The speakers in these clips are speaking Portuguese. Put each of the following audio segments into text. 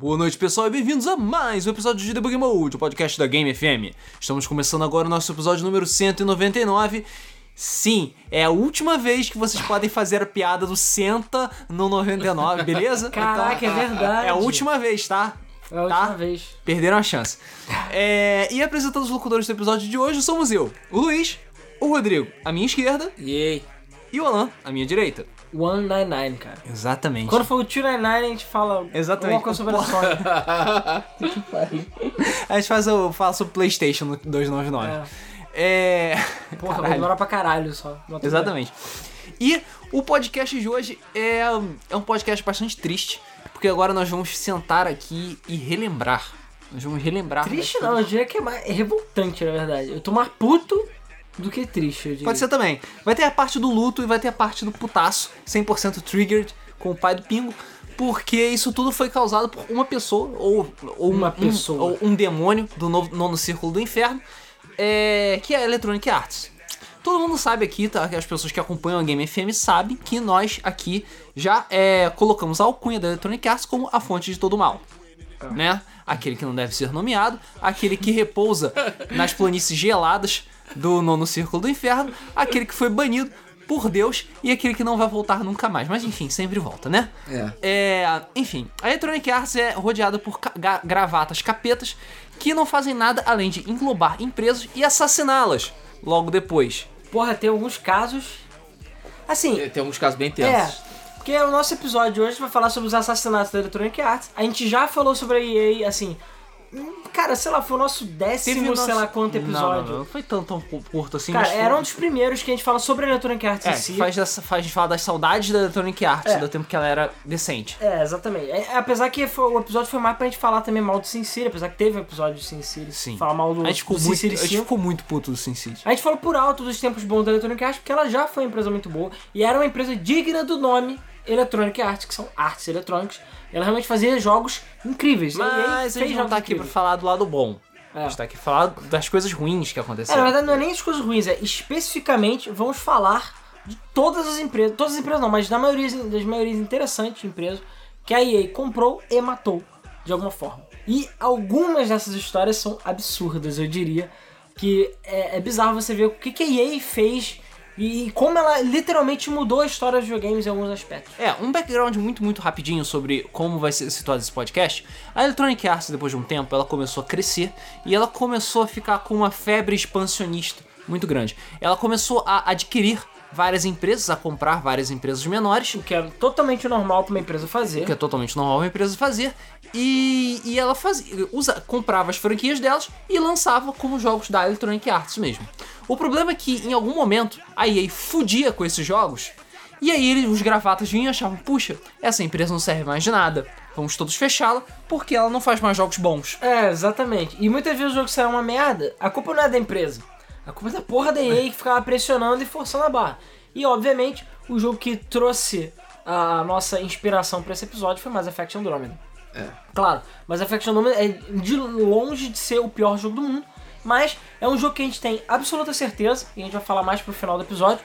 Boa noite, pessoal, e bem-vindos a mais um episódio de Debug Mode, o podcast da Game FM. Estamos começando agora o nosso episódio número 199. Sim, é a última vez que vocês podem fazer a piada do senta no 99, beleza? Caraca, é verdade. É a última vez, tá? É a última tá? vez. Perderam a chance. É, e apresentando os locutores do episódio de hoje somos eu, o Luiz, o Rodrigo, à minha esquerda, Yay. e o Alan, à minha direita. 199, cara. Exatamente. Quando for o 299, a gente fala Exatamente. alguma coisa sobre a Sony. A gente faz o, fala sobre PlayStation no 299. É. Porra, vai Caralho. demorar pra caralho só. Exatamente. E o podcast de hoje é, é um podcast bastante triste, porque agora nós vamos sentar aqui e relembrar. Nós vamos relembrar. Triste não, eu diria que é, mais, é revoltante, na verdade. Eu tô mais puto do que triste, eu diria. Pode ser também. Vai ter a parte do luto e vai ter a parte do putaço, 100% triggered, com o pai do Pingo, porque isso tudo foi causado por uma pessoa, ou, ou Uma um, pessoa. ou um demônio do novo, nono círculo do inferno, é, que é a Electronic Arts. Todo mundo sabe aqui, tá? As pessoas que acompanham a Game FM sabem que nós aqui já é, colocamos a alcunha da Electronic Arts como a fonte de todo o mal. Né? Aquele que não deve ser nomeado, aquele que repousa nas planícies geladas do nono círculo do inferno, aquele que foi banido por Deus e aquele que não vai voltar nunca mais. Mas enfim, sempre volta, né? É. É, enfim, a Electronic Arts é rodeada por ca- gravatas capetas que não fazem nada além de englobar empresas e assassiná-las logo depois. Porra, tem alguns casos. Assim, Tem alguns casos bem é. tensos. Porque o nosso episódio de hoje vai falar sobre os assassinatos da Electronic Arts. A gente já falou sobre a EA, assim. Cara, sei lá, foi o nosso décimo, o nosso- sei lá quanto episódio. Não, não, não foi tão, tão cu- curto assim. Cara, mas foi- era um dos primeiros que a gente fala sobre a Electronic Arts É, em si. faz, dessa, faz a gente falar das saudades da Electronic Arts, É. do tempo que ela era decente. É, exatamente. É, apesar que foi- o episódio foi mais pra gente falar também mal do Sin City, apesar que teve um episódio do Sin City. Sim. Falar mal do, A gente ficou, do Sin muito, City a gente 5. ficou muito puto do Sin City. A gente falou por alto dos tempos bons da Electronic Arts, porque ela já foi uma empresa muito boa e era uma empresa digna do nome Electronic Arts, que são artes eletrônicas. Ela realmente fazia jogos incríveis. Mas a gente não tá aqui pra incríveis. falar do lado bom. É. A gente tá aqui pra falar das coisas ruins que É, na aconteceram. verdade não é nem as coisas ruins, é especificamente vamos falar de todas as empresas, todas as empresas não, mas da maioria, das maiorias interessantes empresas que a EA comprou e matou de alguma forma. E algumas dessas histórias são absurdas, eu diria, que é, é bizarro você ver o que, que a EA fez e como ela literalmente mudou a história dos videogames em alguns aspectos. É, um background muito, muito rapidinho sobre como vai ser situado esse podcast. A Electronic Arts, depois de um tempo, ela começou a crescer e ela começou a ficar com uma febre expansionista muito grande. Ela começou a adquirir várias empresas, a comprar várias empresas menores, O que é totalmente normal para uma empresa fazer. o que é totalmente normal uma empresa fazer, e, e ela fazia, usa, comprava as franquias delas e lançava como jogos da Electronic Arts mesmo. O problema é que em algum momento a EA fudia com esses jogos, e aí eles, os gravatas vinham e achavam, puxa, essa empresa não serve mais de nada, vamos todos fechá-la, porque ela não faz mais jogos bons. É, exatamente. E muitas vezes o jogo saiu uma merda, a culpa não é da empresa. A culpa é da porra da EA que ficava pressionando e forçando a barra. E obviamente, o jogo que trouxe a nossa inspiração pra esse episódio foi Mass Effect Andromeda. É. Claro, Mass Effect Andromeda é de longe de ser o pior jogo do mundo, mas é um jogo que a gente tem absoluta certeza, e a gente vai falar mais pro final do episódio,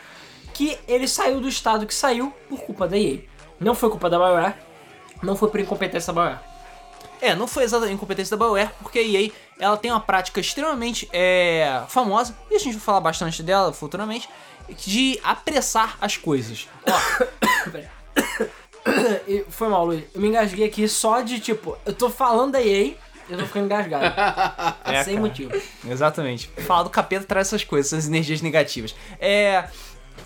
que ele saiu do estado que saiu por culpa da EA. Não foi culpa da BioWare, não foi por incompetência da BioWare. É, não foi exatamente incompetência da BioWare, porque a EA ela tem uma prática extremamente é, famosa, e a gente vai falar bastante dela futuramente, de apressar as coisas. E foi mal, Luiz. Eu me engasguei aqui só de tipo, eu tô falando da EA, eu tô ficando engasgado. É, sem cara. motivo. Exatamente. Falar do capeta traz essas coisas, essas energias negativas. É.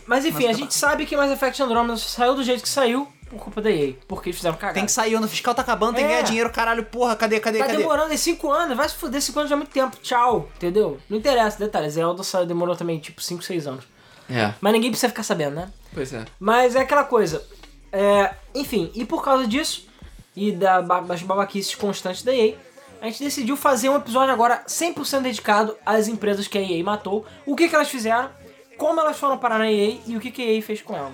Mas enfim, Mas a gente sabe que Mass Effect Andromeda saiu do jeito que saiu por culpa da EA. Porque eles fizeram cagada. Tem que sair, o ano fiscal tá acabando, tem que É. ganhar dinheiro, caralho, porra, cadê, cadê, Tá cadê? demorando em 5 anos, vai se fuder 5 anos já é muito tempo. Tchau, entendeu? Não interessa, detalhe. Zelda saiu, demorou também tipo 5, 6 anos. É, Mas ninguém precisa ficar sabendo, né? pois é. Mas é aquela coisa. É, enfim, e por causa disso, e da, das babaquices constantes da EA, a gente decidiu fazer um episódio agora 100% dedicado às empresas que a EA matou, o que, que elas fizeram, como elas foram parar na EA e o que, que a EA fez com elas.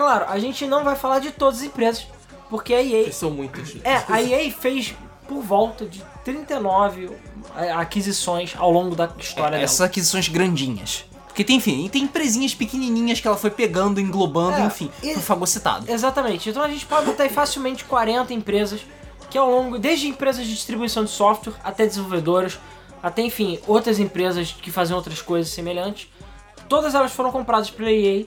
Claro, a gente não vai falar de todas as empresas, porque a EA são muitos. é, a EA fez por volta de 39 aquisições ao longo da história É, Essas dela. aquisições grandinhas. Porque tem, enfim, e tem empresinhas pequenininhas que ela foi pegando, englobando, É, enfim, e- foi fagocitado. Exatamente. Então a gente pode botar aí facilmente 40 empresas que ao longo, desde empresas de distribuição de software até desenvolvedoras, até enfim, outras empresas que faziam outras coisas semelhantes, todas elas foram compradas pela EA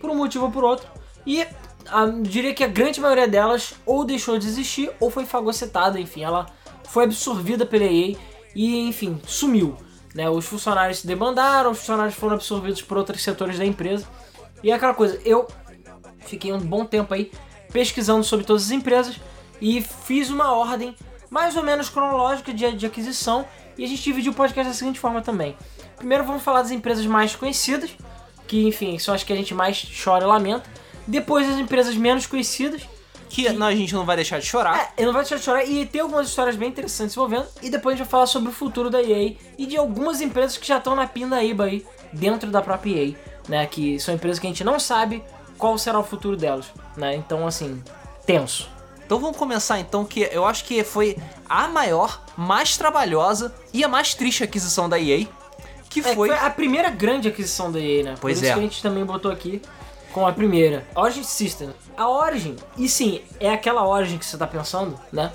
por um motivo ou por outro. E a, diria que a grande maioria delas ou deixou de existir ou foi fagocetada, enfim, ela foi absorvida pela EA e, enfim, sumiu. Né? Os funcionários se demandaram, os funcionários foram absorvidos por outros setores da empresa. E é aquela coisa, eu fiquei um bom tempo aí pesquisando sobre todas as empresas e fiz uma ordem mais ou menos cronológica de, de aquisição e a gente dividiu o podcast da seguinte forma também. Primeiro vamos falar das empresas mais conhecidas, que enfim, são as que a gente mais chora e lamenta. Depois as empresas menos conhecidas, Que não, a gente não vai deixar de chorar. é, não vou deixar de chorar e tem algumas histórias bem interessantes envolvendo. E depois a gente vai falar sobre o futuro da EA e de algumas empresas que já estão na pindaíba aí, dentro da própria EA, né? Que são empresas que a gente não sabe qual será o futuro delas, né? Então, assim, tenso. Então vamos começar então, que eu acho que foi a maior, mais trabalhosa e a mais triste aquisição da EA. Que É, foi. foi a primeira grande aquisição da EA, né? Por Pois isso é. que a gente também botou aqui com a primeira. Origin System. A Origin, e sim, é aquela Origin que você tá pensando, né?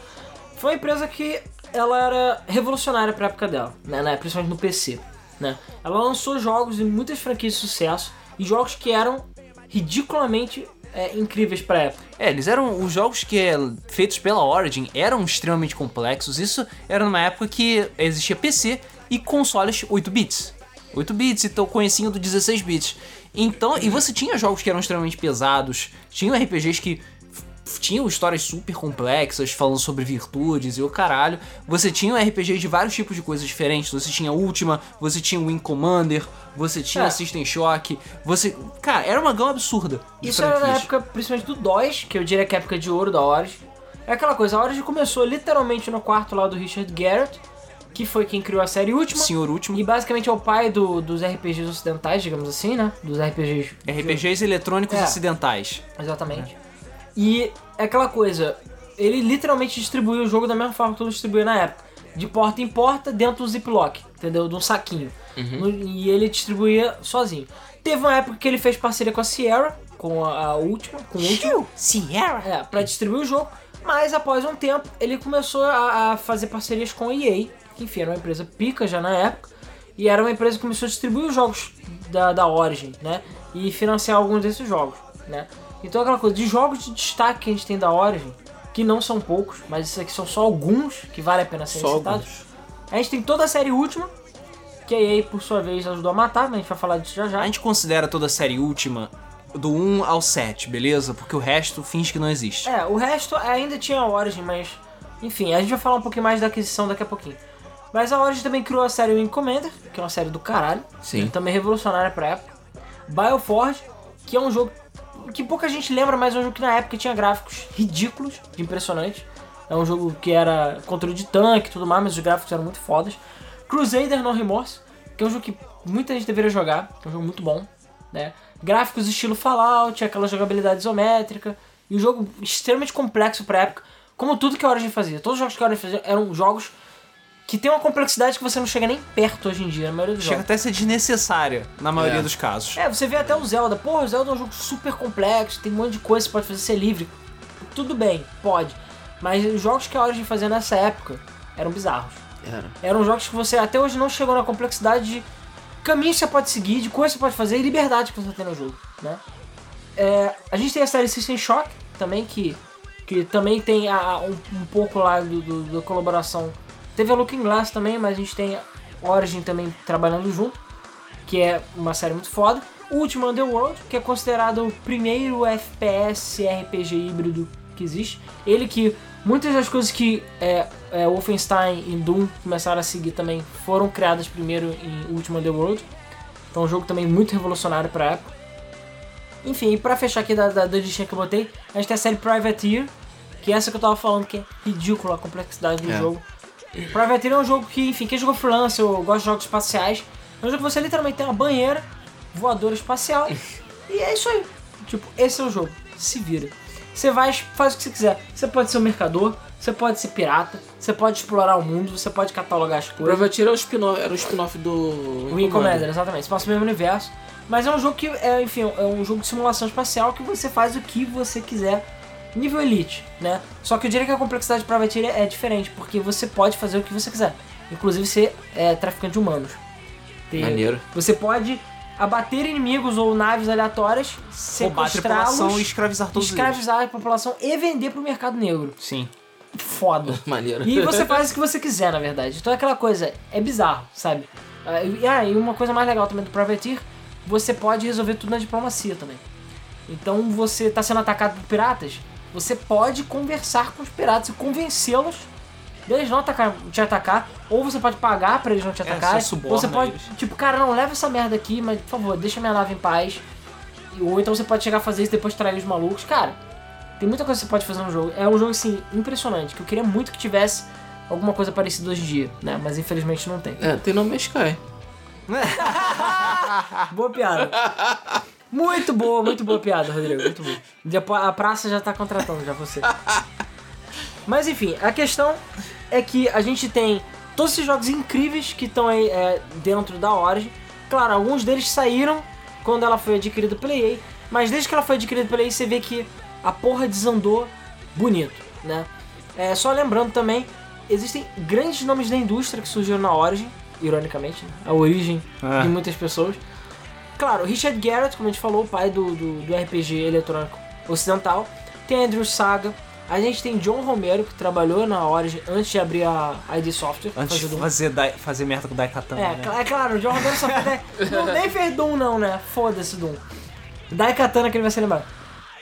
Foi uma empresa que ela era revolucionária pra época dela, né? Principalmente no PC, né? Ela lançou jogos e muitas franquias de sucesso e jogos que eram ridiculamente é, incríveis pra época. É, eles eram. Os jogos que é, feitos pela Origin eram extremamente complexos. Isso era numa época que existia PC e consoles 8 bits. 8 bits então do 16 bits. Então, e você tinha jogos que eram extremamente pesados, tinha RPGs que tinham histórias super complexas, falando sobre virtudes e o caralho. Você tinha RPGs de vários tipos de coisas diferentes. Você tinha Ultima, você tinha Wing Commander, você tinha É. System Shock. Você. Cara, era uma gama absurda. Isso era na época, principalmente do DOS, que eu diria que é a época de ouro da Origin. É aquela coisa, a Origin começou literalmente no quarto lá do Richard Garrett, que foi quem criou a série Última. Senhor Último. E basicamente é o pai do- dos RPGs ocidentais, digamos assim, né? Dos RPGs. RPGs eletrônicos É. ocidentais. Exatamente. E é aquela coisa, ele literalmente distribuiu o jogo da mesma forma que eu distribuía na época. De porta em porta, dentro do Ziploc, entendeu? De um saquinho. No- e ele distribuía sozinho. Teve uma época que ele fez parceria com a Sierra, com a, a última, com o último. Sierra. É, pra distribuir o jogo. Mas após um tempo, ele começou a, a fazer parcerias com a EA, enfim, era uma empresa pica já na época. E era uma empresa que começou a distribuir os jogos da, da Origin, né? E financiar alguns desses jogos, né? Então aquela coisa, de jogos de destaque que a gente tem da Origin, que não são poucos, mas esses aqui são só alguns que vale a pena serem Só citados. alguns. A gente tem toda a série última, que a EA, por sua vez, ajudou a matar, mas a gente vai falar disso já já. A gente considera toda a série última do 1 ao 7, beleza? Porque o resto finge que não existe. É, o resto ainda tinha a Origin, mas. Enfim, a gente vai falar um pouquinho mais da aquisição daqui a pouquinho. Mas a Origin também criou a série Wing Commander, que é uma série do caralho. Sim. Também revolucionária pra época. Bioforge, que é um jogo que pouca gente lembra, mas é um jogo que na época tinha gráficos ridículos, impressionantes. É um jogo que era controle de tanque e tudo mais, mas os gráficos eram muito fodas. Crusader No Remorse, que é um jogo que muita gente deveria jogar, é um jogo muito bom, né? Gráficos estilo Fallout, aquela jogabilidade isométrica, e um jogo extremamente complexo pra época, como tudo que a Origin fazia. Todos os jogos que a Origin fazia eram jogos que tem uma complexidade que você não chega nem perto hoje em dia, na maioria dos Chega jogos. até a ser desnecessária, na maioria É. dos casos. É, você vê até o Zelda. Porra, o Zelda é um jogo super complexo, tem um monte de coisa que você pode fazer ser livre. Tudo bem, pode. Mas os jogos que a Origin fazia nessa época eram bizarros. Era. Eram jogos que você até hoje não chegou na complexidade de caminhos que você pode seguir, de coisas que você pode fazer e liberdade que você tem no jogo, né? É, a gente tem a série System Shock também, que, que também tem a, a- um, um pouco lá do, do- da colaboração. Teve a Looking Glass também, mas a gente tem Origin também trabalhando junto, que é uma série muito foda. O último Underworld, que é considerado o primeiro FPS RPG híbrido que existe. Ele que muitas das coisas que é, é, Wolfenstein e Doom começaram a seguir também foram criadas primeiro em Ultima Underworld. Então um jogo também muito revolucionário pra época. Enfim, e pra fechar aqui da, da, da listinha que eu botei, a gente tem a série Privateer, que é essa que eu tava falando que é ridícula a complexidade do É. jogo. Privateer é um jogo que, enfim, quem jogou freelance ou gosta de jogos espaciais, é um jogo que você literalmente tem uma banheira, voadora espacial, e é isso aí. Tipo, esse é o jogo. Se vira. Você vai, faz o que você quiser. Você pode ser um mercador, você pode ser pirata, você pode explorar o mundo, você pode catalogar as coisas. Privateer era o spin-off, era o spin-off do Wing Commander, exatamente. Se passa no mesmo universo. Mas é um jogo que, é, enfim, é um jogo de simulação espacial que você faz o que você quiser nível Elite, né? Só que eu diria que a complexidade de Privateer é diferente, porque você pode fazer o que você quiser. Inclusive ser é, traficante de humanos. Ter- Maneiro. Você pode abater inimigos ou naves aleatórias, sequestrá-los, e escravizar todos eles. escravizar a população e vender pro mercado negro. Sim. Foda. Maneiro. E você faz o que você quiser, na verdade. Então é aquela coisa, é bizarro, sabe? Ah, E ah, e uma coisa mais legal também do Privateer, você pode resolver tudo na diplomacia também. Então você tá sendo atacado por piratas, você pode conversar com os piratas e convencê-los deles não atacar, te atacar, ou você pode pagar pra eles não te É, atacar. você ou suborna você pode, eles. tipo, cara, não leva essa merda aqui, mas por favor, deixa minha nave em paz. Ou então você pode chegar a fazer isso e depois trair os malucos. Cara, tem muita coisa que você pode fazer no jogo. É um jogo, assim, impressionante, que eu queria muito que tivesse alguma coisa parecida hoje em dia, né? Mas infelizmente não tem. É, tem nome Sky. Boa piada. Muito boa, muito boa piada, Rodrigo. Muito boa. A praça já tá contratando já você. Mas enfim, a questão é que a gente tem todos esses jogos incríveis que estão aí é, dentro da Origin. Claro, alguns deles saíram quando ela foi adquirida pela EA, mas desde que ela foi adquirida pela EA você vê que a porra desandou bonito, né? É, só lembrando também, existem grandes nomes da indústria que surgiram na Origin, ironicamente, né? a origem É. de muitas pessoas. Claro, Richard Garrett, como a gente falou, o pai do, do, do RPG eletrônico ocidental. Tem Andrew Saga. A gente tem John Romero, que trabalhou na Origin antes de abrir a ID Software. Antes fazer de Doom. fazer, Dai- fazer merda com o Daikatana, É, né? é claro, o John Romero só fez. não, nem fez Doom, não, né? Foda-se Doom. Daikatana que ele vai ser lembrado.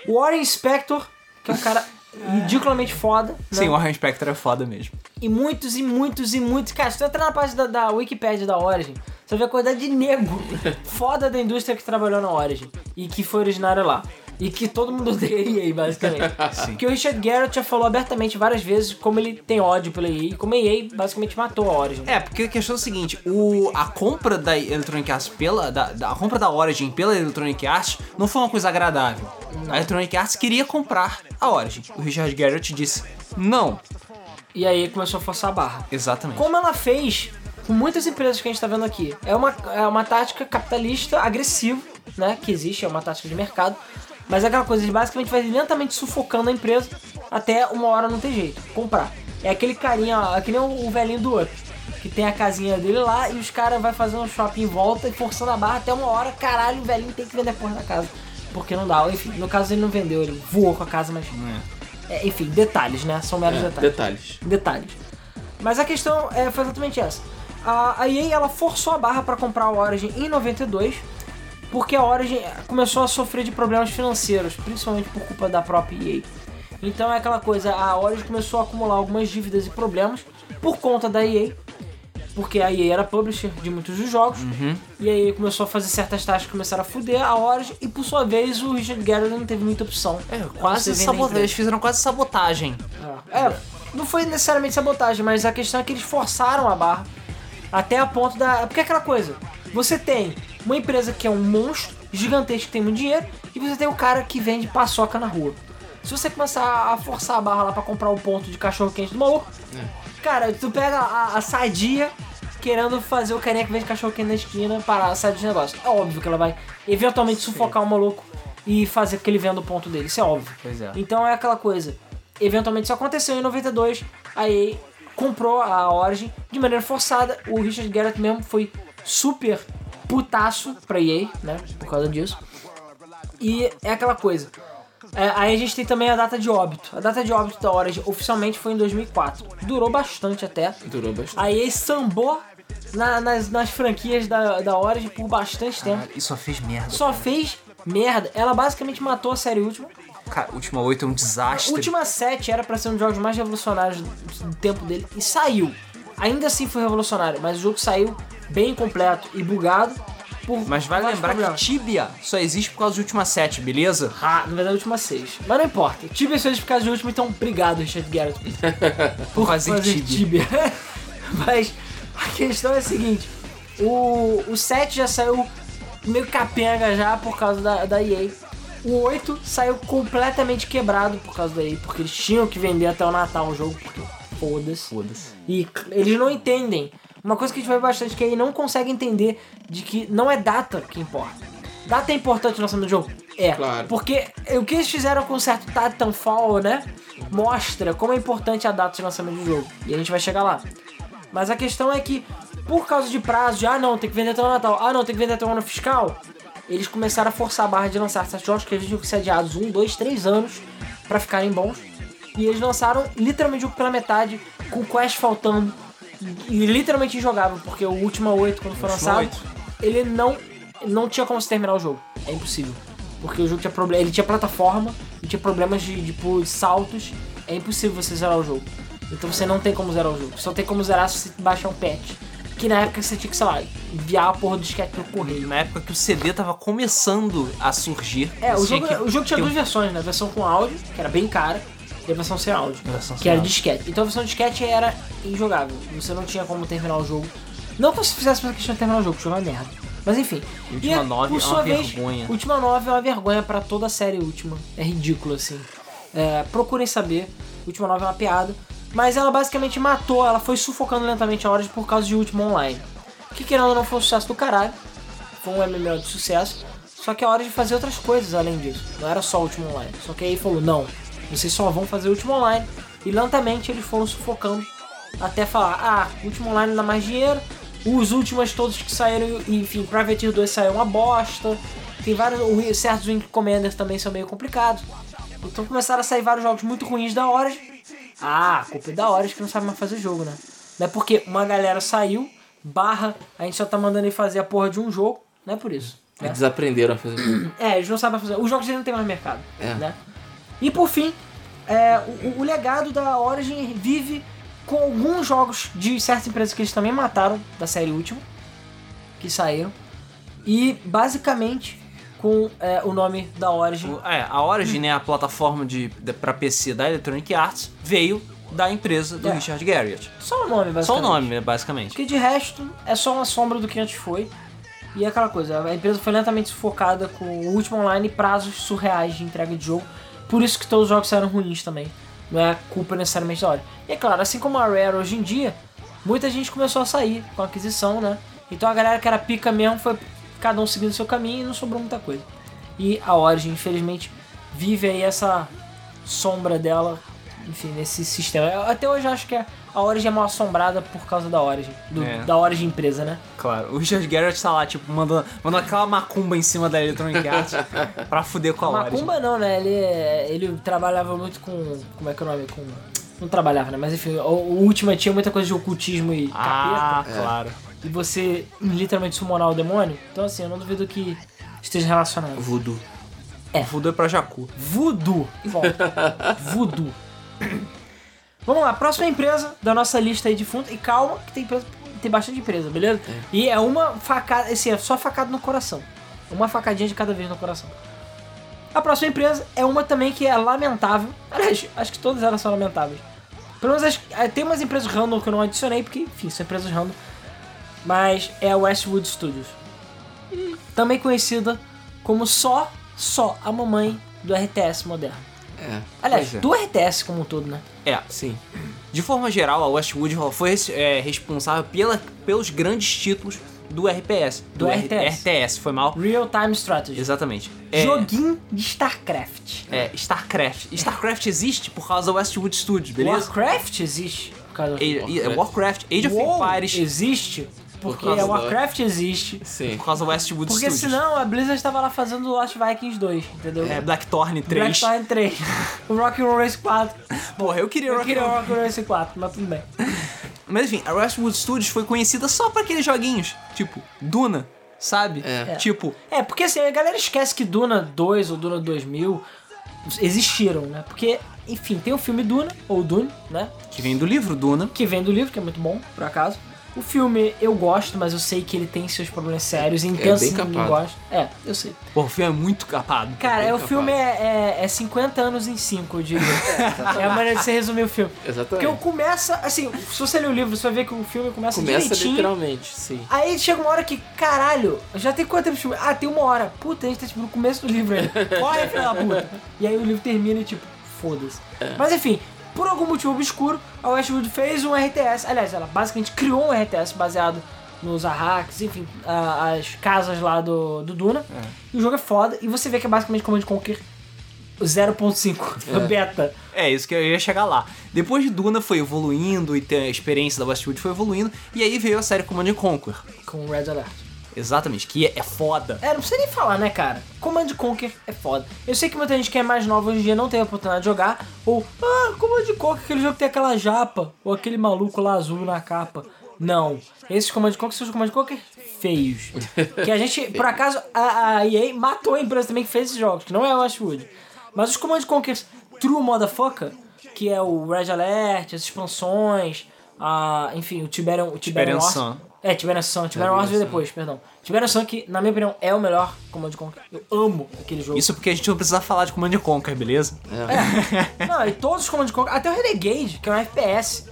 Warren Spector, que é um cara ridiculamente foda. né? Sim, o Warren Spector é foda mesmo. E muitos e muitos e muitos. Cara, se tu entrar na página da, da Wikipedia da Origin, você vai ver a quantidade de nego foda da indústria que trabalhou na Origin e que foi originário lá. E que todo mundo odeia a EA, basicamente. Sim. Porque o Richard Garrett já falou abertamente várias vezes como ele tem ódio pela EA e como a EA basicamente matou a Origin. É, porque a questão é a seguinte, o, a compra da Electronic Arts pela. Da, da- a compra da Origin pela Electronic Arts não foi uma coisa agradável. A Electronic Arts queria comprar a Origin. O Richard Garrett disse não. E aí começou a forçar a barra. Exatamente. Como ela fez com muitas empresas que a gente tá vendo aqui. É uma, é uma tática capitalista agressiva, né? Que existe, é uma tática de mercado. Mas é aquela coisa de basicamente vai lentamente sufocando a empresa até uma hora não ter jeito. Comprar. É aquele carinha, é que nem o o velhinho do Up. Que tem a casinha dele lá e os caras vai fazendo um shopping em volta e forçando a barra até uma hora, caralho, o velhinho tem que vender a porra da casa. Porque não dá. Enfim, no caso ele não vendeu, ele voou com a casa, mas. É, enfim, detalhes, né? São meros É, detalhes detalhes. detalhes. Mas a questão é, foi exatamente essa. A, a EA ela forçou a barra para comprar a Origin em 92, porque a Origin começou a sofrer de problemas financeiros, principalmente por culpa da própria EA. Então é aquela coisa, a Origin começou a acumular algumas dívidas e problemas por conta da EA, porque a EA era publisher de muitos dos jogos, e a EA começou a fazer certas taxas que começaram a fuder a Origin, e por sua vez o Richard Garrett não teve muita opção. É, quase sabotagem. Eles fizeram quase sabotagem. É, não foi necessariamente sabotagem, mas a questão é que eles forçaram a barra até a ponto da. Porque é aquela coisa: você tem uma empresa que é um monstro gigantesco que tem muito dinheiro, e você tem o cara que vende paçoca na rua. Se você começar a forçar a barra lá pra comprar o ponto de cachorro quente do maluco, cara, tu pega a, a sadia querendo fazer o carinha que vende cachorro quente na esquina parar sair dos negócios. É óbvio que ela vai eventualmente sufocar o maluco e fazer com que ele venda o ponto dele, isso é óbvio. É. Então é aquela coisa. Eventualmente isso aconteceu em 92, a EA comprou a Origin de maneira forçada. O Richard Garrett mesmo foi super putaço pra EA, né? Por causa disso. E é aquela coisa. É, aí a gente tem também a data de óbito. A data de óbito da Origin oficialmente foi em 2004. Durou bastante até. Durou bastante. A EA sambou na- nas, nas franquias da, da Origin por bastante tempo. Cara, e só fez merda. Só fez merda. Ela basicamente matou a série última. Cara, Última 8 é um desastre. Última 7 era pra ser um dos jogos mais revolucionários do tempo dele e saiu. Ainda assim foi revolucionário, mas o jogo saiu bem completo e bugado. Por Mas vale vários lembrar que Tibia só existe por causa de Última 7, beleza? Ah, na verdade, a última 6. Mas não importa. Tibia fez por causa de último, então obrigado, Richard Garrett. Por fazer, Tibia. Mas a questão é a seguinte: o, o 7 já saiu meio capenga já por causa da, da EA. O 8 saiu completamente quebrado por causa da EA, porque eles tinham que vender até o Natal o jogo, porque foda-se. Foda-se. E eles não entendem. Uma coisa que a gente vai bastante que aí não consegue entender de que não é data que importa. Data é importante no lançamento do jogo? É, Claro. porque o que eles fizeram com o certo Titanfall, né? Mostra como é importante a data de lançamento do jogo. E a gente vai chegar lá. Mas a questão é que, por causa de prazo, de ah não, tem que vender até o Natal, ah não, tem que vender até o ano fiscal, eles começaram a forçar a barra de lançar certos jogos que eles tinham que ser adiados um, dois, três anos pra ficarem bons. E eles lançaram literalmente o jogo pela metade, com o Quest faltando. E literalmente injogável, porque o Ultima 8, quando foi lançado, ele não, não tinha como se terminar o jogo. É impossível. Porque o jogo tinha problema. Ele tinha plataforma e tinha problemas de, tipo, saltos. É impossível você zerar o jogo. Então você não tem como zerar o jogo. Só tem como zerar se você baixar um patch. Que na época você tinha que, sei lá, enviar a porra do disquete pelo correio. Na época que o CD tava começando a surgir. É, o você jogo, o jogo tinha duas versões, né? A versão com áudio, que era bem cara, e a versão sem áudio, versão que sem era áudio. disquete. Então a versão disquete era injogável. Você não tinha como terminar o jogo. Não que você fizesse pra questão de terminar o jogo, o jogo é uma merda. Mas enfim. Ultima E, 9 por é uma vez, vergonha. Ultima 9 é uma vergonha pra toda a série Ultima. É ridículo, assim. É, procurem saber. Ultima 9 é uma piada. Mas ela basicamente matou, ela foi sufocando lentamente a Origin por causa de Ultima Online. Que querendo não foi um sucesso do caralho. Foi um MMO de sucesso. Só que a Origin fazia outras coisas além disso. Não era só Ultima Online. Só que aí falou, não, vocês só vão fazer Ultima Online. E lentamente eles foram sufocando até falar, ah, Ultima Online dá mais dinheiro. Os últimos todos que saíram, enfim, Privateer 2 saiu uma bosta. Tem vários, o- certos Wing Commanders também são meio complicados. Então começaram a sair vários jogos muito ruins da Origin. Ah, a culpa é da Origin que não sabe mais fazer jogo, né? Não é porque uma galera saiu, barra, a gente só tá mandando ele fazer a porra de um jogo, não é por isso. Né? Eles aprenderam a fazer. É, eles não sabem fazer. Os jogos eles não tem mais mercado. É. Né? E por fim, é, o, o legado da Origin vive com alguns jogos de certas empresas que eles também mataram da série última, que saíram. E basicamente com é, o nome da Origin. É, a Origin, né, a plataforma de, de, pra PC da Electronic Arts, veio da empresa do É. Richard Garriott. Só o nome, basicamente. Só o nome, né, basicamente. Porque de resto é só uma sombra do que antes foi. E é aquela coisa, a empresa foi lentamente sufocada com o último online e prazos surreais de entrega de jogo. Por isso que todos os jogos saíram ruins também. Não é culpa necessariamente da hora. E é claro, assim como a Rare hoje em dia, muita gente começou a sair com a aquisição, né? Então a galera que era pica mesmo foi cada um seguindo seu caminho e não sobrou muita coisa. E a Origin, infelizmente, vive aí essa sombra dela, enfim, nesse sistema. Eu Até hoje eu acho que a Origin é mal assombrada por causa da Origin, do- É. da Origin empresa, né? Claro, o Richard Garriott tá lá, tipo, mandando, mandando aquela macumba em cima da Electronic Arts pra fuder com a Origin. Macumba não, né? Ele, ele trabalhava muito com. Como é que é o nome? Com. Não trabalhava, né? Mas enfim, o, o Ultima tinha muita coisa de ocultismo e Ah, capeta. claro. E você literalmente summonar o demônio. Então assim, eu não duvido que esteja relacionado. Voodoo. É. Fuder pra Jacu. Voodoo. Bom, voodoo. Vamos lá, próxima empresa da nossa lista aí de fundo. E calma, que tem, empresa, tem bastante empresa, beleza? E é uma facada, assim, é só facada no coração. Uma facadinha de cada vez no coração. A próxima empresa é uma também que é lamentável. Aliás, acho que todas elas são lamentáveis. Pelo menos acho, que- tem umas empresas random que eu não adicionei, porque, enfim, são empresas random. Mas é a Westwood Studios. Também conhecida como só, só a mamãe do RTS moderno. É. Aliás, é. do RTS como um todo, né? É, Sim. de forma geral, a Westwood foi é, responsável pela, pelos grandes títulos do RPS. Do R- RTS. RTS, foi mal. Real Time Strategy. Exatamente. É, Joguinho de StarCraft. é, StarCraft. StarCraft existe por causa da Westwood Studios, beleza? Warcraft existe. Por causa Warcraft, Age of Empires, existe porque causa a da- Warcraft existe. Sim. por causa da Westwood Porque Studios. senão a Blizzard estava lá fazendo Lost Vikings 2, entendeu? É, Blackthorn 3. Blackthorn 3. o Rock'n'Roll Race 4. Porra, eu queria Rock o Roll. Rock'n'Roll Race 4, mas tudo bem. Mas enfim, a Westwood Studios foi conhecida só pra aqueles joguinhos, tipo Duna, sabe? É. Tipo, É, porque assim, a galera esquece que Duna 2 ou Duna 2000 existiram, né? Porque, enfim, tem o filme Duna, ou Dune, né? que vem do livro Duna. que vem do livro, que é muito bom, por acaso. O filme eu gosto, mas eu sei que ele tem seus problemas sérios, intensos, bem ninguém capado. gosta. É, eu sei. Pô, o filme é muito capado. Cara, é, o capado. filme é, é, é 50 anos em 5, eu diria. é a maneira de você resumir o filme. Porque Exatamente. eu começa, assim, se você ler o livro, você vai ver que o filme começa, Começa direitinho. literalmente, sim. Aí chega uma hora que, caralho, já tem quanto tempo de filme? Ah, tem uma hora. Puta, a gente tá tipo no começo do livro ainda. Corre, filho da puta. E aí o livro termina e tipo, foda-se. Mas enfim, por algum motivo obscuro, a Westwood fez um RTS. Aliás, ela basicamente criou um RTS baseado nos arraques, enfim, a- as casas lá do, do Duna. É. E o jogo é foda, e você vê que é basicamente Command Conquer 0.5 beta. É, isso que eu ia chegar lá. Depois de Duna foi evoluindo e a experiência da Westwood foi evoluindo, e aí veio a série Command and Conquer. Com Red Alert. Exatamente, que é, é foda. É, não precisa nem falar, né, cara? Command Conquer é foda. Eu sei que muita gente que é mais nova hoje em dia não tem a oportunidade de jogar, ou, ah, Command Conquer, aquele jogo que tem aquela japa, ou aquele maluco lá azul na capa. Não. Esses Command Conquer são os Command Conquer feios. que a gente, por acaso, a, a EA matou a empresa também que fez esses jogos, que não é o Westwood. Mas os Command Conquers True Motherfucker, que é o Red Alert, as expansões, a, enfim, o Tiberian, o Tiberian. Sun. É, Tiberian Sun. Tiberian Wars veio depois, perdão. Tiberian Sun, que, na minha opinião, é o melhor Command Conquer. Eu amo aquele jogo. Isso porque a gente não precisa falar de Command and Conquer, beleza? Não, e todos os Command Conquer, até o Renegade, que é um FPS,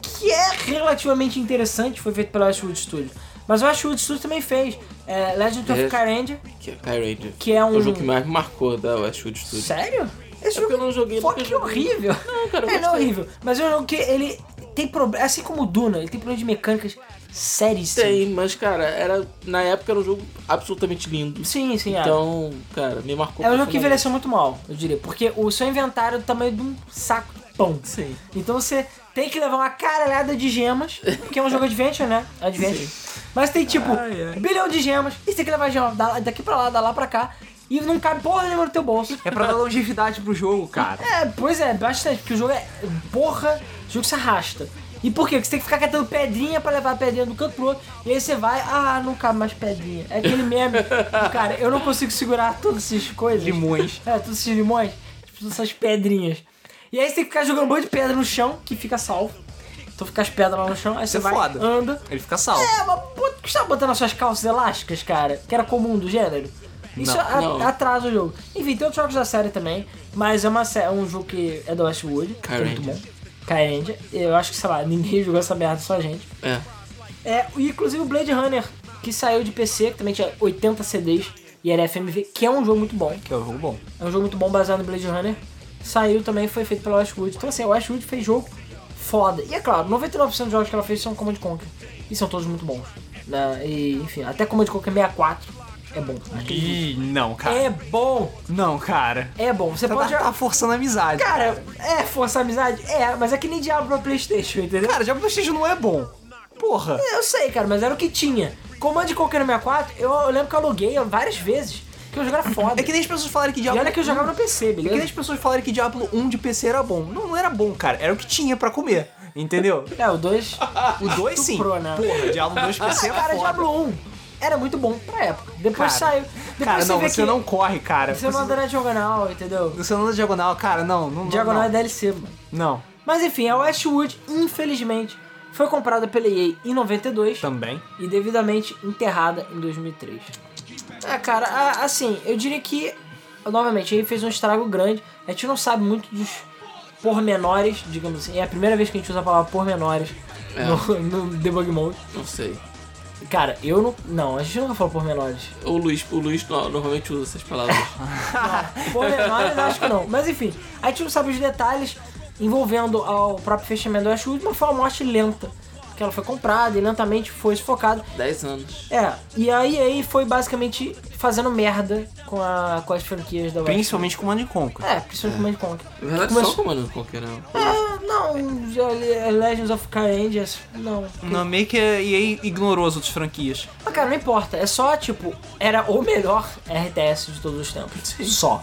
que é relativamente interessante, foi feito pela Westwood Studios. Mas o Westwood Studios também fez é, Legend of É. Kyranger, Que é Kai Ranger. que é É um... o jogo que mais me marcou da Westwood Studios. Sério? Esse É porque eu não joguei, Pô, nunca que horrível. Não, cara, eu É, não é horrível. Mas é um jogo que ele tem problema, assim como o Duna, ele tem problema de mecânicas seríssimos. Tem, mas cara, era, na época era um jogo absolutamente lindo. Sim, sim, é. Então, cara, me marcou. É um jogo que envelheceu muito mal, eu diria. Porque o seu inventário é do tamanho de um saco de pão. Sim. Então você tem que levar uma caralhada de gemas, porque é um jogo adventure, né? Adventure. Mas tem tipo Ai, ai. um bilhão de gemas, e você tem que levar gema da- daqui pra lá, da lá pra cá, e não cabe porra nenhuma no teu bolso. É pra dar longevidade pro jogo, cara. É, pois é, bastante, porque o jogo é. Porra, jogo se arrasta. E por quê? Porque você tem que ficar catando pedrinha pra levar a pedrinha do canto pro outro. E aí você vai, ah, não cabe mais pedrinha. É aquele meme. cara, eu não consigo segurar todas essas coisas. Limões. É, todos esses limões. tipo, Todas essas pedrinhas. E aí você tem que ficar jogando um monte de pedra no chão, que fica salvo. Então fica as pedras lá no chão, aí você é vai, foda. anda. Ele fica salvo. É, mas o que você tava botando nas suas calças elásticas, cara? Que era comum do gênero? Isso Não, a- não. atrasa o jogo. Enfim, tem outros jogos da série também, mas é, uma, é um jogo que é do Westwood, que é muito bom. Kyranger. Eu acho que, sei lá, ninguém jogou essa merda, só a gente. É. É, e inclusive o Blade Runner, que saiu de PC, que também tinha 80 CDs e era FMV, que é um jogo muito bom. Que é um jogo bom. É um jogo muito bom baseado no Blade Runner. Saiu também, foi feito pela Westwood. Então assim, a Westwood fez jogo foda. E é claro, 99% dos jogos que ela fez são Command Conquer. E são todos muito bons. Né? E, enfim, até Command Conquer 64 é bom. Ih, não, cara. É bom, Não, cara. é bom. Você Você pode tá, tá forçando a amizade. Cara, é força a amizade? É, mas é que nem Diablo pra Playstation, entendeu? Cara, Diablo Prestige não é bom. Porra. Eu sei, cara, mas era o que tinha. Command Conquer 64, eu, eu lembro que eu aluguei várias vezes. Que jogo era foda. É que nem as pessoas falarem que E Diablo olha que eu jogava no PC, É que nem beleza? as pessoas falarem que Diablo 1 de PC era bom. Não, não era bom, cara. Era o que tinha pra comer. Entendeu? É, o 2... O 2 sim. Estuprou, né? Porra, Diablo 2 PC Ah, era cara, foda. Diablo 1 era muito bom pra época. Depois Cara, saiu. Depois Cara, não, vê você que não corre, cara. Você não anda na diagonal, entendeu? Você não anda diagonal, cara, não. não Diagonal é não, DLC, mano. não. Mas enfim, a Westwood, infelizmente, foi comprada pela EA em 92 Também. e devidamente enterrada em 2003. É, cara, a- assim, eu diria que, novamente, a EA fez um estrago grande. A gente não sabe muito dos pormenores, digamos assim. É a primeira vez que a gente usa a palavra pormenores É. no, no Debug Mode. Não sei. Cara, eu não. Não, a gente nunca falou pormenores. O Luiz, o Luiz no- normalmente usa essas palavras. Pormenores, acho que não. Mas enfim, a gente não sabe os detalhes envolvendo ao próprio fechamento do Westwood, mas foi uma morte lenta. Porque ela foi comprada e lentamente foi sufocada. 10 anos. É, e a EA foi basicamente fazendo merda com, a, com as franquias da Westwood. Principalmente com Command Conquer. É, principalmente com Conquer. Na verdade, Começou- só comando qualquer não. Ah, não, já li- Legends of Kyrandias, não. Não, meio que a EA ignorou as outras franquias. Mas cara, não importa, é só tipo, era o melhor RTS de todos os tempos. Só.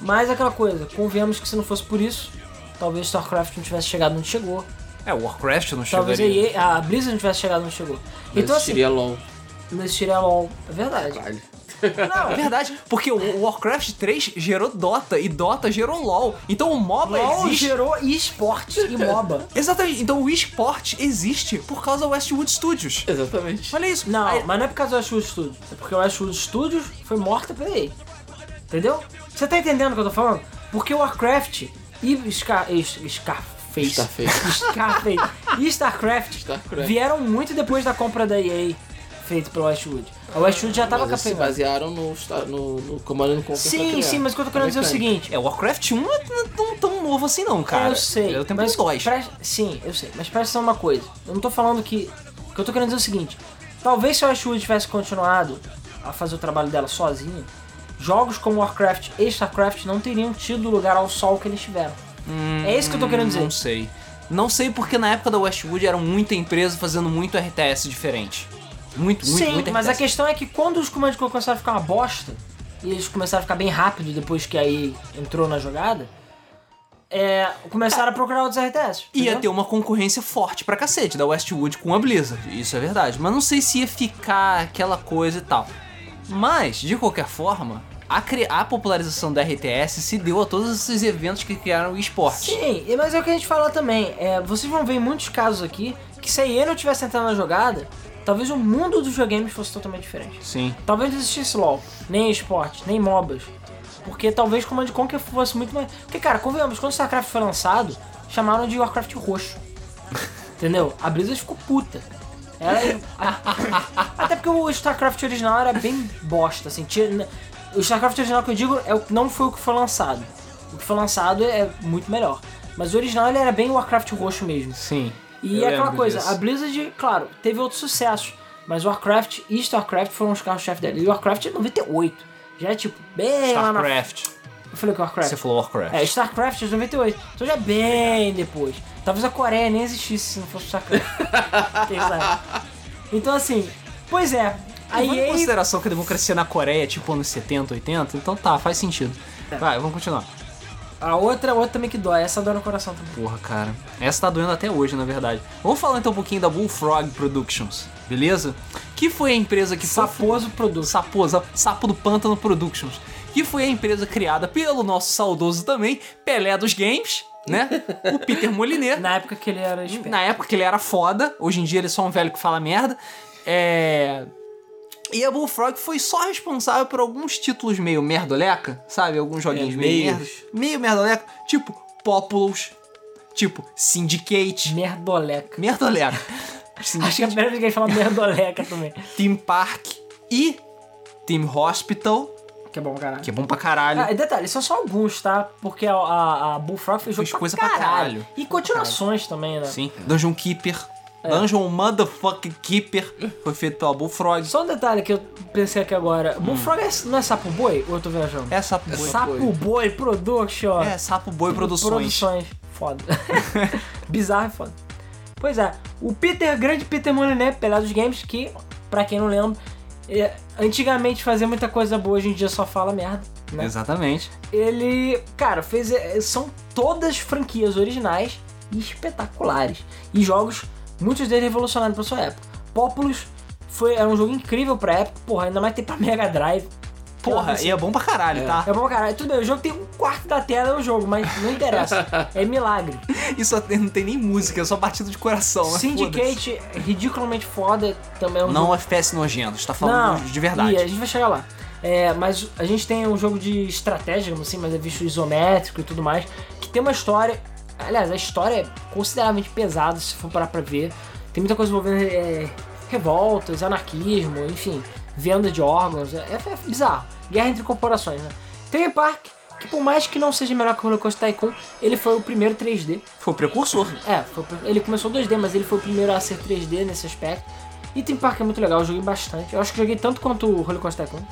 Mas aquela coisa, convenhamos que se não fosse por isso, talvez StarCraft não tivesse chegado onde chegou. É, o Warcraft não Talvez a, chegaria. EA, a Blizzard não tivesse chegado onde chegou. Mas Então assim, existiria LOL. não existiria LOL. É verdade. Caralho. Não, É verdade, porque o Warcraft 3 gerou Dota e Dota gerou LoL. Então o MOBA LOL existe. gerou esportes e MOBA. Exatamente, então o eSport existe por causa do Westwood Studios. Exatamente. Olha isso. Não, Aí- mas não é por causa do Westwood Studios. É porque o Westwood Studios foi morta pela EA. Entendeu? Você tá entendendo o que eu tô falando? Porque o Warcraft e Scar... es- Starface. Scarface e StarCraft, Starcraft. vieram muito depois da compra da EA feito pelo Westwood. A Westwood já tava Mas eles se basearam no, no, no comando no Sim, sim, mas o que eu tô querendo dizer é o seguinte. É, Warcraft 1 não é tão, tão novo assim não, cara. eu sei. Eu tenho mas dois. presta- Sim, eu sei. Mas presta atenção uma coisa. Eu não tô falando que. O que eu tô querendo dizer é o seguinte. Talvez se a Westwood tivesse continuado a fazer o trabalho dela sozinha, jogos como Warcraft e StarCraft não teriam tido o lugar ao sol que eles tiveram. É isso que eu tô querendo dizer. Não sei. Não sei porque na época da Westwood era muita empresa fazendo muito RTS diferente. Muito, muito, Sim, muito mas a questão é que quando os Command Conquer começaram a ficar uma bosta, e eles começaram a ficar bem rápido depois que aí entrou na jogada, é, começaram a procurar outros RTS. Ia entendeu? ter uma concorrência forte pra cacete da Westwood com a Blizzard, isso é verdade. Mas não sei se ia ficar aquela coisa e tal. Mas, de qualquer forma, a, a popularização da RTS se deu a todos esses eventos que criaram o esporte. Sim, e- mas é o que a gente fala também. É, vocês vão ver em muitos casos aqui que se a EA não tivesse entrado na jogada, talvez o mundo dos videogames fosse totalmente diferente. Sim. Talvez não existisse LoL, nem esporte, nem MOBAs. Porque talvez Command Conquer fosse muito mais. Porque, cara, convenhamos, quando o StarCraft foi lançado, chamaram de Warcraft roxo. Entendeu? A Blizzard ficou puta. Era... Até porque o StarCraft original era bem bosta, assim. Tinha... O StarCraft original que eu digo é o... não foi o que foi lançado. O que foi lançado é muito melhor. Mas o original ele era bem Warcraft roxo mesmo. Sim. E é aquela coisa, disso. a Blizzard, claro, teve outros sucessos, mas Warcraft e StarCraft foram os carros-chefe dela. E Warcraft é 98. Já é tipo, bem lá na... StarCraft. Eu falei que Warcraft. Você falou Warcraft. É, StarCraft é de 98. Então já é bem depois. Talvez a Coreia nem existisse se não fosse StarCraft. Sabe? Então assim, pois é. A Levando em consideração que a democracia na Coreia é tipo anos 70, 80, então tá, faz sentido. É. Vai, vamos continuar. A outra, a outra também que dói, essa dói no coração também. Porra, cara. Essa tá doendo até hoje, na verdade. Vamos falar então um pouquinho da Bullfrog Productions, beleza? Que foi a empresa que foi Saposo produto. Saposa, Sapo do Pântano Productions, que foi a empresa criada pelo nosso saudoso também, Pelé dos Games, né? O Peter Molyneux. Na época que ele era esperto. Na época que ele era foda, hoje em dia ele é só um velho que fala merda. É. E a Bullfrog foi só responsável por alguns títulos meio merdoleca, sabe? Alguns joguinhos É, meio merda. Meio merdoleca, tipo Populous, tipo Syndicate. Merdoleca. Merdoleca. Acho que é a primeira vez que a gente fala merdoleca também. Team Park e Team Hospital, Que é bom, caralho. que é bom pra caralho. Ah, detalhe, são só alguns, tá? Porque a, a, a Bullfrog fez jogo Fez coisa pra caralho. E continuações também, né? Sim. Dungeon Keeper. É. Dungeon Motherfucking Keeper. Foi feito pela Bullfrog. Só um detalhe que eu pensei aqui agora. Bullfrog é- não é sapo boi ou eu tô viajando? É Sapo Boi. sapo boi Production. É, Sapo Boi Produções. Produções. Foda. Bizarro e foda. Pois é, o Peter, grande Peter Molyneux, Pelé dos Games, que, pra quem não lembra, é, antigamente fazia muita coisa boa, hoje em dia só fala merda. Né? Exatamente. Ele, cara, fez. é, São todas franquias originais e espetaculares. E jogos, muitos deles revolucionários pra sua época. Populous foi, era um jogo incrível pra época, porra, ainda mais ter pra Mega Drive. Porra, Assim, e é bom pra caralho, tá? é bom, caralho. Tudo bem, o jogo tem um quarto da tela é o jogo, mas não interessa. É milagre. Isso até não tem nem música, é só batida de coração. mas Syndicate, ridiculamente foda, também é um. Não jogo... FPS nojento, está falando Não, de verdade. E a gente vai chegar lá. É, mas a gente tem um jogo de estratégia, digamos assim, mas é visto isométrico e tudo mais, que tem uma história. Aliás, a história é consideravelmente pesada, se for parar pra ver. Tem muita coisa envolvendo é, revoltas, anarquismo, enfim, venda de órgãos. É, é bizarro. Guerra entre corporações, né? Tem Park, que por mais que não seja melhor que o Roller Coaster Tycoon, ele foi o primeiro 3D. Foi o precursor. É, foi ele começou 2D, mas ele foi o primeiro a ser 3D nesse aspecto. E Theme Park é muito legal, eu joguei bastante. Eu acho que joguei tanto quanto o Roller Coaster Tycoon.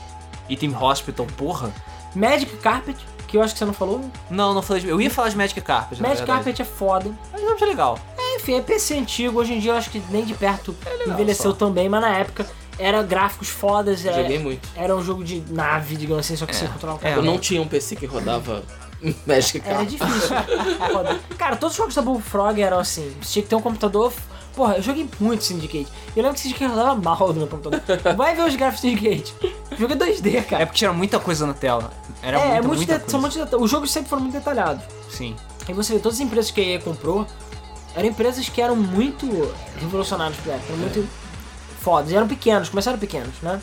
E Team Hospital, porra. Magic Carpet, que eu acho que você não falou. Não, não falei de... Eu ia falar de Magic Carpet, Magic. Carpet é foda. Mas não é legal. É, enfim, é PC antigo, hoje em dia eu acho que nem de perto É envelheceu só. tão bem, mas na época era gráficos fodas, era, Joguei muito. era um jogo de nave, digamos assim, só que você controlava o é, cara. Eu não tinha um PC que rodava Magic Era Cards. difícil. Foda. Cara, todos os jogos da Bullfrog eram assim. Você tinha que ter um computador. Porra, eu joguei muito Syndicate. Eu lembro que Syndicate rodava mal no meu computador. Vai ver os gráficos do Syndicate. O jogo é 2D, cara. É porque tinha muita coisa na tela. Era é, muita, é muito muita de- coisa. são detalhes. Os jogos sempre foram muito detalhados. Sim. E você vê, todas as empresas que a EA comprou eram empresas que eram muito revolucionárias pra época, eram muito fodas. E eram pequenos, começaram pequenos, né?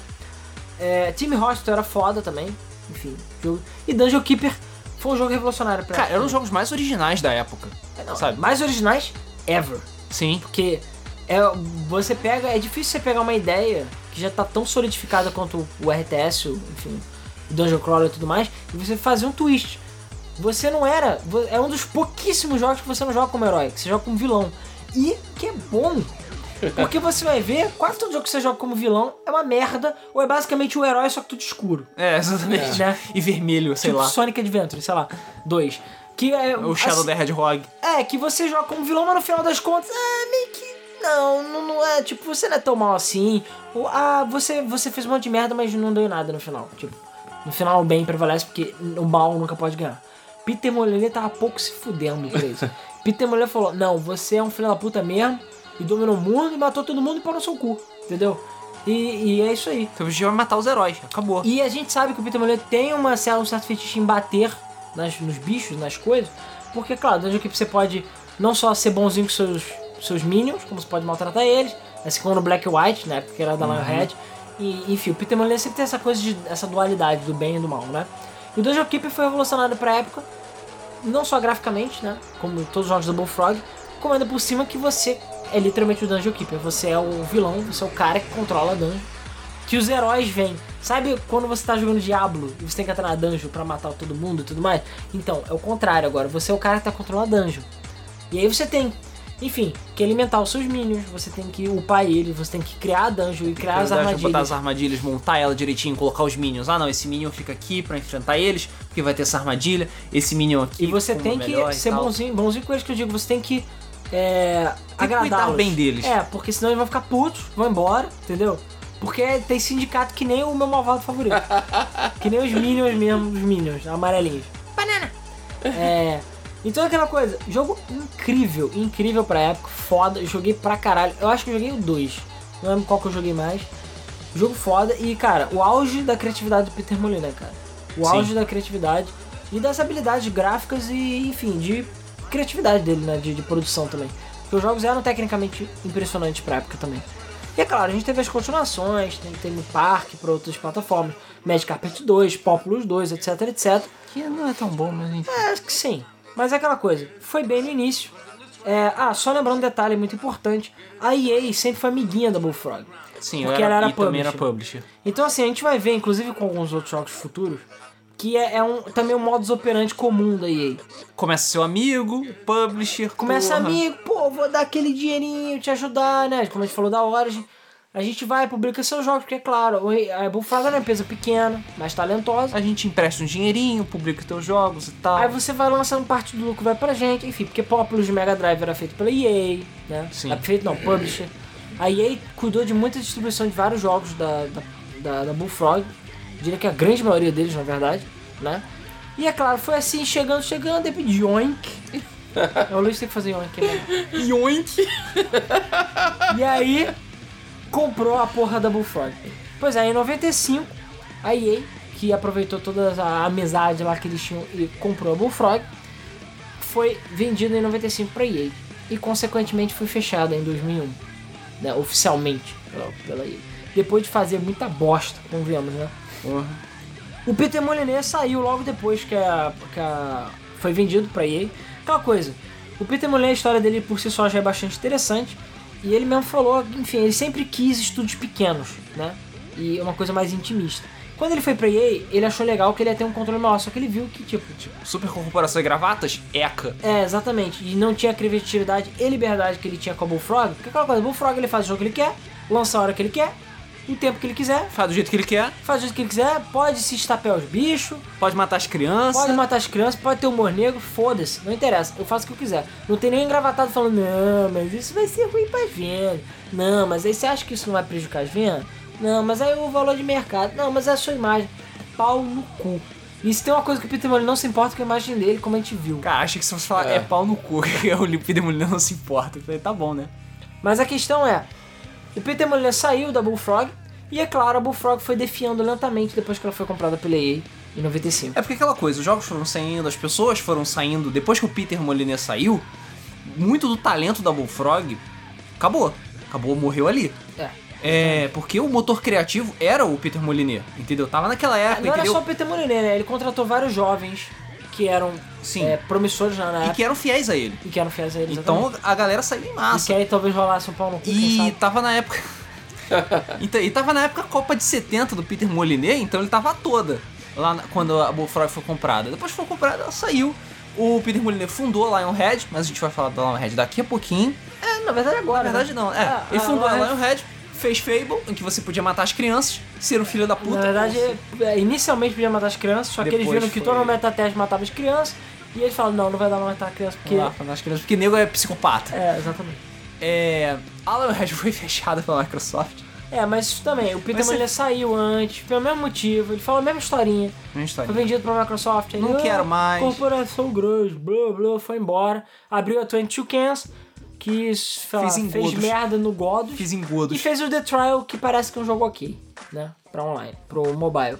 É, Team Hospital era foda também, enfim. Jogo. E Dungeon Keeper foi um jogo revolucionário pra Cara, época. eram os jogos mais originais da época. Não, sabe? Mais originais ever. Sim. Porque é, você pega. É difícil você pegar uma ideia que já tá tão solidificada quanto o RTS, o, enfim, o Dungeon Crawler e tudo mais, e você fazer um twist. Você não era. É um dos pouquíssimos jogos que você não joga como herói, que você joga como vilão. E que é bom. Porque você vai ver, quase todo jogo que você joga como vilão é uma merda, ou é basicamente o herói, só que tudo escuro. É, exatamente. Né? E vermelho, sei tipo lá. Sonic Adventure, sei lá, dois. Que é, O Shadow assim, the Hedgehog. É, que você joga como vilão, mas no final das contas, é meio que. Não, não, não é. Tipo, você não é tão mal assim. Ou, ah, você, você fez um monte de merda, mas não deu nada no final. Tipo, no final o bem prevalece porque o mal nunca pode ganhar. Peter Molyneux tava pouco se fudendo por isso. Peter Molyneux falou: Não, você é um filho da puta mesmo, e dominou o mundo, e matou todo mundo e no seu cu. Entendeu? E, e é isso aí. A gente vai matar os heróis. Acabou. E a gente sabe que o Peter Molyneux tem uma, um certo fetiche em bater nas, nos bichos, nas coisas. Porque, claro, dentro que você pode não só ser bonzinho com seus, seus minions, como você pode maltratar eles. Assim como no Black e White, né? Porque era da Lionhead. E, enfim, o Peter Molyneux sempre tem essa coisa de essa dualidade do bem e do mal, né? E o Dungeon Keeper foi revolucionário pra época, não só graficamente, né? Como todos os jogos do Bullfrog, como ainda por cima que você é literalmente o Dungeon Keeper. Você é o vilão, você é o cara que controla a dungeon que os heróis vêm. Sabe quando você tá jogando Diablo e você tem que entrar na dungeon pra matar todo mundo e tudo mais? Então, é o contrário agora. Você é o cara que tá controlando a dungeon. E aí você tem, enfim, que alimentar os seus minions, você tem que upar eles, você tem que criar a dungeon e criar as Botar armadilhas. as armadilhas, montar ela direitinho, colocar os minions. Ah, não, esse minion fica aqui pra enfrentar eles, porque vai ter essa armadilha. Esse minion aqui. E você tem que ser bonzinho, bonzinho com eles que eu digo, você tem que é, bem deles. É, porque senão eles vão ficar putos, vão embora, entendeu? Porque tem sindicato que nem o meu malvado favorito. que nem os Minions mesmo, os Minions, amarelinhos. Banana! É. Então é aquela coisa, jogo incrível, incrível pra época, foda, joguei pra caralho. Eu acho que eu joguei o 2. Não lembro qual que eu joguei mais. Jogo foda e, cara, o auge da criatividade do Peter Molyneux, cara. O Sim. auge da criatividade e das habilidades gráficas e, enfim, de criatividade dele, né? De, de produção também. Porque os jogos eram tecnicamente impressionantes pra época também. E é claro, a gente teve as continuações, tem, tem o Parque para outras plataformas, Magic Carpet 2, Populous 2, etc, etc. Que não é tão bom, mas enfim. É, acho que sim. Mas é aquela coisa, foi bem no início. É, ah, só lembrando um detalhe muito importante, a EA sempre foi amiguinha da Bullfrog. Sim, Porque eu ela era também era publisher. publisher. Então assim, a gente vai ver, inclusive com alguns outros jogos futuros, que é, é um, também um modus operandi comum da EA. Começa seu amigo, publisher. Começa porra. amigo, pô, vou dar aquele dinheirinho, te ajudar, né? Como a gente falou da Origin. A gente vai, publica seus jogos, porque é claro, a Bullfrog é uma empresa pequena, mais talentosa. A gente empresta um dinheirinho, publica teus jogos e tal. Aí você vai lançando parte do lucro, vai pra gente, enfim, porque Populous de Mega Drive era feito pela EA, né? Sim. Era feito, não, Publisher. A EA cuidou de muita distribuição de vários jogos da, da, da, da Bullfrog. Diria que a grande maioria deles, na verdade, né? E é claro, foi assim, chegando, chegando, e de yoink. É, o Luiz tem que fazer yoink, né? Yoink! E aí, comprou a porra da Bullfrog. Pois é, em 95, a EA, que aproveitou toda a amizade lá que eles tinham e comprou a Bullfrog, foi vendida em 95 pra EA. E, consequentemente, foi fechada em 2001, né, oficialmente, pela, pela EA. Depois de fazer muita bosta, convenhamos, né? O Peter Molyneux saiu logo depois que a, que a foi vendido pra EA. Aquela coisa, o Peter Molyneux, a história dele por si só já é bastante interessante. E ele mesmo falou, enfim, ele sempre quis estúdios pequenos, né? E uma coisa mais intimista. Quando ele foi pra EA, ele achou legal que ele ia ter um controle maior, só que ele viu que, tipo, Super Corporação e Gravatas, ECA. é, exatamente, e não tinha a criatividade e liberdade que ele tinha com a Bullfrog. Porque aquela coisa, Bullfrog ele faz o jogo que ele quer, lança a hora que ele quer, o tempo que ele quiser, Faz do jeito que ele quer, faz o jeito que ele quiser, pode se estapear os bichos, pode matar as crianças. Pode matar as crianças, pode ter humor negro, foda-se, não interessa, eu faço o que eu quiser. Não tem nem engravatado falando, não, mas isso vai ser ruim pra venda. Não, mas aí você acha que isso não vai prejudicar as vendas? Não, mas aí o valor de mercado. Não, mas é a sua imagem. Pau no cu. E se tem uma coisa que o Peter Molyneux não se importa com a imagem dele, como a gente viu. Cara, acha que se você falar é, É. pau no cu, o Lipe Demolino não se importa. Eu falei, tá bom, né? Mas a questão é, o Peter Molyneux saiu da Bullfrog, e é claro, a Bullfrog foi defiando lentamente depois que ela foi comprada pela EA em 95. É porque aquela coisa, os jogos foram saindo, as pessoas foram saindo. Depois que o Peter Molyneux saiu, muito do talento da Bullfrog acabou. Acabou, morreu ali. É. É, porque o motor criativo era o Peter Molyneux, entendeu? Tava naquela época, Não era entendeu? só o Peter Molyneux, né? Ele contratou vários jovens que eram Sim. é, promissores na E época. que eram fiéis a ele. E que eram fiéis a ele, Então a galera saiu em E massa. que aí talvez rolasse um pau no cu, E tava na época. então, e tava na época Copa de 70 do Peter Molyneux, então ele tava toda lá na- quando a Bullfrog foi comprada. Depois que foi comprada, ela saiu. O Peter Molyneux fundou a Lionhead, mas a gente vai falar da Lionhead daqui a pouquinho. É, na verdade agora. Na verdade né? não, é. Ah, ele ah, fundou a Lionhead- Lionhead, fez Fable, em que você podia matar as crianças, ser um filho da puta. Na verdade, é, inicialmente podia matar as crianças, só que eles Depois viram que foi- todo o metateste matava as crianças, e eles falaram, não, não vai dar pra matar a criança, porque... Não dá pra matar as crianças, porque nego é psicopata. É, exatamente. É, a Lionhead foi fechada pela Microsoft. É, mas isso também, o Peter você- saiu antes, pelo mesmo motivo, ele falou a mesma historinha, Minha história. foi vendido pra Microsoft, aí, Não "Ah, quero mais." Corporação grande, blá blá, foi embora, abriu a 22 Cans, que lá, Fez fez, merda no Godos, Fiz e engodos. fez o The Trial, que parece que é um jogo ok, né, pra online, pro mobile.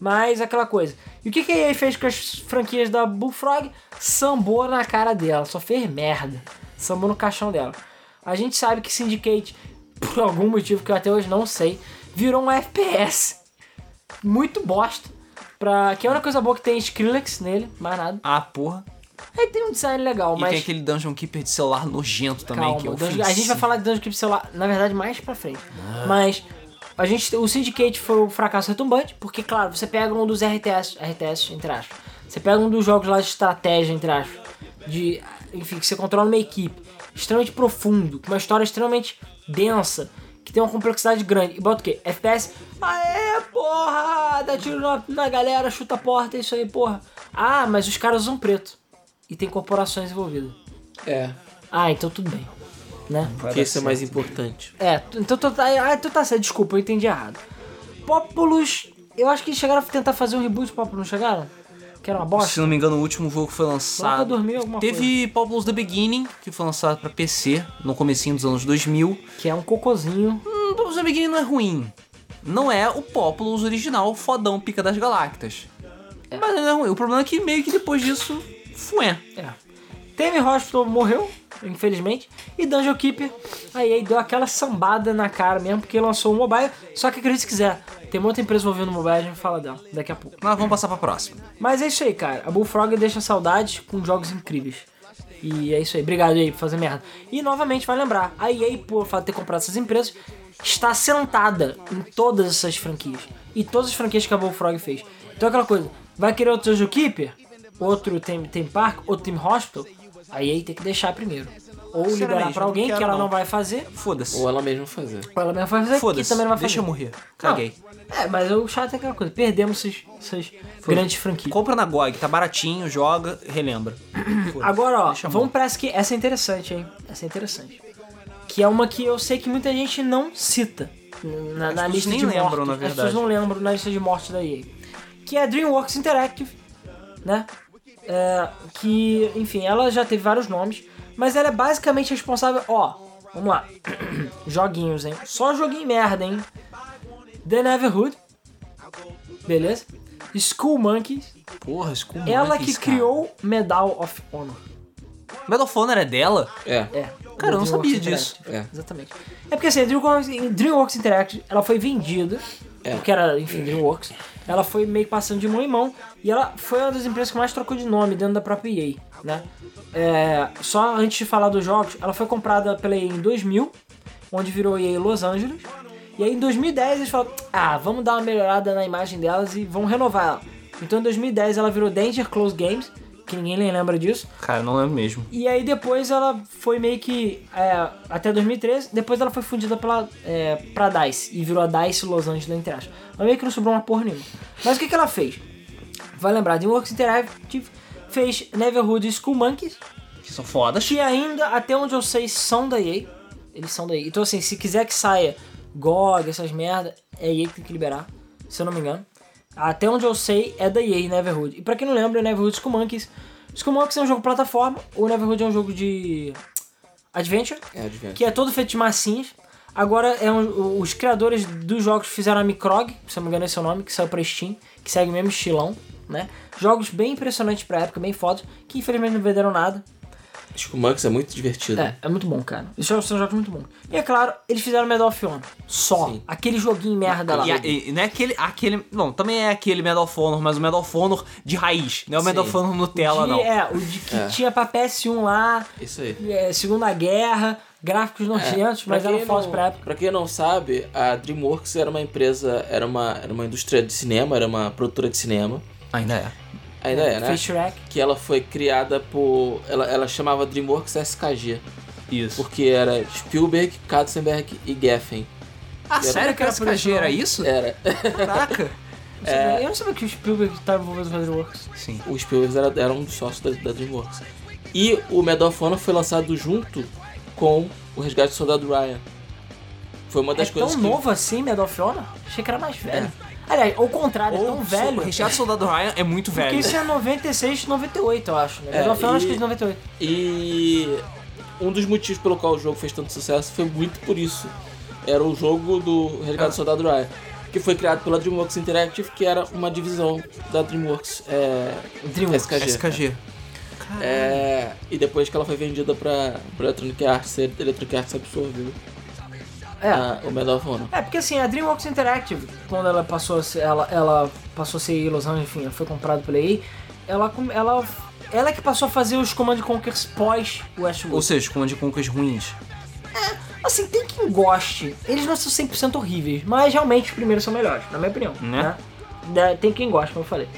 Mas aquela coisa. E o que, que a EA fez com as franquias da Bullfrog? Sambou na cara dela, só fez merda. Sambou no caixão dela. A gente sabe que Syndicate, por algum motivo que eu até hoje não sei, virou um FPS. Muito bosta. Pra... Que é a única coisa boa que tem Skrillex nele, mais nada. Ah, porra. Aí tem um design legal, E mas. tem aquele Dungeon Keeper de celular nojento também, Calma, que é Dungeon- a gente vai falar de Dungeon Keeper celular, na verdade, mais pra frente. Mas a gente, o Syndicate foi um fracasso retumbante, porque, claro, você pega um dos RTS, RTS, entre aspas. Você pega um dos jogos lá de estratégia, entre aspas. De, enfim, que você controla uma equipe. Extremamente profundo, com uma história extremamente densa, que tem uma complexidade grande. E bota o quê? FPS? Aê, porra! Dá tiro na, na galera, chuta a porta, é isso aí, porra. Ah, mas os caras usam preto. E tem corporações envolvidas. É, Ah, então tudo bem. Né? porque isso é mais importante. É, então tu tá. Ah, tu tá certo, desculpa, eu entendi errado. Populus. Eu acho que eles chegaram a tentar fazer um reboot do Populus, não chegaram? Que era uma Se bosta? não me engano, o último jogo que foi lançado. dormir alguma Teve Populous The Beginning, que foi lançado pra PC no comecinho dos anos 2000. Que é um cocôzinho. Hum, Populous The Beginning não é ruim. Não é o Populous original, fodão, pica das galactas. Mas não é ruim. O problema é que meio que depois disso, fué. É. Teve Hospital morreu, infelizmente. E Dungeon Keeper, aí aí deu aquela sambada na cara mesmo, porque lançou o mobile. Só que acredite se quiser, tem outra empresa envolvendo no mobile, a gente fala dela daqui a pouco. Mas vamos passar pra próxima. Mas é isso aí, cara. A Bullfrog deixa saudades com jogos incríveis. E é isso aí. Obrigado aí por fazer merda. E novamente, vai lembrar, a EA, por fato de ter comprado essas empresas, está sentada em todas essas franquias. E todas as franquias que a Bullfrog fez. Então aquela coisa, vai querer outro Zookeeper? Outro Theme, Theme Park? Outro Team Hospital? A EA tem que deixar primeiro. Ou liberar pra alguém que ela não. não. vai fazer. Foda-se. Ou ela mesma fazer. Ou ela mesma vai fazer, que Foda-se. também não vai fazer. Deixa eu morrer. Caguei. Não. É, mas o chato é aquela coisa. Perdemos essas, essas grandes franquias. Compra na GOG, tá baratinho, joga, relembra. Foda-se. Agora, ó, Deixa eu vamos pra essa que essa é interessante, hein? Essa é interessante. Que é uma que eu sei que muita gente não cita na, na pessoas lista nem de lembram, mortos. na As pessoas verdade. não lembram na lista de mortos da EA. Que é a DreamWorks Interactive, né? É, que, enfim, ela já teve vários nomes, mas ela é basicamente responsável, ó, vamos lá. Joguinhos, hein? Só joguinho merda, hein? The Neverhood. Beleza? School Monkeys. Porra, Ela Monkeys, que cara. criou Medal of Honor. Medal of Honor é dela? É. É. Cara, eu não sabia disso. É. Exatamente. É porque assim, a DreamWorks, DreamWorks Interactive, ela foi vendida, É. porque era, enfim, DreamWorks. Ela foi meio passando de mão em mão, e ela foi uma das empresas que mais trocou de nome dentro da própria EA, né? É, só antes de falar dos jogos, ela foi comprada pela EA em 2000, onde virou EA Los Angeles. E aí em 2010 eles falaram, ah, vamos dar uma melhorada na imagem delas e vamos renovar ela. Então em 2010 ela virou Danger Close Games, que ninguém nem lembra disso. Cara, não lembro mesmo. E aí depois ela foi meio que. é, até 2013, depois ela foi fundida pela, é, pra DICE e virou a DICE Los Angeles entre aspas. Mas meio que não sobrou uma porra nenhuma. Mas o que, que ela fez? Vai lembrar, DreamWorks Interactive fez Neverhood e School Monkeys, Que são fodas. que ainda, até onde eu sei, são da EA. Eles são da EA. Então assim, se quiser que saia GOG, essas merda, é EA que tem que liberar, se eu não me engano. Até onde eu sei, é da EA Neverhood. E pra quem não lembra, Neverhood School Monkeys. School Monkeys é um jogo plataforma, o Neverhood é um jogo de adventure, É, adivinha. que é todo feito de massinhas. Agora, é um- os criadores dos jogos fizeram a Microg, se não me engano esse é o nome, que saiu pra Steam, que segue o mesmo estilão, né? Jogos bem impressionantes pra época, bem fotos, que infelizmente não venderam nada. Acho que o Monks é muito divertido. É, é muito bom, cara. Esses jogos são jogos muito bons. E é claro, eles fizeram Medal of Honor. Só. Sim. Aquele joguinho merda lá. E, e não é aquele, aquele. Não, também é aquele Medal of Honor, mas o Medal of Honor de raiz. Não é o Medal Sim. of Honor Nutella, De- não. É, o de que É. tinha pra PS1 lá, Isso aí. é, Segunda Guerra, gráficos nojentos, mas Pra eram quem fotos pra época. Pra quem não sabe, a DreamWorks era uma empresa, era uma, era uma indústria de cinema, era uma produtora de cinema. Ainda é. Ainda é, né? Fez Shrek. Que ela foi criada por. Ela, ela chamava DreamWorks SKG. Isso. Porque era Spielberg, Katzenberg e Geffen. Ah, sério que era por SKG? Era isso? Era. Caraca. Eu não sabia que o Spielberg estava envolvido com a DreamWorks. Sim. O Spielberg era, era um dos sócios da, da DreamWorks. E o Medal of Honor foi lançado junto com o Resgate do Soldado Ryan. Foi uma das é coisas tão que. novo assim, Medal of Honor? Achei que era mais velho. Aliás, ao contrário, é tão velho. O Recheado Soldado Ryan é muito Porque velho. isso é 96, 98, eu acho. Né? É, Honor acho que é e- de 98. E um dos motivos pelo qual o jogo fez tanto sucesso foi muito por isso. Era o jogo do Resgate do Soldado Ryan. Que foi criado pela DreamWorks Interactive, que era uma divisão da DreamWorks é, DreamWorks, SKG. SKG. É, e depois que ela foi vendida pra, pra Electronic Arts, a Electronic Arts absorveu É. a- o Medal of Honor. É, porque assim, a DreamWorks Interactive, quando ela passou a ser, ela, ela passou a ser Los Angeles, enfim, ela foi comprada pela EA, ela, ela, ela é que passou a fazer os Command Conquers pós Westwood. Ou seja, com de conquas ruins. Assim, tem quem goste. Eles não são 100% horríveis, mas realmente os primeiros são melhores, na minha opinião. Né? Né? Tem quem goste, como eu falei.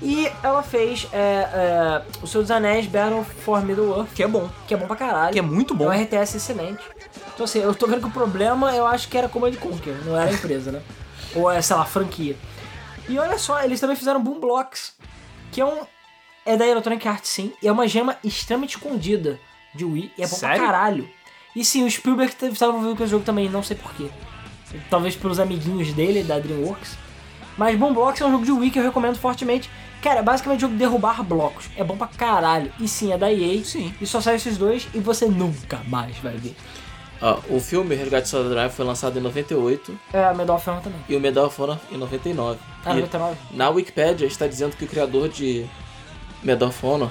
E ela fez é, é, O Senhor dos Anéis Battle for Middle-earth, Que é bom. que é bom pra caralho. Que é muito bom. É um RTS excelente. Então assim, eu tô vendo que o problema eu acho que era Command Conquer, não era a empresa, né? Ou é, sei lá, franquia. E olha só, eles também fizeram Boom Blocks, que é um. É da Electronic Arts sim, e é uma gema extremamente escondida de Wii, e é bom Sério? pra caralho. E sim, o Spielberg estava envolvido com esse jogo também, não sei porquê. Talvez pelos amiguinhos dele, da DreamWorks. Mas Boom Blocks é um jogo de Wii que eu recomendo fortemente. Cara, é basicamente jogo de derrubar blocos. É bom pra caralho. E sim, é da EA. Sim. E só sai esses dois e você nunca mais vai ver. Ó, o filme Resgate Soldado Ryan foi lançado em 98 É, Medal of Honor também. e o Medal of Honor em 99. Ah, E 99? na Wikipedia está dizendo que o criador de Medal of Honor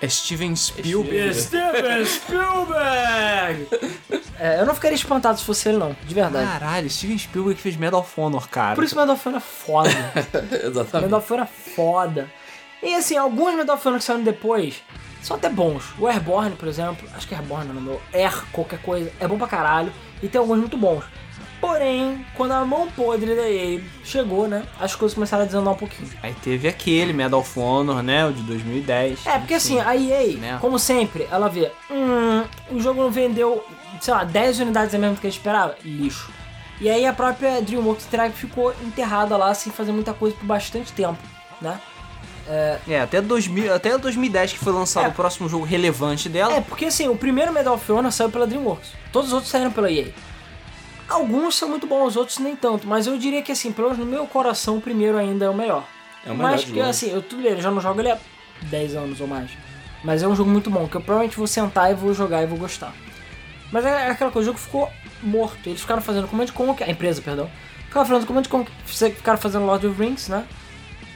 É Steven Spielberg. Steven Spielberg! é, eu não ficaria espantado se fosse ele, não. De verdade. Caralho, Steven Spielberg fez Medal of Honor, cara. Por isso Medal of Honor é foda. Exatamente. Medal of Honor é foda. E assim, alguns Medal of Honor que saíram depois são até bons. O Airborne, por exemplo, acho que é Airborne não é meu. Air, qualquer coisa, é bom pra caralho. E tem alguns muito bons. Porém, quando a mão podre da EA chegou, né, as coisas começaram a desandar um pouquinho. Aí teve aquele Medal of Honor, né? O de 2010. É, porque assim, a EA, Né? como sempre, ela vê, hum, o jogo não vendeu, sei lá, 10 unidades a mesmo que a gente esperava, lixo. E aí a própria DreamWorks ficou enterrada lá sem fazer muita coisa por bastante tempo, né? É, até, 2000, até 2010 que foi lançado É. o próximo jogo relevante dela. É, porque assim, o primeiro Medal of Honor saiu pela DreamWorks, todos os outros saíram pela EA. Alguns são muito bons, outros nem tanto, mas eu diria que assim, pelo menos no meu coração, o primeiro ainda é o melhor. É o melhor Mas que assim, eu tudo bem, eu já não jogo ele há 10 anos ou mais. Mas é um jogo muito bom, que eu provavelmente vou sentar e vou jogar e vou gostar. Mas é aquela coisa, o jogo ficou morto. Eles ficaram fazendo Command Conquer, a empresa, perdão. Ficaram fazendo Command Conquer, ficaram fazendo Lord of the Rings, né?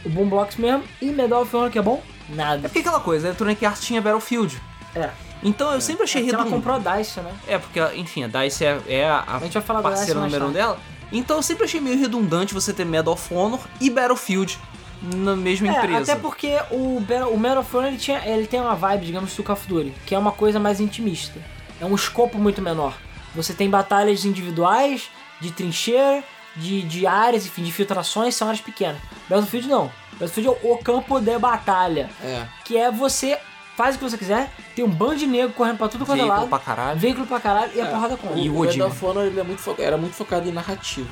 O Boom Blocks mesmo. E Medal of Honor, que é bom? É Nada. porque aquela coisa, a Electronic Arts tinha Battlefield. É. Então eu sempre achei Porque ela comprou a DICE, né? É, porque, enfim, a DICE é, é a, A gente vai falar parceira número um dela. Então eu sempre achei meio redundante você ter Medal of Honor e Battlefield na mesma É, empresa. até porque o, Battle- o Medal of Honor ele, tinha, ele tem uma vibe, digamos, do Call of Duty, que é uma coisa mais intimista. É um escopo muito menor. Você tem batalhas individuais, de trincheira, de, de áreas, enfim, de filtrações, são áreas pequenas. Battlefield não. Battlefield é o campo de batalha. É. Que é você faz o que você quiser, tem um bando de negro correndo pra tudo quanto é Veículo lado. pra caralho. Veículo pra caralho e a porrada com E o o Odin, né? of Honor ele é muito fo- era muito focado em narrativa.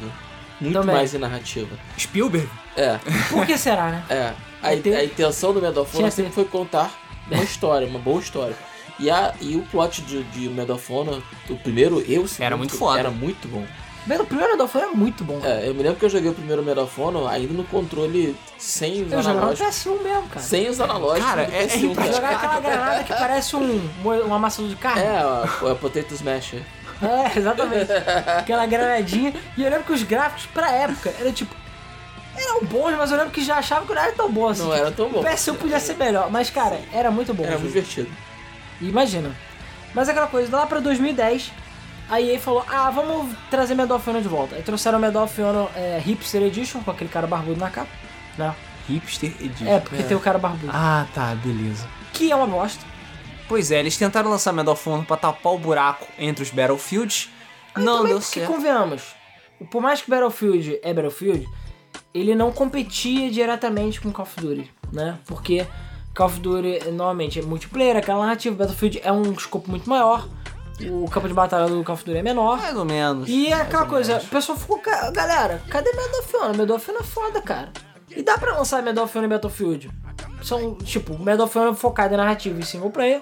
Muito Também. mais em narrativa. Spielberg? É, Por que será, né? é. A, a intenção do Medal of Honor sempre foi contar uma história, uma boa história. E, a, e o plot de, de Medal of Honor, o primeiro, eu o segundo, Era muito foda. Era muito bom. O primeiro Medal of Honor é muito bom. É, eu me lembro que eu joguei o primeiro Medal of Honor ainda no controle sem os Eu jogava no analógicos. PS1 mesmo, cara. Sem os analógicos. Cara, é- é PS1, cara. Jogar aquela granada que parece um, um amassador de carne. É, a, a Potato Smasher. É, exatamente. Aquela granadinha. E eu lembro que os gráficos, pra época, eram tipo. Eram bons, mas eu lembro que já achava que não era tão bom assim. Não era tão bom. O PS1 podia ser melhor, mas cara, era muito bom. Era o muito divertido. Imagina. Mas aquela coisa, lá pra 2010, a EA falou: ah, vamos trazer Medal of Honor de volta. Aí trouxeram o Medal of Honor é, Hipster Edition, com aquele cara barbudo na capa. Né? Hipster Edition. É, porque tem o cara barbudo. Ah, tá, beleza. Que é uma bosta. Pois é, eles tentaram lançar Medal of Honor pra tapar o buraco entre os Battlefields. Aí não deu porque, certo. convenhamos, por mais que Battlefield é Battlefield, ele não competia diretamente com Call of Duty. né? Porque Call of Duty normalmente é multiplayer, aquela narrativa, Battlefield é um escopo muito maior, o campo de batalha do Call of Duty é menor. Mais ou menos. E é aquela coisa, menos. o pessoal ficou, "Ca- galera, cadê Medal of Honor? Medal of Honor é foda, cara. E dá pra lançar Medal of Honor e Battlefield. São, tipo, Medal of Honor é focado em narrativa e single player,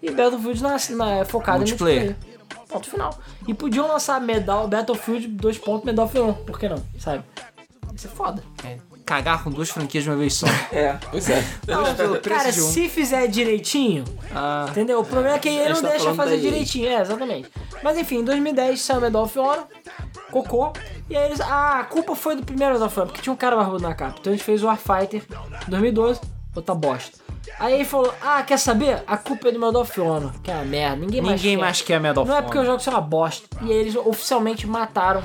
e Battlefield na, na, é focado Multiplayer. em multiplayer. Ponto final. E podiam lançar Medal, Battlefield 2 pontos Medal of Honor, por que não? Sabe? Isso é foda. É, cagar com duas franquias de uma vez só. É, pois é. preço Cara, um. se fizer direitinho, Ah, Entendeu? O problema é que ele não tá deixa fazer direitinho, é, exatamente. Mas enfim, em 2010 saiu Medal of Honor, cocô, e aí eles. Ah, a culpa foi do primeiro Medal of Honor, porque tinha um cara barbudo na capa. Então a gente fez o Warfighter em 2012, outra bosta. Aí ele falou: Ah, quer saber? A culpa é do Medal of Honor, que é uma merda, ninguém, ninguém mais mais quer Medal of Não é Honor. porque o jogo é uma bosta. E aí eles oficialmente mataram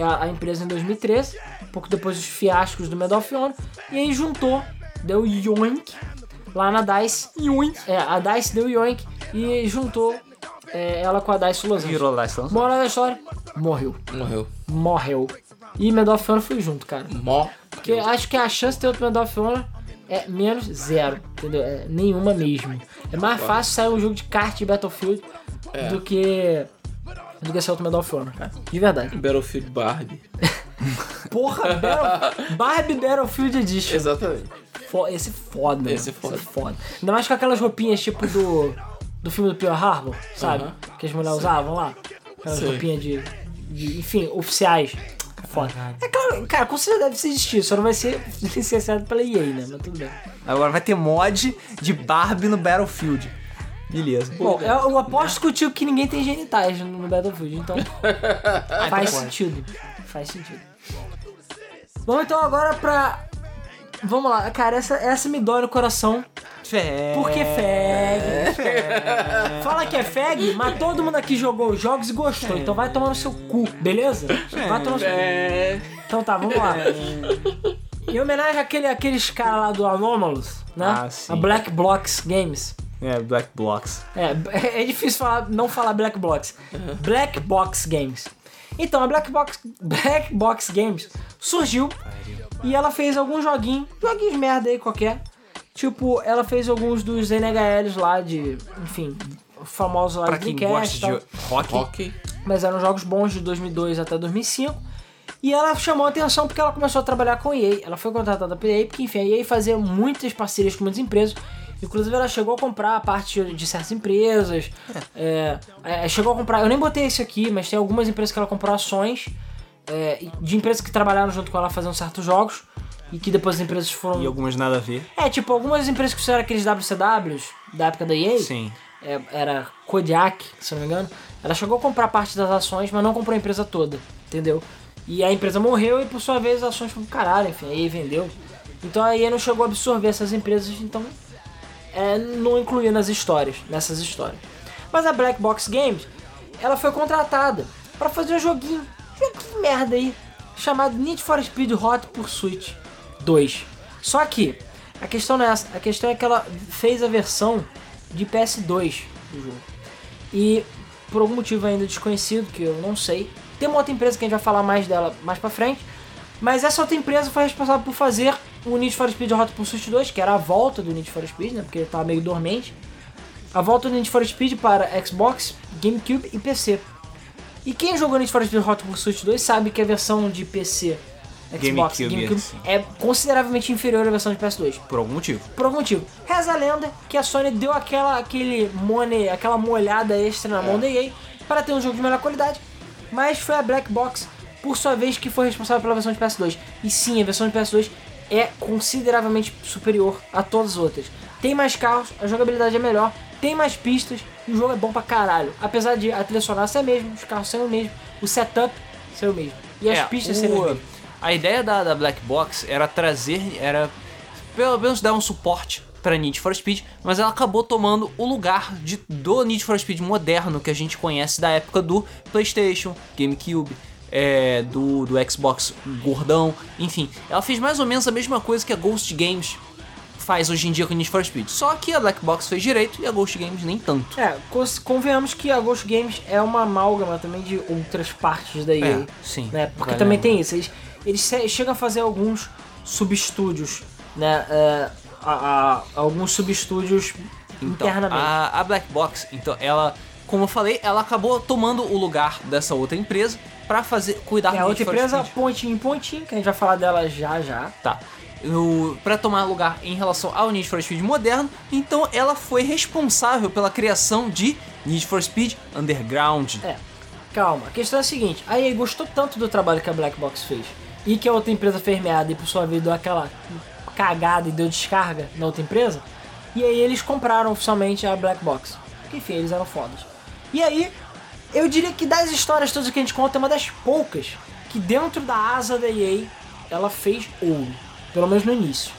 a, a empresa em 2013, pouco depois dos fiascos do Medal of Honor, e aí juntou, deu yoink lá na DICE. Yoink. É, a DICE deu yoink e juntou é, ela com a DICE Los Angeles. Virou lá, então. Moral da história, morreu. Morreu. Morreu. E Medal of Honor foi junto, cara. Mó. Porque acho que a chance de ter outro Medal of Honor é menos zero, entendeu? É nenhuma mesmo. É mais fácil sair um jogo de kart de Battlefield do que do que ser outro Medal of Honor, cara. De verdade. Battlefield Barbie. Porra, Battle... Barbie Battlefield Edition. Exatamente. Fo- Esse é foda, Esse é mano. foda. Ainda mais com aquelas roupinhas tipo do, do filme do Pearl Harbor, sabe? Aham. Que as mulheres usavam lá. Aquelas Sei. roupinhas de, de, enfim, oficiais. Foda. É claro, cara, com certeza deve existir, só não vai ser licenciado pela EA, né? Mas tudo bem. Agora vai ter mod de Barbie no Battlefield. Beleza. Bom, eu, eu aposto contigo que ninguém tem genitais no Battlefield, então faz pode. sentido. Faz sentido. Vamos então agora pra. Vamos lá, cara, essa, essa me dói no coração. Fé. Porque fag. Fala que é fag, mas todo mundo aqui jogou os jogos e gostou. Então vai tomar no seu cu, beleza? Vai tomar no seu cu. É. Então tá, vamos lá. Em homenagem àquele, àqueles caras lá do Anomalous, né? Ah, sim. A Black Blocks Games. É, Black Blocks. É, é difícil falar, não falar Black Box. Black Box Games. Então, a Black Box, Black Box Games surgiu e ela fez alguns joguinhos, joguinhos merda aí qualquer. Tipo, ela fez alguns dos NHLs lá de, enfim, famosos lá Pra de quem Dreamcast gosta e tal. de. Mas eram jogos bons de 2002 até 2005. E ela chamou a atenção porque ela começou a trabalhar com a EA. Ela foi contratada pela EA porque, enfim, a EA fazia muitas parcerias com muitas empresas. Inclusive, ela chegou a comprar a parte de certas empresas. É, é, chegou a comprar... Eu nem botei esse aqui, mas tem algumas empresas que ela comprou ações. é, de empresas que trabalharam junto com ela fazendo certos jogos. E que depois as empresas foram... e algumas nada a ver. É, tipo, algumas empresas que fizeram aqueles WCWs da época da EA Sim. é, era Kodiak, se não me engano. Ela chegou a comprar parte das ações, mas não comprou a empresa toda, entendeu? E a empresa morreu e por sua vez as ações foram pro caralho, enfim, a EA vendeu. Então a EA não chegou a absorver essas empresas, então é, não incluía nas histórias, nessas histórias. Mas a Black Box Games, ela foi contratada pra fazer um joguinho, joguinho merda aí, chamado Need for Speed Hot Pursuit 2. Só que a questão não é essa, a questão é que ela fez a versão de PS2 do jogo. E por algum motivo ainda desconhecido, que eu não sei, tem uma outra empresa que a gente vai falar mais dela mais pra frente, mas essa outra empresa foi responsável por fazer o Need for Speed Hot Pursuit 2, que era a volta do Need for Speed, né, porque ele tava meio dormente. A volta do Need for Speed para Xbox, GameCube e PC. E quem jogou Need for Speed Hot Pursuit 2 sabe que a versão de PC, Xbox, GameCube, GameCube sim. é consideravelmente inferior à versão de PS2 Por algum motivo. por algum motivo. Reza a lenda que a Sony deu aquela, aquele money, aquela molhada extra na mão da EA para ter um jogo de melhor qualidade, mas foi a Black Box, por sua vez, que foi responsável pela versão de PS2. E sim, a versão de PS2 é consideravelmente superior a todas as outras. Tem mais carros, a jogabilidade é melhor, tem mais pistas e o jogo é bom pra caralho. Apesar de a trilha sonora ser a mesma, os carros serem o mesmo, o setup ser o mesmo. E as É, pistas o- serem. A ideia da, da Black Box era trazer, era pelo menos dar um suporte para Need for Speed, mas ela acabou tomando o lugar de, do Need for Speed moderno que a gente conhece da época do PlayStation, GameCube, é, do, do Xbox gordão, enfim. Ela fez mais ou menos a mesma coisa que a Ghost Games faz hoje em dia com Need for Speed. Só que a Black Box fez direito e a Ghost Games nem tanto. É, convenhamos que a Ghost Games é uma amálgama também de outras partes da EA. É, sim. Né? Porque também tem isso. Eles, eles chegam a fazer alguns subestúdios, né? é, a- a- alguns subestúdios Então, internamente. a, a Black Box, então, ela, como eu falei, ela acabou tomando o lugar dessa outra empresa pra fazer, cuidar É a do outra empresa, pontinho em pontinho, que a gente vai falar dela já já. Tá. O, pra tomar lugar em relação ao Need for Speed moderno, então ela foi responsável pela criação de Need for Speed Underground. É, calma. A questão é a seguinte: a EA gostou tanto do trabalho que a Black Box fez e que a outra empresa fez meada e por sua vez deu aquela cagada e deu descarga na outra empresa. E aí eles compraram oficialmente a Black Box. Porque enfim, eles eram fodas. E aí, eu diria que das histórias todas que a gente conta, é uma das poucas que dentro da asa da EA ela fez ouro. Pelo menos no início.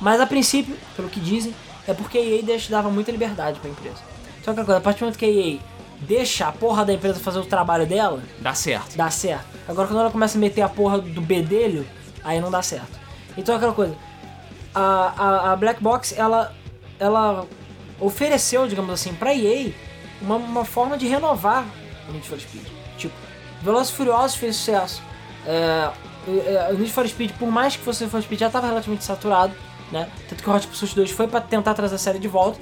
Mas a princípio, pelo que dizem, é porque a EA dava muita liberdade pra empresa. Só que a coisa, a partir do momento que a EA deixa a porra da empresa fazer o trabalho dela, Dá certo. dá certo. Agora quando ela começa a meter a porra do bedelho, aí não dá certo. Então é aquela coisa. A, a, a Black Box, ela, ela ofereceu, digamos assim, pra EA uma, uma forma de renovar o Need for Speed. Tipo, Velozes e Furiosos fez sucesso. É, é, o Need for Speed, por mais que fosse Need for Speed, já estava relativamente saturado, né? Tanto que o Hot Pursuit 2 foi pra tentar trazer a série de volta,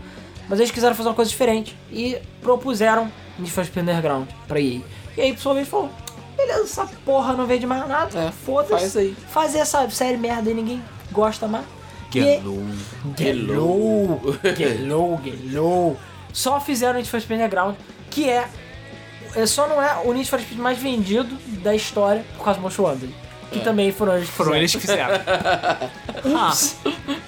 mas eles quiseram fazer uma coisa diferente e propuseram Need for Speed Underground pra EA. E aí, pessoalmente, falou: beleza, essa porra não veio de mais nada, É, foda-se. faz aí. Fazer essa série merda e ninguém gosta mais. Hello. Gelou, Gelou, Gelou. Só fizeram o Need for Speed Underground, que é, é. Só não é o Need for Speed mais vendido da história por causa do Most Wanted. Que também foram eles que Foram fizeram. eles que fizeram. ah,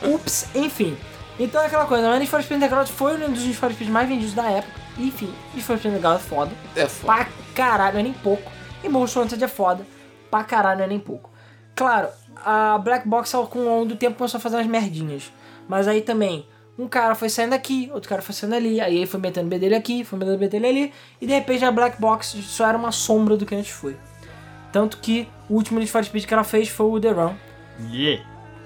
Ups, enfim. Então é aquela coisa, o Need for Speed Underground foi um dos Need for Speed mais vendidos da época. Enfim, Need for Speed Underground é foda. É foda. Pra caralho, não é nem pouco. E Most Wanted é foda. Pra caralho, não é nem pouco. Claro, a Black Box ao com o longo do tempo começou a fazer umas merdinhas. Mas aí também, um cara foi saindo aqui, outro cara foi saindo ali, aí ele foi metendo o bedelho aqui, foi metendo o bedelho ali, e de repente a Black Box só era uma sombra do que antes foi. Tanto que o último Need for Speed que ela fez foi o The Run,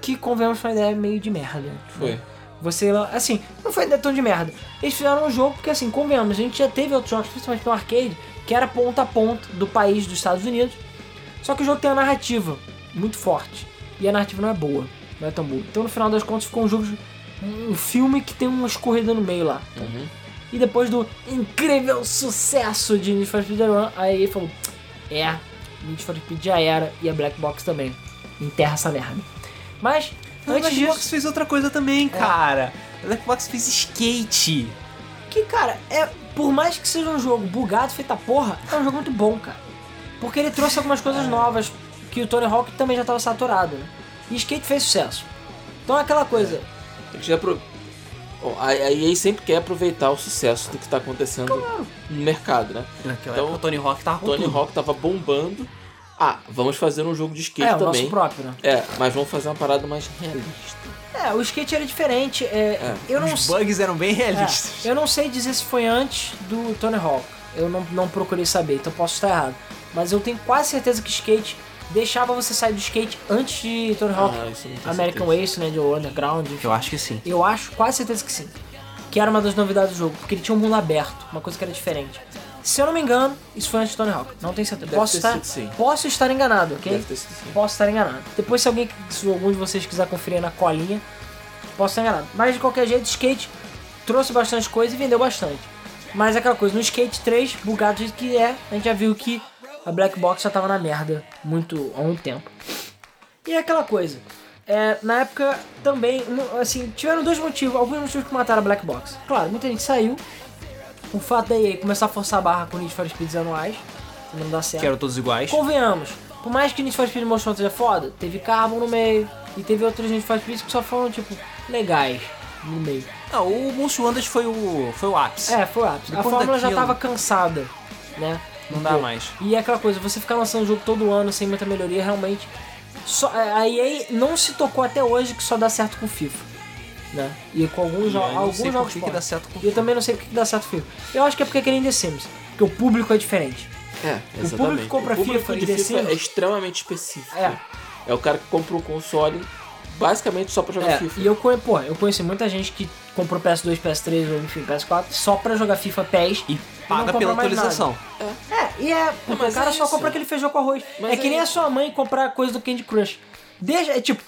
que convenhamos foi uma ideia meio de merda. Foi. Você, assim, não foi ideia tão de merda. Eles fizeram um jogo porque, assim, convenhamos, a gente já teve outros jogos, principalmente no arcade, que era ponta a ponta do país dos Estados Unidos. Só que o jogo tem uma narrativa muito forte. E a narrativa não é boa, não é tão boa. Então, no final das contas, ficou um jogo, um filme que tem uma escorrida no meio lá. E depois do incrível sucesso de Need for Speed The Run, a EA falou: É, Need for Speed já era e a Black Box também. Enterra essa merda. Mas, a antes Black disso. Box fez outra coisa também, cara. A Black Box fez skate. Que, cara, é. Por mais que seja um jogo bugado, feita porra, é um jogo muito bom, cara. Porque ele trouxe algumas coisas novas que o Tony Hawk também já estava saturado, né? E skate fez sucesso. Então é aquela coisa. Tem já apro- Bom, a, a EA sempre quer aproveitar o sucesso do que tá acontecendo no mercado, né? Naquela Então, época o Tony Hawk tava Tony. Hawk tava bombando. Ah, vamos fazer um jogo de skate é, o também. nosso próprio, né? É, mas vamos fazer uma parada mais realista. É, o skate era diferente. É, Eu não Os bugs eram bem é, realistas. eu não sei dizer se foi antes do Tony Hawk. Eu não, não procurei saber, então posso estar errado. Mas eu tenho quase certeza que skate deixava você sair do skate antes de Tony Hawk. Ah, American. Wasteland né, ou Underground. enfim. Eu acho que sim. Eu acho, quase certeza que sim. Que era uma das novidades do jogo, porque ele tinha um mundo aberto, uma coisa que era diferente. Se eu não me engano, isso foi antes de Tony Hawk. Não tenho certeza. Deve Posso estar, sido, posso estar enganado, ok? Deve ter sido sim. Posso estar enganado. Depois, se alguém, se algum de vocês quiser conferir na colinha, posso estar enganado. Mas de qualquer jeito, skate trouxe bastante coisa e vendeu bastante. Mas é aquela coisa, no Skate 3, bugado do jeito que é, a gente já viu que a Black Box já tava na merda muito há um tempo. E é aquela coisa. É, na época também, assim, tiveram dois motivos, alguns motivos que mataram a Black Box. Claro, muita gente saiu. O fato da EA começar a forçar a barra com Need for Speeds anuais, não dá certo. Que eram todos iguais. Convenhamos, por mais que Need for Speed Most Wanted seja foda, teve Carbon no meio, e teve outros Need for Speed que só foram, tipo, legais no meio. Não, o Most Wanted foi o, foi o ápice. É, foi o ápice. A Depois fórmula já daquilo- tava cansada, né? Não dá Pô, mais. E é aquela coisa, você ficar lançando jogo todo ano sem muita melhoria, realmente. Só, é, a EA não se tocou até hoje que só dá certo com FIFA. Né? E com alguns, jo alguns jogos que dá certo com E eu também não sei porque que dá certo com FIFA. Eu acho que é porque é que nem The Sims. Porque o público é diferente. É, exatamente. público que compra o público FIFA e de The FIFA Sims- é extremamente específico. É. É o cara que compra um console basicamente só pra jogar É, FIFA. e eu, pô, eu conheci muita gente que comprou PS2, PS3 ou enfim, PS4 só pra jogar FIFA PES E paga pela atualização. É, e é, porque mas o cara é só compra aquele feijão com arroz. Mas é que é nem a sua mãe comprar coisa do Candy Crush. Deixa, é tipo,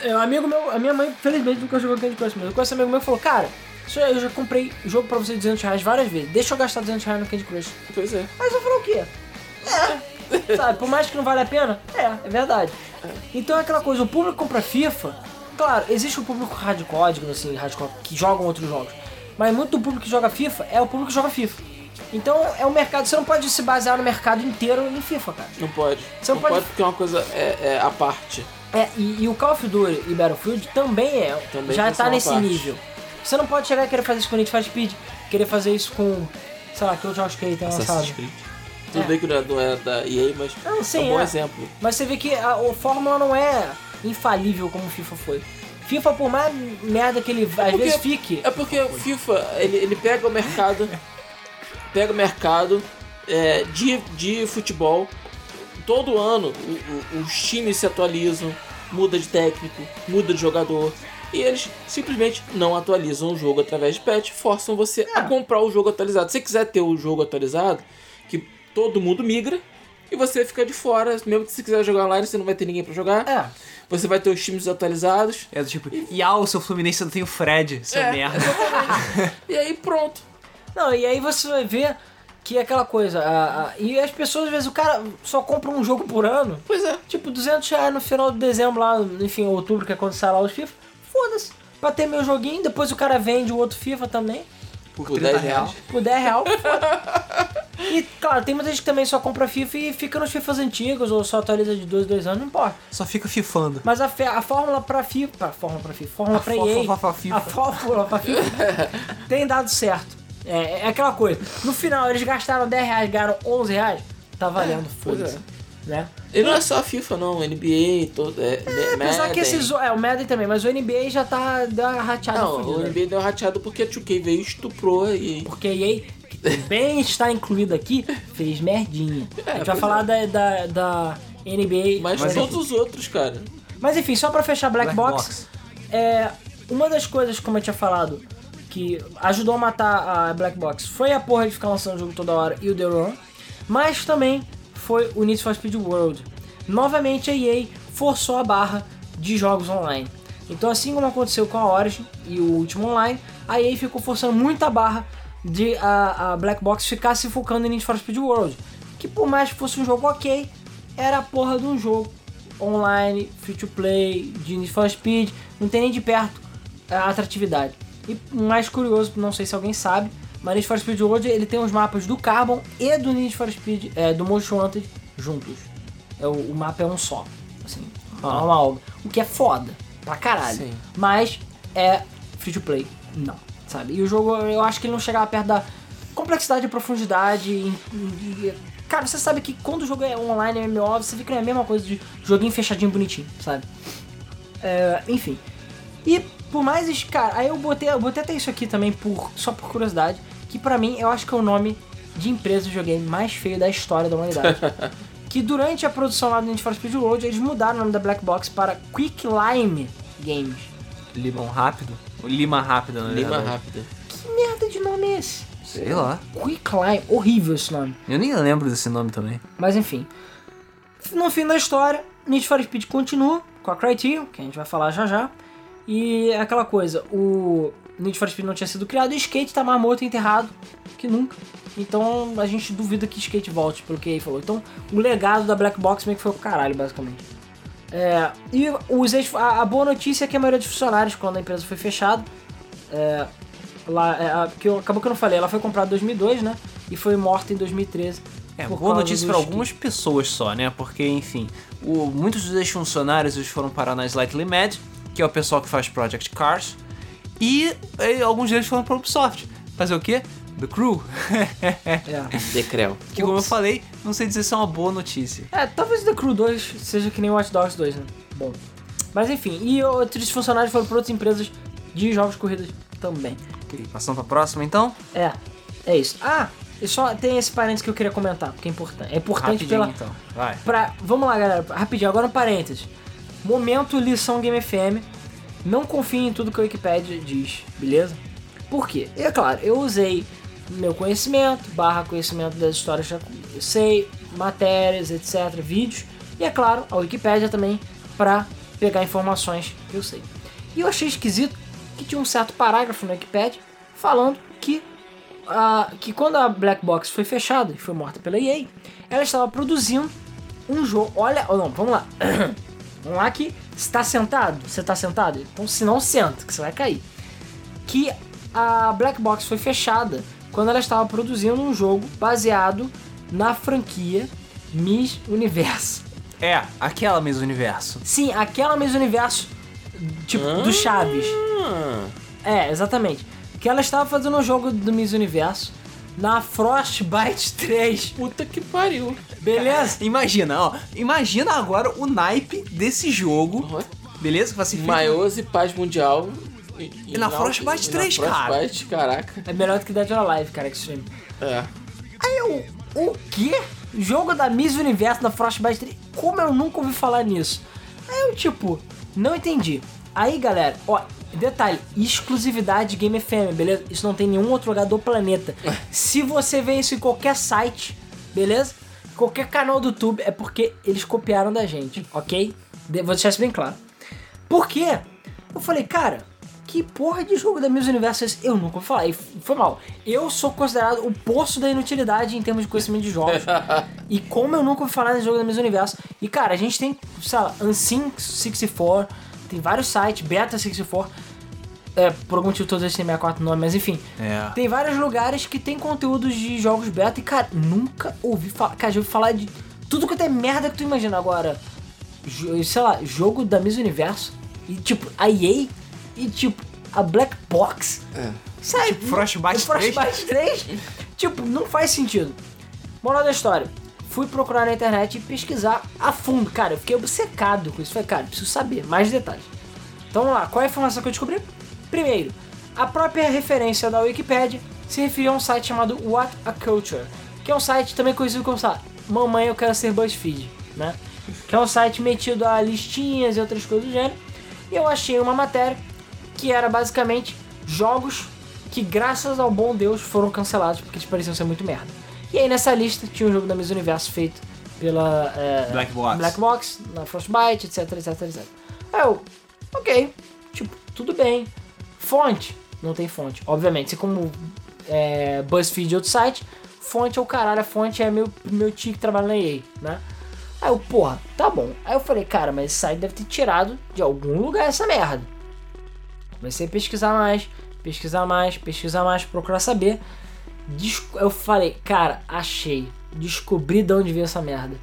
É, um amigo meu, a minha mãe, felizmente, nunca jogou Candy Crush, mas eu conheço um amigo meu que falou, cara, eu já comprei jogo pra você de 200 reais várias vezes, deixa eu gastar 200 reais no Candy Crush. Pois é. Aí você falou o quê? É. Sabe, por mais que não vale a pena, é, é verdade. Então é aquela coisa, o público compra FIFA, claro, existe o público hardcore, digamos assim, hardcore, que jogam outros jogos. Mas muito do público que joga FIFA é o público que joga FIFA. Então é o mercado, você não pode se basear no mercado inteiro em FIFA, cara. Não pode. Você não pode- pode... porque é uma coisa é, é a parte. É, e, e o Call of Duty e Battlefield também é, Também já tá nesse parte. nível. Você não pode chegar e querer fazer isso com Need for Speed, querer fazer isso com, sei lá, que outros jogos que ele tem lançado. Creed. Tudo É. bem que não é, não é da EA, mas Não, é sim, um bom é. exemplo. Mas você vê que a, a Fórmula não é infalível como o FIFA foi. FIFA, por mais merda que ele às porque- vezes fique, É porque o FIFA, ele, ele pega o mercado, pega o mercado é, de, de futebol, todo ano o- o- os times se atualizam, muda de técnico, muda de jogador, e eles simplesmente não atualizam o jogo através de patch, forçam você É. a comprar o jogo atualizado. Se você quiser ter o jogo atualizado, que todo mundo migra, e você fica de fora, mesmo que você quiser jogar online, você não vai ter ninguém pra jogar. é. Você vai ter os times atualizados. É do tipo, e ah, o seu Fluminense não tem o Fred, seu É. merda. E aí pronto. Não, e aí você vai ver que é aquela coisa, a- a- e as pessoas, às vezes, o cara só compra um jogo por ano, Pois é. tipo 200 reais no final de dezembro, lá, enfim, outubro, que é quando sai lá os FIFA, foda-se, pra ter meu joguinho, depois o cara vende o outro FIFA também, Por Por 30 10 reais. reais. por 10 real, foda E, claro, tem muita gente que também só compra FIFA e fica nos FIFAs antigos, ou só atualiza de 2, 2 anos, não importa. Só fica fifando. Mas a, a fórmula pra FIFA, a fórmula pra FIFA, fórmula A pra fó- EA, a fórmula pra FIFA tem dado certo. É, é aquela coisa. No final eles gastaram 10 reais, ganharam 11 reais, tá valendo, pois foda-se. Né? E não é só a FIFA, não. NBA, todo, é, É, apesar que esses. É, o Madden também, mas o NBA já tá deu uma rateada Não, fodida. o NBA deu rateado porque a 2K veio e estuprou e... Porque a EA, que também está incluída aqui, fez merdinha. a gente vai falar da, da, da NBA. Mas, mas, todos os outros, cara. mas enfim, só pra fechar Black, Black Box, Box. É, uma das coisas, como eu tinha falado, que ajudou a matar a Black Box foi a porra de ficar lançando o jogo toda hora e o The Run, mas também foi o Need for Speed World. Novamente a EA forçou a barra de jogos online. Então assim como aconteceu com a Origin e o último online, a EA ficou forçando muito a barra de a, a Black Box ficar se focando em Need for Speed World. Que por mais que fosse um jogo ok, era a porra de um jogo online, free to play, de Need for Speed, não tem nem de perto a atratividade. E mais curioso, não sei se alguém sabe, mas Need for Speed World ele tem os mapas do Carbon e do Need for Speed, é, do Most Wanted juntos. É, o, o mapa é um só, assim, é uma obra. O que é foda, pra caralho. Sim. Mas é free to play, não, sabe? E o jogo, eu acho que ele não chegava perto da complexidade e profundidade. e- e- cara, você sabe que quando o jogo é online, é MMO, você fica na mesma coisa de joguinho fechadinho, bonitinho, sabe? É, enfim. E por mais, cara, aí eu botei, eu botei até isso aqui também por, só por curiosidade, que pra mim eu acho que é o nome de empresa de videogame mais feio da história da humanidade. que durante a produção lá do Need for Speed World, eles mudaram o nome da Black Box para Quick Lime Games. Limão rápido? Ou Lima rápida, na Lima rápida. Que merda de nome é esse? Sei lá. Quick Lime, horrível esse nome. Eu nem lembro desse nome também. Mas enfim. No fim da história, Need for Speed continua com a Criterion, que a gente vai falar já já. E é aquela coisa, o Need for Speed não tinha sido criado e o Skate tá mais morto e enterrado que nunca. Então a gente duvida que Skate volte, pelo que ele falou. Então o legado da Black Box meio que foi pro caralho, basicamente. É, e os a, a boa notícia é que a maioria dos funcionários, quando a empresa foi fechada, é, lá, é, a- que eu- acabou que eu não falei, ela foi comprada em 2002, né? E foi morta em 2013. É, boa notícia para algumas pessoas só, né? Porque, enfim, o- muitos dos ex-funcionários eles foram parar na Slightly Mad, que é o pessoal que faz Project Cars, e, eh, alguns deles foram pra Ubisoft. Fazer o quê? The Crew. É. Decrel. que, como eu Ups. falei, não sei dizer se é uma boa notícia. É, talvez The Crew 2 seja que nem Watch Dogs 2, né? Bom. Mas enfim, e outros funcionários foram para outras empresas de jogos de corridas também. Ok, passando pra próxima então? É, é isso. Ah, e só tem esse parênteses que eu queria comentar, porque é importante. É importante Rapidinho pela. então. Vai. Pra, vamos lá, galera, rapidinho, agora um parênteses. Momento lição Game FM. Não confie em tudo que a Wikipedia diz, beleza? Por quê? É claro, eu usei meu conhecimento, barra conhecimento das histórias que eu sei, matérias, etc, vídeos, e é claro, a Wikipédia também para pegar informações que eu sei. E eu achei esquisito que tinha um certo parágrafo no Wikipedia falando que, ah, que quando a Black Box foi fechada e foi morta pela EA, ela estava produzindo um jogo. Olha, oh, não, vamos lá. vamos lá que está sentado. Você está sentado? Então se não senta, que você vai cair. Que a Black Box foi fechada quando ela estava produzindo um jogo baseado na franquia Miss Universo. É, aquela mesmo universo. Sim, aquela Miss Universo, tipo, do Chaves. Ah, É, exatamente. Que ela estava fazendo um jogo do Miss Universo na Frostbite 3. puta que pariu. Beleza? Imagina, ó. Imagina agora o naipe desse jogo. Beleza? Vai ser feito- Maiores e paz mundial. E, E na Frostbite 3, na cara. Frostbite, caraca. É melhor do que Dead or Alive, cara, Extreme. É. Aí eu, o quê? Jogo da Miss Universo na Frostbite 3? Como eu nunca ouvi falar nisso? Aí eu, tipo, não entendi. Aí, galera, ó, detalhe, exclusividade Game FM, beleza? Isso não tem nenhum outro lugar do planeta. Se você vê isso em qualquer site, beleza? Qualquer canal do YouTube, é porque eles copiaram da gente, ok? De- Vou deixar isso bem claro. Por quê? Eu falei, cara, que porra de jogo da Miss Universo é esse? Eu nunca ouvi falar. E foi mal. Eu sou considerado o poço da inutilidade em termos de conhecimento de jogos. e como eu nunca ouvi falar nesse jogo da Miss Universo. E cara, a gente tem, sei lá, Unsync 64, tem vários sites, Beta 64. É, por algum motivo todos eles têm 64 nome, mas enfim. É. Tem vários lugares que tem conteúdos de jogos beta e, cara, nunca ouvi falar. Cara, já ouvi falar de tudo que é merda que tu imagina agora. Sei lá, jogo da Miss Universo. E tipo, a EA e tipo, a Black Box. É. Sabe? Tipo, Frostbite o Frostbite 3. tipo, não faz sentido. Moral da história. Fui procurar na internet e pesquisar a fundo. Cara, eu fiquei obcecado com isso. Falei, cara, preciso saber mais detalhes. Então vamos lá, qual é a informação que eu descobri? Primeiro, a própria referência da Wikipedia se referia a um site chamado What a Culture, que é um site também conhecido como, lá, Mamãe Eu Quero Ser BuzzFeed, né? Que é um site metido a listinhas e outras coisas do gênero. E eu achei uma matéria que era basicamente jogos que, graças ao bom Deus, foram cancelados porque eles pareciam ser muito merda. E aí nessa lista tinha um jogo da Miss Universo feito pela é, Black Box. Black Box, na Frostbite, etc, etc, etc. Aí eu, ok, tipo, tudo bem. Fonte, não tem fonte. Obviamente, se como é, BuzzFeed e outro site, fonte é o caralho, a fonte é meu, meu tio que trabalha na EA, né? Aí eu, porra, tá bom. Aí eu falei, cara, mas esse site deve ter tirado de algum lugar essa merda. Comecei a pesquisar mais, pesquisar mais, pesquisar mais, procurar saber. Eu falei, cara, achei. Descobri de onde veio essa merda.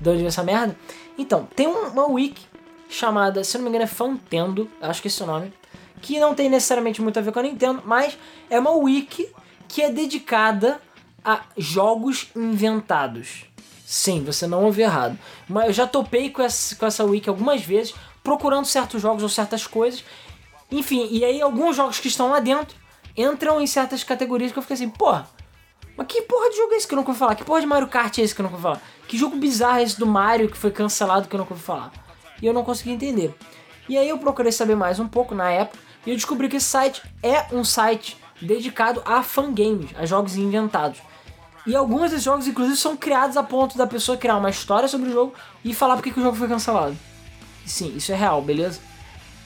De onde veio essa merda? Então, tem um- uma wiki chamada, se não me engano, é Fantendo, acho que esse é o nome, que não tem necessariamente muito a ver com a Nintendo, mas é uma wiki que é dedicada a jogos inventados. Sim, você não ouviu errado. Mas eu já topei com essa, com essa wiki algumas vezes, procurando certos jogos ou certas coisas. Enfim, e aí alguns jogos que estão lá dentro entram em certas categorias que eu fiquei assim, porra, mas que porra de jogo é esse que eu nunca ouvi falar? Que porra de Mario Kart é esse que eu nunca ouvi falar? Que jogo bizarro é esse do Mario que foi cancelado que eu nunca ouvi falar? E eu não consegui entender. E aí eu procurei saber mais um pouco na época e eu descobri que esse site é um site dedicado a fangames, a jogos inventados. E alguns desses jogos, inclusive, são criados a ponto da pessoa criar uma história sobre o jogo e falar porque que o jogo foi cancelado. Sim, isso é real, beleza?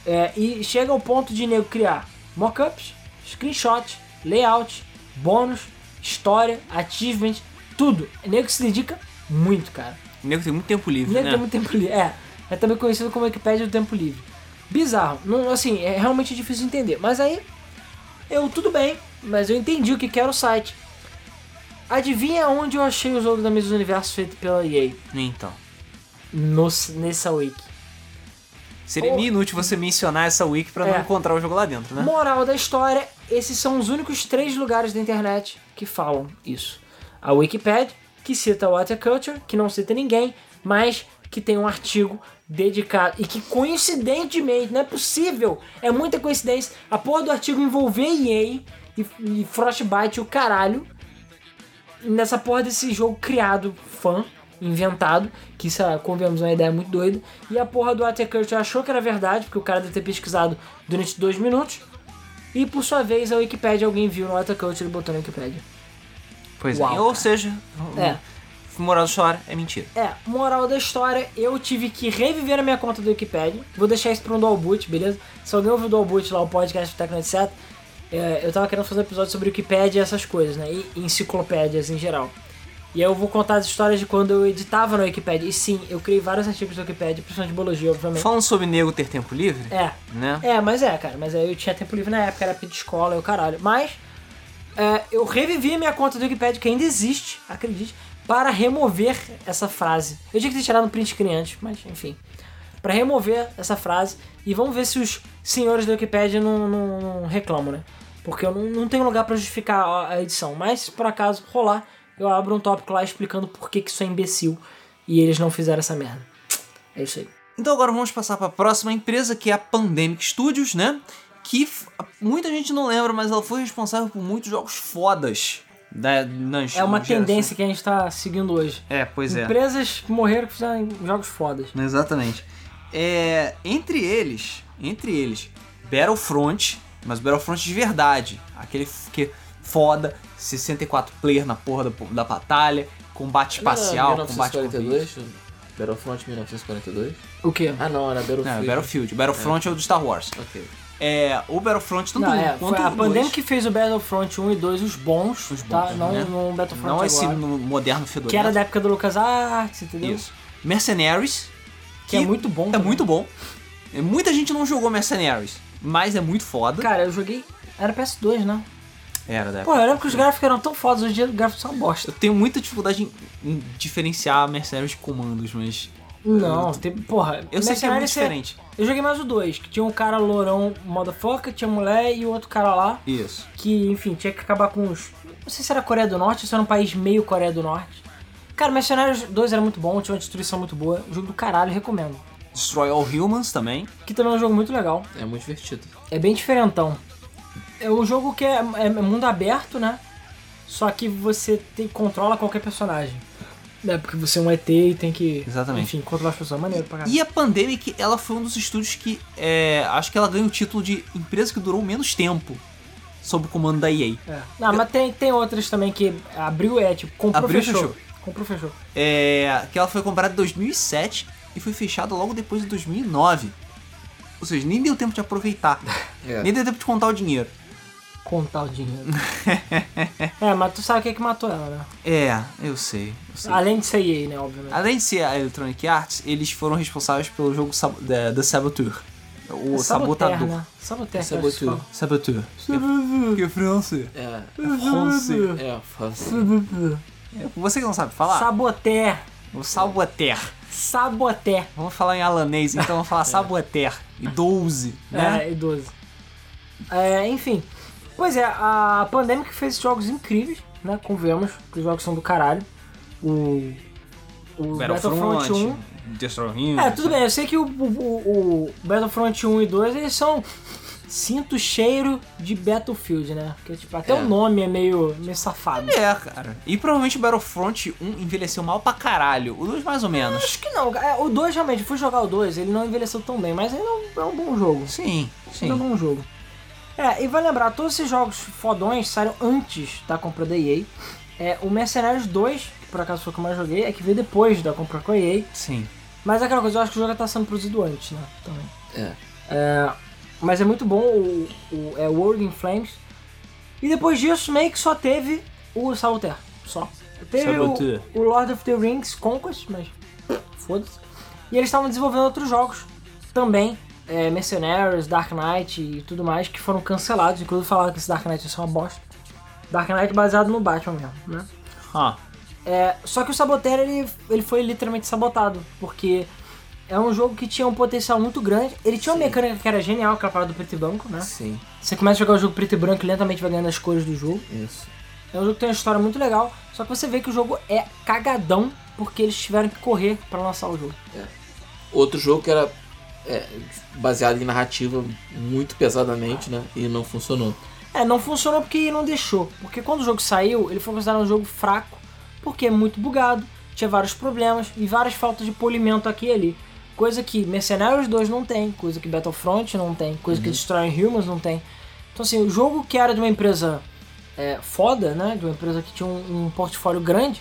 É, e chega ao ponto de nego criar mockups, screenshots, layout, bônus, história, achievement, tudo. O nego se dedica muito, cara. O nego tem muito tempo livre, O nego né? tem muito tempo livre. É, é também conhecido como Wikipedia do tempo livre. Bizarro. Não, assim, é realmente difícil de entender. Mas aí, eu, tudo bem, mas eu entendi o que que era o site. Adivinha onde eu achei o jogo da Miss Universo feito pela EA? Então. No, nessa wiki. Seria meio inútil você mencionar essa wiki pra não É. encontrar o jogo lá dentro, né? Moral da história, esses são os únicos três lugares da internet que falam isso. A Wikipedia, que cita o Culture, que não cita ninguém, mas que tem um artigo dedicado e que coincidentemente, não é possível, é muita coincidência, a porra do artigo envolver EA e, e Frostbite o caralho nessa porra desse jogo criado, fã, inventado, que, lá, convenhamos uma ideia muito doida, e a porra do Culture achou que era verdade, porque o cara deve ter pesquisado durante dois minutos, e por sua vez a Wikipedia alguém viu no Culture e botou na Wikipedia. Pois Uau, é. Ou cara. seja, É. moral da história é mentira. É, moral da história, eu tive que reviver a minha conta do Wikipedia. Vou deixar isso pra um Dual Boot, beleza? Se alguém ouviu o Dual Boot lá, o podcast do Tecno etc. é, eu tava querendo fazer um episódio sobre Wikipedia e essas coisas, né? E enciclopédias em geral. E aí eu vou contar as histórias de quando eu editava no Wikipedia. E sim, eu criei vários artigos do Wikipedia, principalmente de biologia, obviamente. Falando sobre nego ter tempo livre, É, né? é, mas é, cara. Mas aí eu tinha tempo livre na época, era época de escola e o caralho. Mas é, eu revivi a minha conta do Wikipedia, que ainda existe, acredite, para remover essa frase. Eu tinha que ter tirado no print screen antes, mas enfim. Para remover essa frase. E vamos ver se os senhores do Wikipedia não, não- não reclamam, né? Porque eu não, não tenho lugar para justificar a edição. Mas se por acaso rolar, eu abro um tópico lá explicando por que, que isso é imbecil. E eles não fizeram essa merda. É isso aí. Então agora vamos passar para a próxima empresa, que é a Pandemic Studios, né? Que muita gente não lembra, mas ela foi responsável por muitos jogos fodas. Da, nas É uma tendência que a gente tá seguindo hoje. É, pois é. Empresas que morreram que fizeram jogos fodas. Exatamente. É, entre eles, entre eles, Battlefront, mas Battlefront de verdade, aquele que foda, 64 player na porra da, da batalha, combate espacial, Não era combate por vídeo. 1942? Battlefront 1942? O quê? Ah, não, era Battlefield. Não, Battlefield. Battlefront é. o do Star Wars. Ok. É, o Battlefront tanto Não, um é, quanto foi a dois. que fez o Battlefront 1 e 2, os bons, Os tá? bons, Não, né? não o Battlefront Não esse agora. no moderno fedorento. Que era da época do LucasArts, entendeu? Isso. Mercenaries. Que é muito bom É também. muito bom. É, Muita gente não jogou Mercenaries, mas é muito foda. Cara, eu joguei... Era PS2, né? Era da época. Pô, eu lembro que os gráficos eram tão fodas, hoje em dia os gráficos são uma bosta. Eu tenho muita dificuldade em, em diferenciar Mercenaries de comandos, mas Não, tem... Porra, eu sei que é muito Mercenários diferente. Eu joguei mais o 2, que tinha um cara lourão motherfucker, tinha mulher e o outro cara lá, Isso. que, enfim, tinha que acabar com os... Não sei se era Coreia do Norte ou se era um país meio Coreia do Norte. Cara, Mercenários 2 era muito bom, tinha uma destruição muito boa. Um jogo do caralho, recomendo. Destroy All Humans também. Que também é um jogo muito legal. É muito divertido. É bem diferentão. É um jogo que é, é mundo aberto, né? Só que você tem, controla qualquer personagem. Né? Porque você é um ET e tem que, Exatamente. enfim, controlar as pessoas. Maneiro pra caralho. E a Pandemic, ela foi um dos estúdios que é, acho que ela ganha o título de empresa que durou menos tempo sob o comando da EA. É. Não, mas tem, tem outras também que abriu, é tipo, comprou, Abriu, fechou. fechou. Comprou, fechou. É, que ela foi comprada em 2007 e foi fechada logo depois de 2009. Ou seja, nem deu tempo de aproveitar. É. Nem deu tempo de contar o dinheiro. Contar o dinheiro. é, mas tu sabe o que, que matou ela, né? É, eu sei. Eu sei. Além de ser EA, né, obviamente. Além de ser a Electronic Arts, eles foram responsáveis pelo jogo Sab da, da Saboteur. O É sabotador. Né? Saboteur. Saboteur. acho que. Saboteur. Que é francês. É. Francês. É, fácil. Você que não sabe falar? Saboteur. O Saboteur. Saboteur. Vamos falar em alanês, então vamos falar Saboteur. E 12, né? É, e 12. É, enfim. Pois é, a Pandemic fez jogos incríveis, né? Convenhamos, que os jogos são do caralho. O. O Battlefront 1. Destroy Humans. É, tudo bem, eu sei que o, o, o- o Battlefront 1 e 2 eles são. Sinto cheiro de Battlefield, né? Porque, tipo, até É. o nome é meio, meio safado. É, cara. E provavelmente o Battlefront 1 envelheceu mal pra caralho. O 2 mais ou menos. Acho que não. É, O 2 realmente, eu fui jogar o 2, ele não envelheceu tão bem, mas ainda é um bom jogo. Sim, Ainda é um sim. bom jogo. É, e vai lembrar, todos esses jogos fodões saíram antes da compra da EA. É, o Mercenários 2, que por acaso foi o que eu mais joguei, é que veio depois da compra com a EA. Sim. Mas é aquela coisa, eu acho que o jogo tá sendo produzido antes, né? Também. É. É, mas é muito bom o, o é, World in Flames. E depois disso, meio que só teve o Saboteur. Só. Teve o, o Lord of the Rings Conquest, mas foda-se. E eles estavam desenvolvendo outros jogos também. É, Mercenaries, Dark Knight e tudo mais, que foram cancelados. Inclusive falaram que esse Dark Knight ia ser uma bosta. Dark Knight baseado no Batman mesmo, né? Ah, É, só que o Saboteur ele, ele foi literalmente sabotado, porque é um jogo que tinha um potencial muito grande. Ele tinha uma Sim. mecânica que era genial, que era a parada do preto e branco, né? Sim, Você começa a jogar o jogo preto e branco e lentamente vai ganhando as cores do jogo. isso. É um jogo que tem uma história muito legal, só que você vê que o jogo é cagadão porque eles tiveram que correr pra lançar o jogo. Outro jogo que era é, baseado em narrativa muito pesadamente, né? E não funcionou. É, não funcionou porque não deixou. Porque quando o jogo saiu, ele foi considerado um jogo fraco, porque é muito bugado, tinha vários problemas e várias faltas de polimento aqui e ali. Coisa que Mercenários 2 não tem, coisa que Battlefront não tem, coisa que Destroy Humans não tem. Então assim, o jogo que era de uma empresa é, foda, né, de uma empresa que tinha um, um portfólio grande,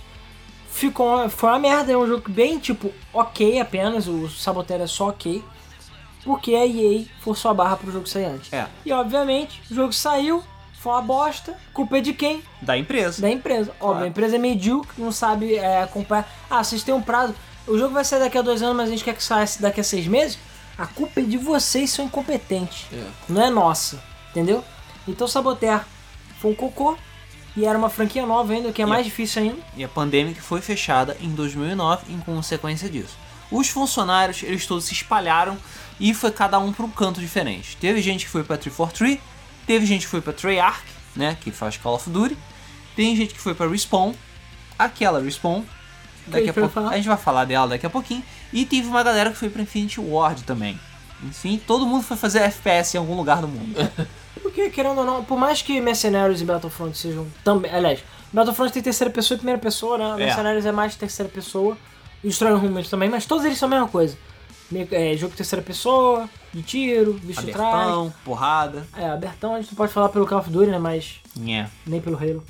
ficou, foi uma merda, é um jogo bem, tipo, ok apenas, o Saboteur é só ok. Porque a EA forçou a barra pro jogo sair antes. É. E obviamente, o jogo saiu, foi uma bosta, culpa é de quem? Da empresa. Da empresa. Óbvio, a empresa é medíocre, não sabe é, acompanhar. Ah, vocês têm um prazo. O jogo vai sair daqui a dois anos, mas a gente quer que saia daqui a seis meses. A culpa é de vocês, são incompetentes. É. Não é nossa, entendeu? Então Saboteur foi um cocô. E era uma franquia nova ainda, o que é mais difícil ainda. E a Pandemic foi fechada em 2009 em consequência disso. Os funcionários, eles todos se espalharam e foi cada um para um canto diferente. Teve gente que foi para 343, teve gente que foi para Treyarch, né, que faz Call of Duty. Tem gente que foi para Respawn, aquela Respawn. Daqui a pouco a gente vai falar dela daqui a pouquinho. E teve uma galera que foi para Infinity Ward também. Enfim, todo mundo foi fazer FPS em algum lugar do mundo. Porque, querendo ou não, por mais que Mercenários e Battlefront sejam também. Aliás, Battlefront tem terceira pessoa e primeira pessoa, né? Mercenários é mais terceira pessoa. E Humans também, mas todos eles são a mesma coisa. É, jogo de terceira pessoa, de tiro, bicho. Abertão, porrada. É, abertão a gente não pode falar pelo Call of Duty, né? Mas Nhé. nem pelo Halo.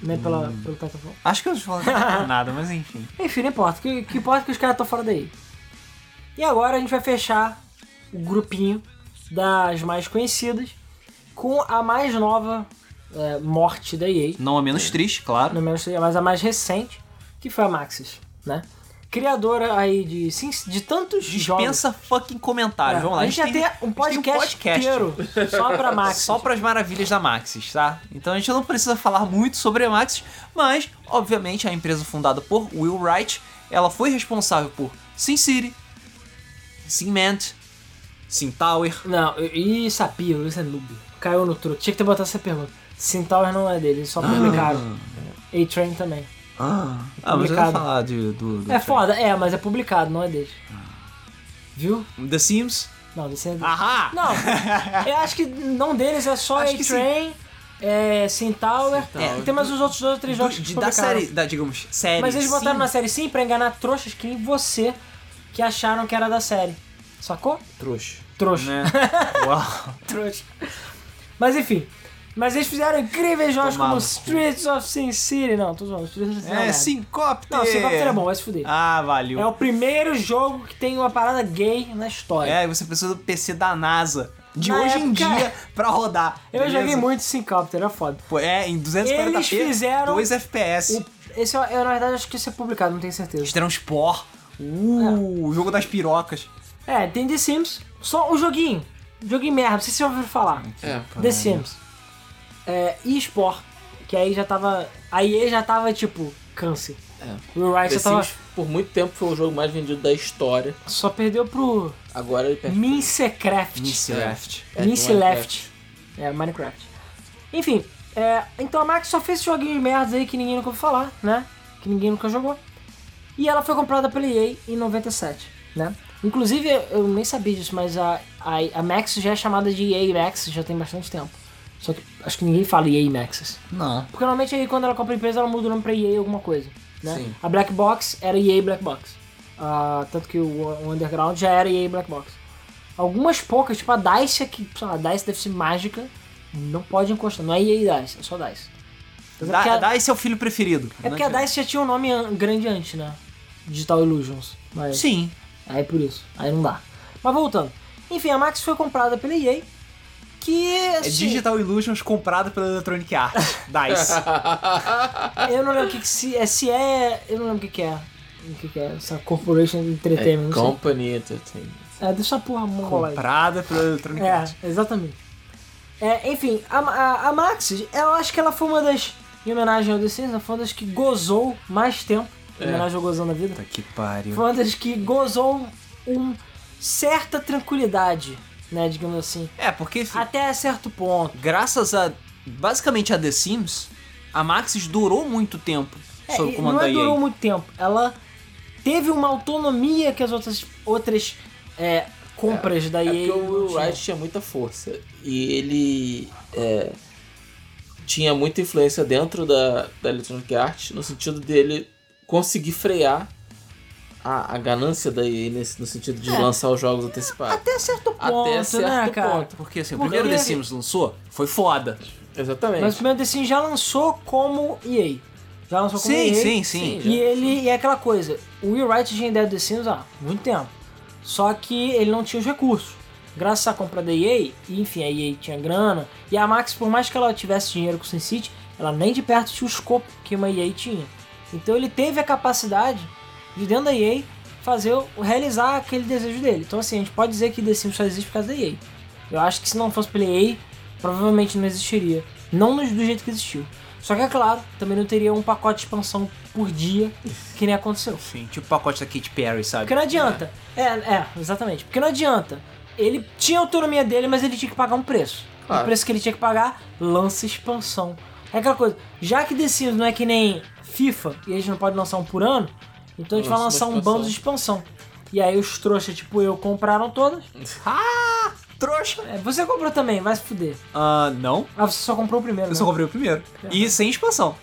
Nem pela, pelo Titanfall. Acho que eu não falando nada, mas enfim. Enfim, não importa. O que, que importa é que os caras estão fora daí. E agora a gente vai fechar o grupinho das mais conhecidas com a mais nova é, morte da EA. Não é menos triste, claro. Não menos, mas a mais recente, que foi a Maxis, né? Criadora aí de, sim, de tantos jogos. Dispensa fucking comentários. É, Vamos lá. A gente ia tem- ter um a gente tem podcast, inteiro só pra Maxis. Só pras maravilhas da Maxis, tá? Então a gente não precisa falar muito sobre a Maxis, mas, obviamente, a empresa fundada por Will Wright, ela foi responsável por Sin City, Sin Ment, Sin Tower. Não, e sabia, isso é noob. Caiu no truque. Tinha que ter botado essa pergunta. Centaur não é dele, eles só publicaram. A-Train também. Ah, ah mas eu vou falar de, do, do É foda, é, mas é publicado, não é dele. Viu? The Sims. Não, desse é Ahá! Não, eu acho que não deles é só A-Train, é, Centaur, É, e tem mais os outros dois ou três jogos Do- que de, da série, da, digamos, série. Mas eles botaram Sim. na série sim pra enganar trouxas que nem você que acharam que era da série. Sacou? Trouxa. Trouxa. Né? Uau. Trouxa. Mas enfim. Mas eles fizeram incríveis jogos como. Streets of Sin City. Não, tô zoando. Streets of Sin City É, merda. Syncopter. Não, Syncopter é bom, vai se fuder. Ah, valeu. É o primeiro jogo que tem uma parada gay na história. É, e você precisa do PC da NASA. De Na hoje em época- dia pra rodar. Eu beleza? joguei muito Syncopter, é foda. Pô, É, em 240p, Eles fizeram 2 FPS. O- esse, eu, eu, na verdade, acho que isso é publicado, não tenho certeza. Transport. Uh, o jogo das pirocas. É, tem The Sims. Só o joguinho. Joguinho merda, não sei se você ouviu falar. É. The Sims. É, e Sport. Que aí já tava. A EA já tava tipo, câncer. É. O Wright já tava. Sims, por muito tempo, foi o jogo mais vendido da história. Só perdeu pro Agora ele perde. Mincecraft. Minecraft. É, Mince Minecraft. Left. É, Minecraft. Enfim, é, então a Max só fez esses joguinhos merdas aí que ninguém nunca ouviu falar, né? Que ninguém nunca jogou. E ela foi comprada pela EA em 97, né? Inclusive, eu nem sabia disso, mas a, a, a Max já é chamada de EA Max já tem bastante tempo. Só que acho que ninguém fala EA Maxes. Não. Porque normalmente aí quando ela compra a empresa, ela muda o nome pra EA alguma coisa, né? Sim. A Black Box era EA Black Box. Ah, tanto que o, o Underground já era EA Black Box. Algumas poucas, tipo a DICE, que, sei lá, a DICE deve ser mágica, não pode encostar. Não é EA DICE, é só DICE. Mas é a- esse é o filho preferido. é porque a DICE já tinha um nome an- grande antes, né? Digital Illusions. Mas Sim. aí por isso. Aí não dá. Mas voltando. Enfim, a Max foi comprada pela EA, que... É assim, Digital Illusions comprado pela Electronic Arts. DICE. Eu não lembro o que, que se, é, se é... Eu não lembro o que, que é. O que, que é essa Corporation É, Entertainment, sei. Company Entertainment. É, deixa a porra mongolada. comprada pela Electronic Arts. É, exatamente. É, enfim, a, a, a Maxis, eu acho que ela foi uma das, em homenagem ao The Sims, ela foi uma das que gozou mais tempo, em É. homenagem ao Gozando a Vida, Puta que pariu. foi uma das que gozou um certa tranquilidade, né, digamos assim, É, porque enfim, até certo ponto. graças a basicamente a The Sims, a Maxis durou muito tempo É, sob o comando não da é EA. durou muito tempo, ela teve uma autonomia que as outras, outras é, compras da É EA porque o Will. Wright tinha muita força. E ele é, tinha muita influência dentro da, da Electronic Arts, no sentido dele conseguir frear a, a ganância da EA nesse, no sentido de É. lançar os jogos antecipados. Até certo ponto, Até certo né, cara? ponto. Porque assim, o Porque- primeiro The Sims lançou, foi foda. Exatamente. Mas o primeiro The Sims já lançou como EA. Já lançou como Sim, EA. sim, sim. E ele e é aquela coisa, o Will Wright tinha ideia do The Sims há muito tempo. Só que ele não tinha os recursos. Graças à compra da EA, e enfim, a EA tinha grana, e a Max, por mais que ela tivesse dinheiro com o SimCity, ela nem de perto tinha o escopo que uma EA tinha. Então ele teve a capacidade de dentro da EA fazer o- realizar aquele desejo dele. Então assim, a gente pode dizer que The Sims só existe por causa da EA. Eu acho que se não fosse pela EA, provavelmente não existiria. Não do jeito que existiu. Só que é claro, também não teria um pacote de expansão por dia, que nem aconteceu. Sim, tipo o pacote da Katy Perry, sabe? Porque não adianta. É, é, exatamente. Porque não adianta. Ele tinha a autonomia dele, mas ele tinha que pagar um preço. Claro. O preço que ele tinha que pagar, lança expansão. É aquela coisa, já que The Sims não é que nem FIFA e a gente não pode lançar um por ano, então a gente vai Lança lançar um bando de expansão. E aí os trouxas, tipo eu, compraram todas. Ah, trouxa! É, você comprou também, vai se fuder. Ah, não. Ah, você só comprou o primeiro, Eu né? só comprei o primeiro. E sem expansão.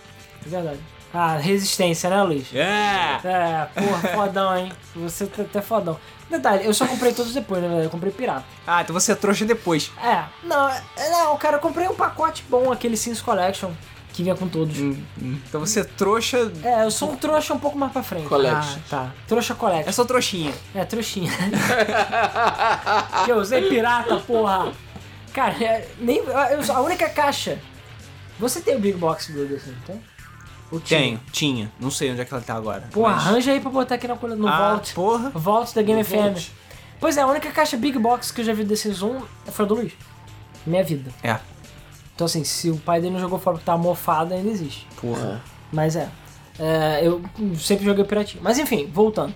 É verdade. Ah, resistência, né, Luiz? É! É, porra, fodão, hein? Você tá até fodão. Detalhe, eu só comprei todos depois, né? Eu comprei pirata. Ah, então você é trouxa depois. É, não, é- não, cara, eu comprei um pacote bom, aquele Sims Collection, que vinha com todos. Então você é trouxa. É, eu sou um trouxa um pouco mais pra frente. Collection. Ah, tá. Trouxa Collection. É só trouxinha. É, trouxinha. que eu usei pirata, porra. Cara, é, nem, eu- a única caixa... Você tem o Big Box do assim, tem? Ou tinha? Tenho, tinha. Não sei onde é que ela tá agora. Pô, mas- arranja aí pra botar aqui na coluna, no ah, Vault. porra. Vault da Game No FM. Vault. Pois é, a única caixa Big Box que eu já vi desse Zoom foi a do Luiz. Minha vida. É. Então assim, se o pai dele não jogou fora porque tá mofado, ainda existe. Porra. Mas é. É, eu sempre joguei piratinho. Mas enfim, voltando.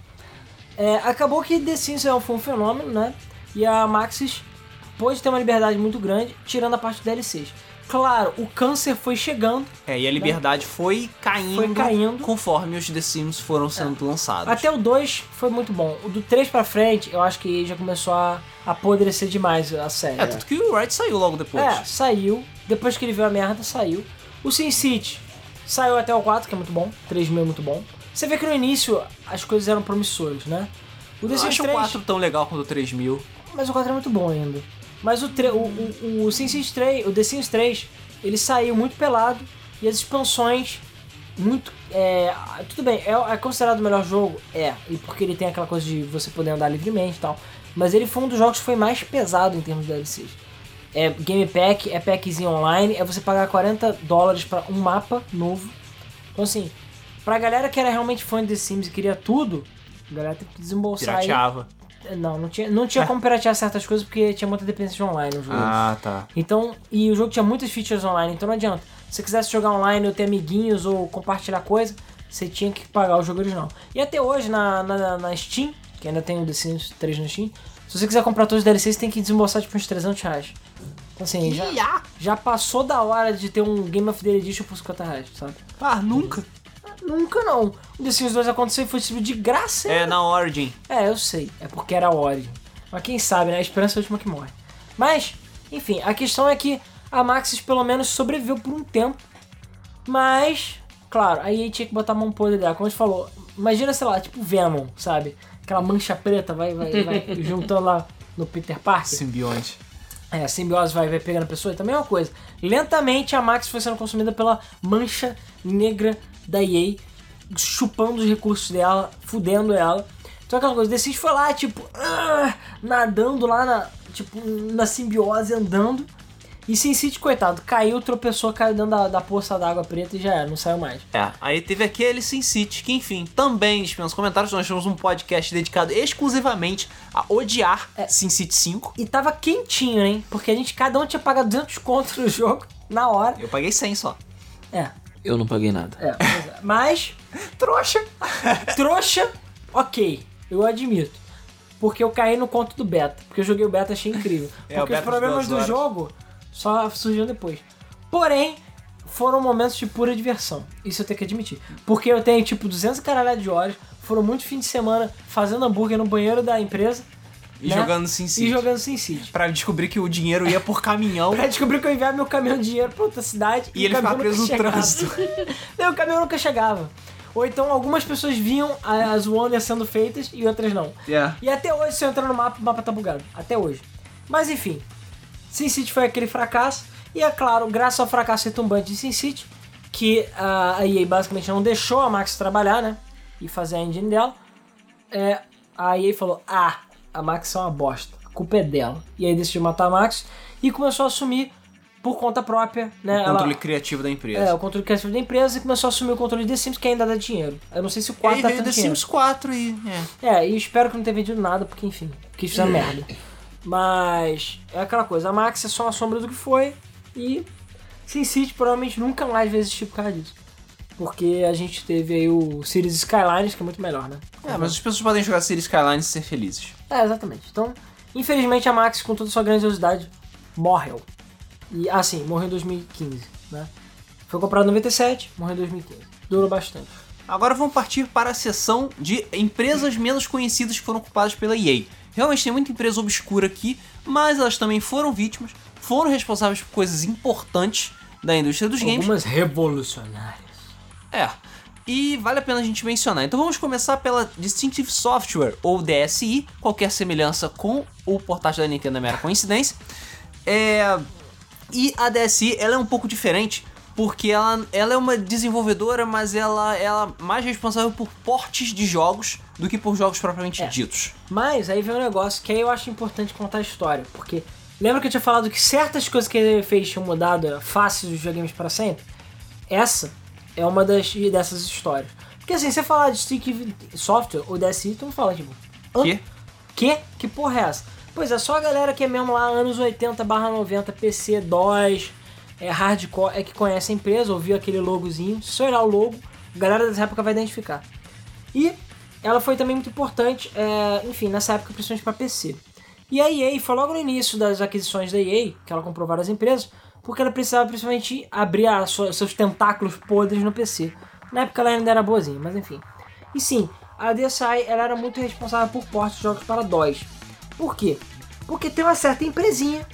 É, acabou que The Sims é- foi um fenômeno, né? E a Maxis pôde ter uma liberdade muito grande, tirando a parte dos DLCs. Claro, o câncer foi chegando. É, e a liberdade foi caindo, Foi caindo. conforme os The Sims foram sendo lançados. Até o 2 foi muito bom. O do 3 pra frente, eu acho que já começou a apodrecer demais a série. É, tanto que o Wright saiu logo depois. É, saiu. Depois que ele viu a merda, saiu. O Sin City saiu até o 4, que é muito bom. 3 mil é muito bom. Você vê que no início as coisas eram promissoras, né? O The Eu Sims acho o 3, 4 tão legal quanto o 3000. mas o 4 é muito bom ainda. Mas o, o, o, o City 3, o The Sims 3, ele saiu muito pelado e as expansões muito. É, tudo bem, é, é considerado o melhor jogo? É, e porque ele tem aquela coisa de você poder andar livremente e tal. Mas ele foi um dos jogos que foi mais pesado em termos de DLCs. É Game Pack, é packzinho online, é você pagar 40 dólares pra um mapa novo. Então assim, pra galera que era realmente fã de The Sims e queria tudo, a galera tem que desembolsar aí. Não, não tinha, não tinha como piratear certas coisas porque tinha muita dependência de online no jogo. Ah, tá. Então, e o jogo tinha muitas features online, então não adianta. Se você quisesse jogar online ou ter amiguinhos ou compartilhar coisa, você tinha que pagar o jogo original. E até hoje na, na, na Steam, que ainda tem o The Sims 3 na Steam, se você quiser comprar todos os DLCs, você tem que desembolsar tipo uns 300 reais. Então assim, já, já passou da hora de ter um Game of the Edition por 50 reais, sabe? Ah, nunca. Nunca não. O The Sims 2 aconteceu e foi distribuído de graça. É, na Origin. É, eu sei. É porque era a Origin. Mas quem sabe, né? A esperança é a última que morre. Mas, enfim, a questão é que a Maxis pelo menos sobreviveu por um tempo. Mas, claro, aí EA tinha que botar a mão podre dela. Como a gente falou, imagina, sei lá, tipo Venom, sabe? Aquela mancha preta vai, vai, vai juntando lá no Peter Parker. Simbionte. É, a simbiose vai, vai pegando a pessoa, e também é uma coisa. Lentamente a Max foi sendo consumida pela mancha negra da EA, chupando os recursos dela, fudendo ela. Então aquela coisa, The Sims foi lá, tipo, ah, nadando lá na, tipo, na simbiose, andando. E Sin City, coitado, caiu, tropeçou, caiu dentro da, da poça d'água preta e já era, não saiu mais. É, aí teve aquele Sin City, que enfim, também dispensa os comentários. Nós temos um podcast dedicado exclusivamente a odiar É. Sin City 5. E tava quentinho, hein? Porque a gente, cada um tinha pagado 200 conto no jogo, na hora. Eu paguei 100 só. É, Eu não paguei nada. é, pois é. Mas, Trouxa! Trouxa, ok, eu admito. Porque eu caí no conto do beta. Porque eu joguei o beta achei incrível. É, porque os problemas do horas. jogo só surgiram depois. Porém, foram momentos de pura diversão. Isso eu tenho que admitir. Porque eu tenho tipo 200 caralhadas de horas. Foram muitos fins de semana fazendo hambúrguer no banheiro da empresa. E né? jogando Sin City. E jogando Sin City. Pra descobrir que o dinheiro ia por caminhão. Pra descobrir que eu enviava meu caminhão de dinheiro pra outra cidade E o ele ficava preso no chegava. trânsito. Não, o caminhão nunca chegava. Ou então algumas pessoas viam as wonders sendo feitas e outras não. Yeah. E até hoje, se eu entrar no mapa, o mapa tá bugado. Até hoje. Mas enfim, Sin City foi aquele fracasso. E é claro, graças ao fracasso retumbante de Sin City, que a a EA basicamente não deixou a Max trabalhar, né? E fazer a engine dela. É, a EA falou: Ah, a Max é uma bosta, a culpa é dela. E aí decidiu matar a Max e começou a assumir por conta própria, né? O ela- controle criativo da empresa. é, o controle criativo da empresa e começou a assumir o controle de The Sims, que ainda dá dinheiro. Eu não sei se o E 4 aí dá veio The dinheiro. Sims 4 e... É. É, e espero que não tenha vendido nada, porque enfim, que isso é merda. Mas é aquela coisa, a Max é só uma sombra do que foi e SimCity provavelmente nunca mais vai existir por causa disso. Porque a gente teve aí o Cities Skylines, que é muito melhor, né? É, mas as pessoas podem jogar Cities Skylines e ser felizes. É, exatamente. Então, infelizmente a Max, com toda a sua grandiosidade, morreu. E assim, morreu em 2015, né? Foi comprado em 97, morreu em 2015. Durou bastante. Agora vamos partir para a seção de empresas menos conhecidas que foram ocupadas pela EA. Realmente tem muita empresa obscura aqui, mas elas também foram vítimas, foram responsáveis por coisas importantes da indústria dos games. Algumas revolucionárias. É. E vale a pena a gente mencionar. Então vamos começar pela Distinctive Software, ou DSI. Qualquer semelhança com o portátil da Nintendo é mera coincidência. É... E a DSI, ela é um pouco diferente, porque ela, ela é uma desenvolvedora, mas ela, ela é mais responsável por portes de jogos do que por jogos propriamente É. ditos. Mas aí vem um negócio que aí eu acho importante contar a história, porque lembra que eu tinha falado que certas coisas que ele fez tinham mudado a face dos videogames para sempre? Essa é uma das dessas histórias. Porque assim, você falar de Stick Software ou DSI, tu não fala tipo, hã? Que? Que? Que porra é essa? Pois é, só a galera que é mesmo lá anos 80 barra 90, PC, DOS, é, hardcore, é que conhece a empresa, ouviu aquele logozinho. Se você olhar o logo, a galera dessa época vai identificar. E ela foi também muito importante, é, enfim, nessa época, principalmente para PC. E a EA foi logo no início das aquisições da EA, que ela comprou várias empresas, porque ela precisava principalmente abrir a sua- seus tentáculos podres no PC. Na época ela ainda era boazinha, mas enfim. E sim, a DSi ela era muito responsável por portes de jogos para DOS. Por quê? Porque tem uma certa empresinha,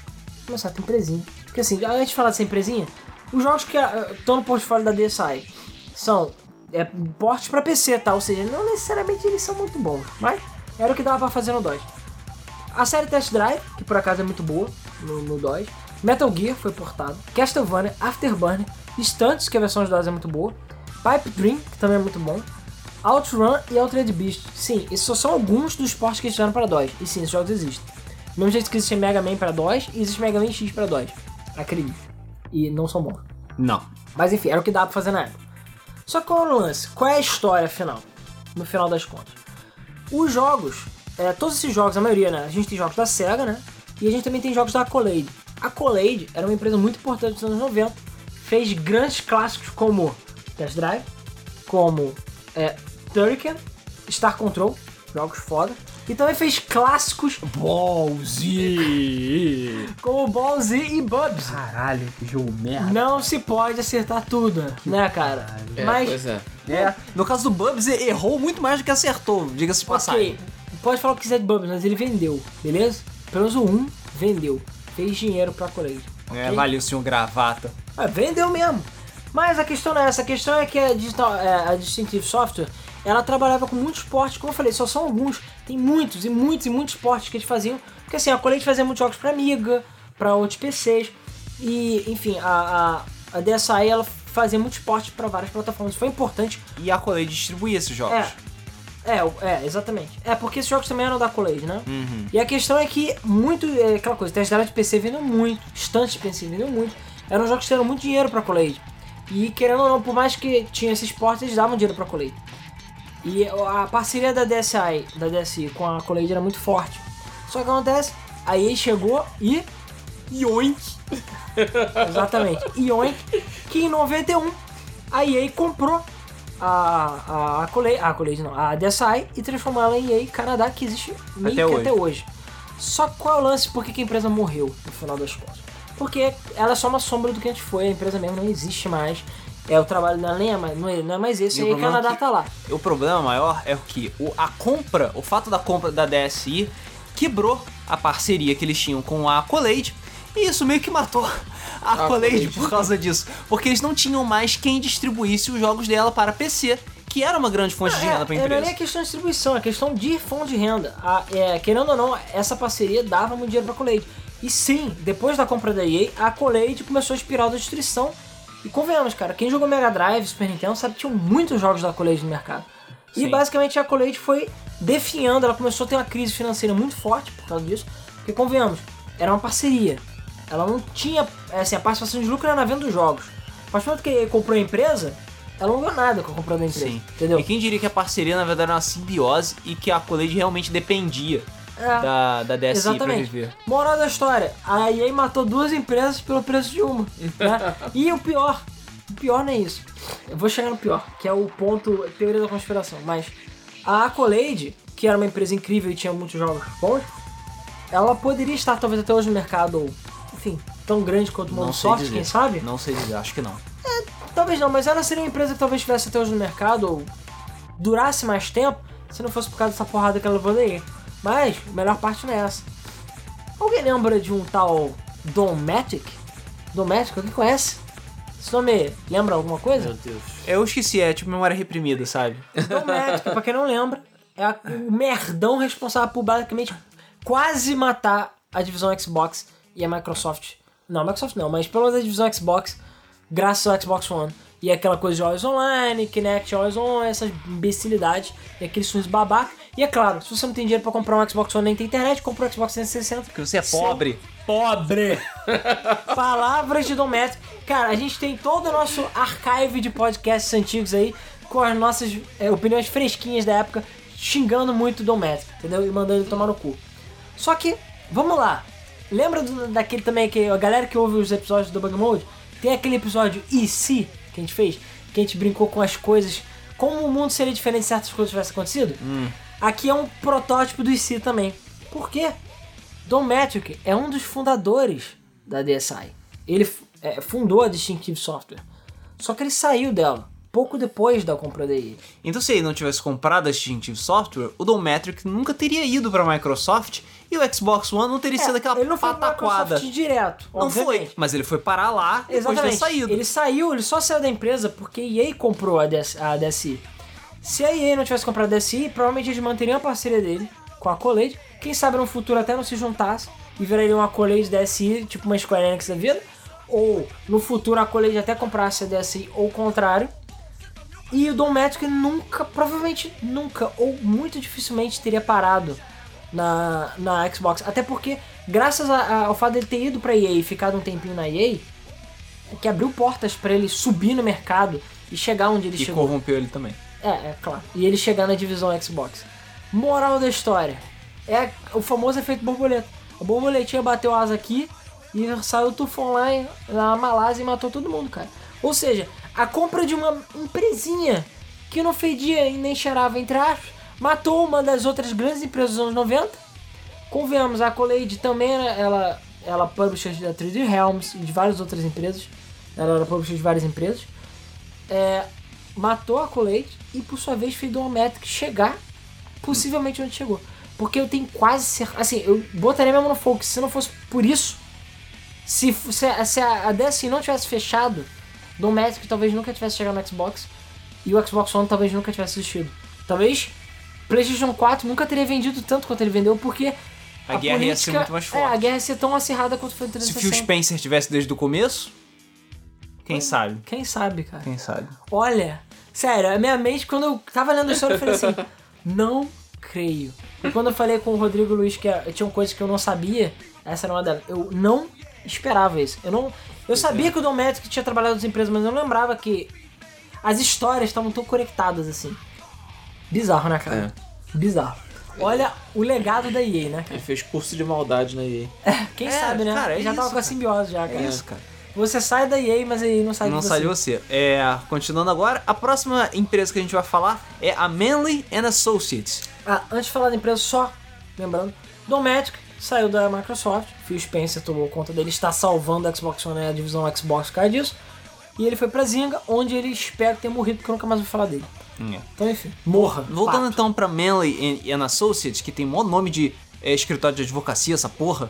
uma certa empresinha. Porque assim, antes de falar dessa empresinha, os jogos que ah, estão no portfólio da DSi são é, portes para PC, tá? Ou seja, não necessariamente eles são muito bons, mas era o que dava para fazer no DOS. A série Test Drive, que por acaso é muito boa no, no DOS. Metal Gear foi portado. Castlevania, Afterburner, Stunts, que a versão de DOS é muito boa. Pipe Dream, que também é muito bom. Outrun e Altered Beast. Sim, esses só são alguns dos portes que eles fizeram para DOS. E sim, esses jogos existem. Do mesmo jeito que existe Mega Man para DOS, existe Mega Man X para DOS. Acredite. E não são bons. Não. Mas enfim, era o que dava pra fazer na época. Só que qual é o lance? Qual é a história final? No final das contas. Os jogos, é, todos esses jogos, a maioria, né? A gente tem jogos da SEGA, né? E a gente também tem jogos da Accolade. A Accolade era uma empresa muito importante nos anos 90. Fez grandes clássicos como Test Drive, como é, Turrican, Star Control, jogos foda. E também fez clássicos Ballsy! como Ball Z e Bubs. Caralho, que jogo merda. Não se pode acertar tudo, né, cara? É, Mas pois é. É, no caso do Bubs, ele errou muito mais do que acertou, diga-se de passagem. Ok, pode falar o que quiser de Bubbles, mas ele vendeu, beleza? Pelo menos o 1 vendeu. Fez dinheiro pra Colete. É, valeu, senhor gravata. Ah, vendeu mesmo. Mas a questão não é essa, a questão é que a, Digital, é, a Distinctive Software, ela trabalhava com muitos portes, como eu falei, só são alguns. Tem muitos e muitos e muitos portes que eles faziam. Porque assim, a Colete fazia muitos jogos pra Amiga, pra outros PCs. E, enfim, a, a, a DSi, ela fazia muitos portes pra várias plataformas. Foi importante E a Colei distribuía esses jogos. É. É, é, exatamente. É, porque esses jogos também eram da College, né? Uhum. E a questão é que muito, é, aquela coisa, Test Drive de PC vendeu muito, Stunt de PC vendeu muito. Eram jogos que deram muito dinheiro pra College. E querendo ou não, por mais que tinha esses portes, eles davam dinheiro pra College. E a parceria da DSi, da DSi com a College era muito forte. Só que acontece, a EA chegou e... Yoink! Exatamente. Yoink, que em 91 a EA comprou a, a, College, a College não, a DSi e transformou ela em EA Canadá, que existe meio Até que hoje. até hoje. Só qual é o lance? Por que, que a empresa morreu, no final das contas? Porque ela é só uma sombra do que a gente foi, a empresa mesmo não existe mais. É, o trabalho dela nem é mais, não é, não é mais esse, E o aí problema Canadá é que- tá lá. O problema maior é que o, a compra, o fato da compra da DSi quebrou a parceria que eles tinham com a Accolade e isso meio que matou a Accolade Accolade. por causa disso. Porque eles não tinham mais quem distribuísse os jogos dela para PC, que era uma grande fonte de renda para a é, não é empresa. nem questão de distribuição, é questão de fonte de renda. A- é, querendo ou não, essa parceria dava muito dinheiro pra Collade. E sim, depois da compra da EA, a Collade começou a espiral da destruição E convenhamos, cara, quem jogou Mega Drive, Super Nintendo, sabe que tinham muitos jogos da Accolade no mercado. E Sim. basicamente a Accolade foi definhando, ela começou a ter uma crise financeira muito forte por causa disso, porque convenhamos, era uma parceria. Ela não tinha, assim, a participação de lucro era na venda dos jogos. A partir do momento que ele comprou a empresa, ela não ganhou nada com a compra da empresa, Sim. entendeu? E quem diria que a parceria, na verdade, era uma simbiose e que a Accolade realmente dependia É. da, da DSI pra Exatamente. viver. Moral da história, a EA matou duas empresas pelo preço de uma. Né? e o pior, o pior não é isso. Eu vou chegar no pior, que é o ponto teoria da conspiração. Mas a Accolade, que era uma empresa incrível e tinha muitos jogos bons, ela poderia estar talvez até hoje no mercado, ou, enfim, tão grande quanto o Não Mondo sei Soft, dizer. quem sabe? Não sei dizer, acho que não. Talvez não, mas ela seria uma empresa que talvez estivesse até hoje no mercado, ou durasse mais tempo, se não fosse por causa dessa porrada que ela levou daí. Mas, a melhor parte não é essa. Alguém lembra de um tal Domatic? Domatic, alguém conhece? Esse nome lembra alguma coisa? Meu Deus. Eu esqueci, é tipo memória reprimida, sabe? Domatic, pra quem não lembra, é a- o merdão responsável por basicamente quase matar a divisão Xbox e a Microsoft. Não, a Microsoft não, mas pelo menos a divisão Xbox, graças ao Xbox One. E aquela coisa de Always Online, Kinect Always On, essas imbecilidades e aqueles sons babaca. E é claro, se você não tem dinheiro pra comprar um Xbox One nem tem internet, compra um Xbox 360. Porque você é pobre. Pobre! Palavras de Dométrico. Cara, a gente tem todo o nosso archive de podcasts antigos aí, com as nossas é, opiniões fresquinhas da época, xingando muito o Dométrico, entendeu? E mandando ele tomar no cu. Só que, vamos lá. Lembra do- daquele também que a galera que ouve os episódios do Bug Mode? Tem aquele episódio E se que a gente fez? Que a gente brincou com as coisas. Como o mundo seria diferente se certas coisas tivessem acontecido? Aqui é um protótipo do E se também. Por quê? Don Matrick é um dos fundadores da DSI. Ele é, fundou a Distinctive Software. Só que ele saiu dela pouco depois da compra da EA. Então, se ele não tivesse comprado a Distinctive Software, o Dometric nunca teria ido pra Microsoft e o Xbox One não teria sido aquela É, ele não foi pataquada. Microsoft direto. Não foi, obviamente. mas ele foi parar lá depois de ter Exatamente. saído. Ele saiu, ele só saiu da empresa porque a EA comprou a, DS, a DSI. Se a EA não tivesse comprado a DSI, provavelmente eles manteriam a parceria dele com a Accolade. Quem sabe no futuro até não se juntasse e viraria uma Accolade DSI, tipo uma Square Enix da vida. Ou no futuro a Accolade até comprasse a DSI ou o contrário. E o Don Matrick nunca, provavelmente nunca, ou muito dificilmente teria parado na, na Xbox. Até porque, graças a- a- ao fato dele ter ido pra EA e ficado um tempinho na EA, é que abriu portas pra ele subir no mercado e chegar onde ele E chegou. corrompeu ele também. É, é claro. E ele chegar na divisão Xbox. Moral da história. É o famoso efeito borboleta. A borboletinha bateu asa aqui e saiu o tufão lá na Malásia e matou todo mundo, cara. Ou seja, a compra de uma empresinha que não fedia e nem cheirava, entre aspas, matou uma das outras grandes empresas dos anos 90. Convenhamos, a Accolade também era, ela, ela publisher da 3D Realms e de várias outras empresas. Ela era publisher de várias empresas. É, matou a Accolade e por sua vez fez o Dometric chegar possivelmente onde chegou. Porque eu tenho quase certeza. Assim, eu botaria mesmo no fogo se não fosse por isso, se, se, se a, a DSI não tivesse fechado, Dometric talvez nunca tivesse chegado no Xbox e o Xbox One talvez nunca tivesse existido. Talvez PlayStation 4 nunca teria vendido tanto quanto ele vendeu porque. A guerra ia ser muito mais É, a forte. guerra ia ser tão acirrada quanto foi o Se 360. Phil Spencer tivesse desde o começo, quem sabe? Quem sabe, cara? Quem sabe? Olha, sério, a minha mente, quando eu tava lendo a história, eu falei assim: não creio. E quando eu falei com o Rodrigo Luiz que eh, tinham coisas que eu não sabia, essa era uma delas. Eu não esperava isso. Eu não. Eu sabia que o Dométrico tinha trabalhado nas empresas, mas eu não lembrava que as histórias estavam tão conectadas assim. Bizarro, né, cara? Bizarro. Olha o legado da EA, né, cara? Ele fez curso de maldade na EA. Quem É, sabe, né? cara, é Ele já tava isso, com a cara. simbiose já, cara. É isso, cara. Você sai da EA, mas a EA não sai Não de sai de você. você. É, continuando agora, a próxima empresa que a gente vai falar é a Manley and Associates. Ah, antes de falar da empresa, só lembrando, Dometric saiu da Microsoft, Phil Spencer tomou conta dele, está salvando a Xbox One e a divisão Xbox por causa disso. E ele foi pra Zynga, onde ele espera ter morrido, porque eu nunca mais vou falar dele. Então, enfim, morra. Voltando Fato. então pra Manley and, and Associates, que tem maior nome de é, escritório de advocacia, essa porra,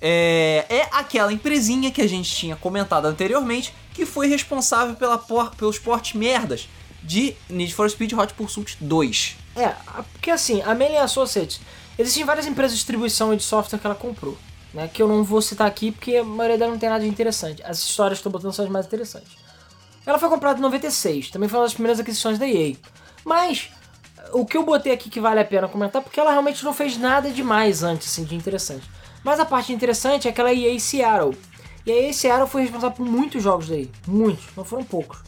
é, é aquela empresinha que a gente tinha comentado anteriormente, que foi responsável pela por, pelos portes merdas de Need for Speed Hot Pursuit 2. É, porque assim, a Melee Associates, existem várias empresas de distribuição e de software que ela comprou, né? Que eu não vou citar aqui porque a maioria delas não tem nada de interessante. As histórias que tô botando são as mais interessantes. Ela foi comprada em 96, também foi uma das primeiras aquisições da EA. Mas o que eu botei aqui que vale a pena comentar, porque ela realmente não fez nada demais antes, assim, de interessante. Mas a parte interessante é aquela EA Seattle. E a EA Seattle foi responsável por muitos jogos daí. Muitos, não foram poucos.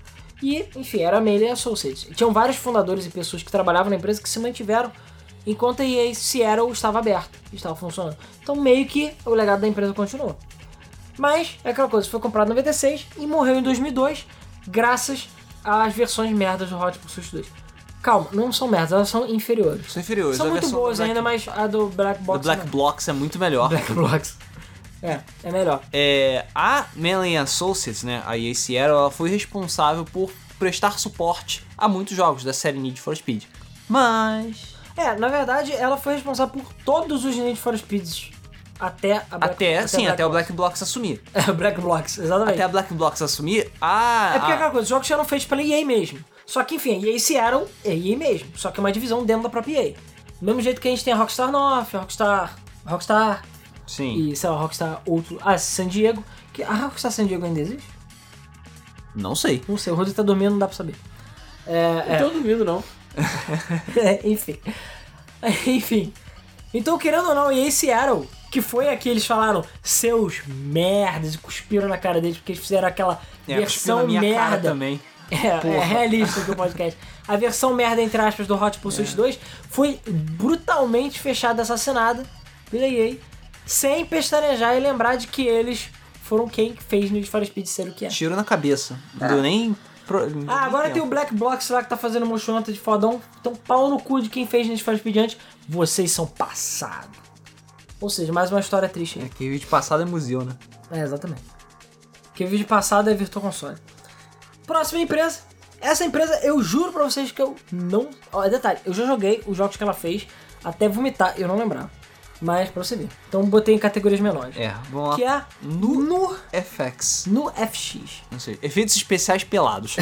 E, enfim, era a Melee Associates. E tinham vários fundadores e pessoas que trabalhavam na empresa que se mantiveram enquanto a EA Seattle estava aberta, estava funcionando. Então, meio que o legado da empresa continuou. Mas, é aquela coisa, foi comprado em 96 e morreu em 2002, graças às versões merdas do Hot Pursuit 2. Calma, não são merdas, elas são inferiores. São inferiores. São a muito boas Black, ainda, mas a do Black do Box. Black não. Blocks é muito melhor. Black Box. É, é melhor. É, a Melee Associates, né, a EA Seattle, ela foi responsável por prestar suporte a muitos jogos da série Need for Speed. Mas É, na verdade, ela foi responsável por todos os Need for Speeds até a Black até, sim, a até o Black Blocks assumir. Black, Black Blocks, exatamente. Até a Black Blocks assumir, a É porque é a- aquela coisa, os jogos eram feitos pela EA mesmo. Só que, enfim, a EA Seattle é EA mesmo. Só que é uma divisão dentro da própria EA. Do mesmo jeito que a gente tem a Rockstar North, a Rockstar... Rockstar sim. e, sei lá, a Rockstar outro... Ah, San Diego. Que, a Rockstar San Diego ainda existe? Não sei. Não sei, o Rodrigo tá dormindo, não dá pra saber. É, Não tô dormindo, não. É, enfim. Enfim. Então, querendo ou não, e esse Seattle, que foi aqui, eles falaram seus merdas e cuspiram na cara deles porque eles fizeram aquela É, versão merda. também. É, é realista aqui o podcast. A versão merda, entre aspas, do Hot Pursuit É. 2 foi brutalmente fechada assassinada pela EA, sem pestanejar e lembrar de que eles foram quem fez Need for Speed ser o que é. Tiro na cabeça. Não deu nem. Pro, Ah, agora tem o Black Box lá que tá fazendo motion de fodão. Então, pau no cu de quem fez Need for Speed antes. Vocês são passado. Ou seja, mais uma história triste É aí. que vídeo passado é museu, né? É, exatamente. O vídeo passado é Virtual Console. Próxima empresa. Essa empresa, eu juro pra vocês que eu não... Ó, detalhe, eu já joguei os jogos que ela fez até vomitar, eu não lembrava. Mas pra você ver. Então botei em categorias menores. É, vamos lá. Que é No- no, FX. no FX. Não sei. Efeitos especiais pelados.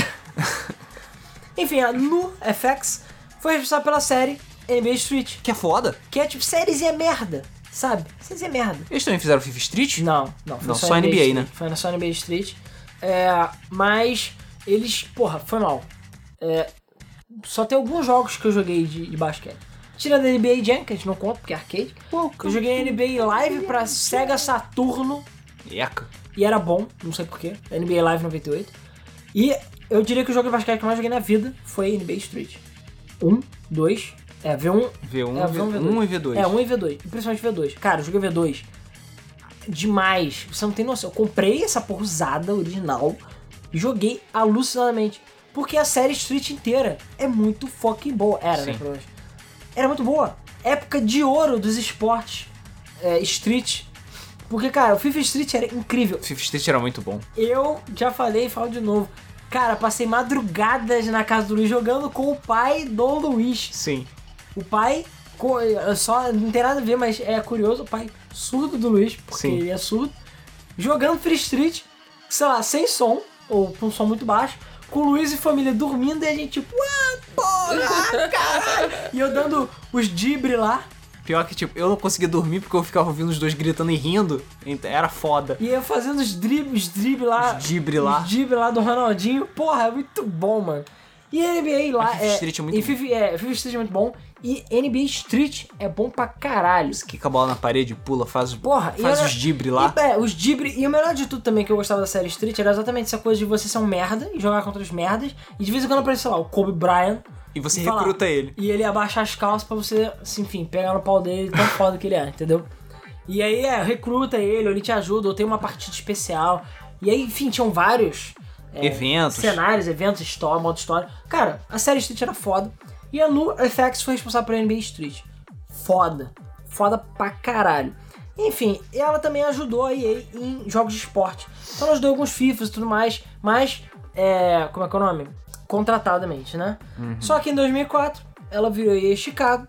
Enfim, a No FX foi responsável pela série NBA Street. que é foda. Que é tipo sériezinha merda, sabe? Sériezinha merda. Eles também fizeram FIFA Street? Não, não, foi Não, só, só NBA, NBA, né? Foi na só NBA Street. É, mas eles, porra, foi mal. É, só tem alguns jogos que eu joguei de, de basquete. Tira da NBA Jam, que a gente não conta porque é arcade. Eu joguei NBA Live pra Sega Saturno Eca. e era bom, não sei porquê. NBA Live 98. E eu diria que o jogo de basquete que eu mais joguei na vida foi NBA Street. 1, 2, é, V1, V1, É, V, V1, 1 e V2. é, 1 e V2. E principalmente V2. Cara, eu joguei V2 demais. Você não tem noção. Eu comprei essa porra usada, original, e joguei alucinadamente. Porque a série Street inteira é muito fucking boa. Era, né, Sim. provavelmente. Era muito boa. Época de ouro dos esportes é, Street. Porque, cara, o FIFA Street era incrível. FIFA Street era muito bom. Eu já falei e falo de novo. Cara, passei madrugadas na casa do Luiz jogando com o pai do Luiz. Sim. O pai, só não tem nada a ver, mas é curioso, o pai surdo do Luiz, porque Sim. ele é surdo, jogando Free Street, sei lá, sem som, ou com um som muito baixo, com o Luiz e família dormindo e a gente tipo, ah, porra, caralho! E eu dando os dibre lá, Pior que, tipo, eu não conseguia dormir porque eu ficava ouvindo os dois gritando e rindo. Então, Era foda. e eu fazendo os dribles, os drible lá, Os drible lá. os drible lá do Ronaldinho, porra, é muito bom, mano. E NBA lá FIFA é. Street é muito e bom. FIFA, é, FIFA Street é muito bom. E NBA Street é bom pra caralho. Quica a bola na parede, pula, faz, Porra, faz era- os dibre lá. E, é, os dibre. E o melhor de tudo também que eu gostava da série Street era exatamente essa coisa de você ser um merda e jogar contra os merdas. E de vez em quando aparece, sei lá, o Kobe Bryant. E você e falar- recruta ele. E ele abaixar as calças pra você, assim, enfim, pegar no pau dele, tão foda que ele é, entendeu? E aí, é, recruta ele, ou ele te ajuda, ou tem uma partida especial. E aí, enfim, tinham vários é, Eventos. cenários, eventos, história, modo história. Cara, a série Street era foda. E a Nu FX foi responsável pela NBA Street. Foda. Foda pra caralho. Enfim, ela também ajudou a EA em jogos de esporte. Então ela ajudou alguns FIFAs e tudo mais, mas, é, como é que é o nome? Contratadamente, né? Só que em 2004, ela virou EA Chicago.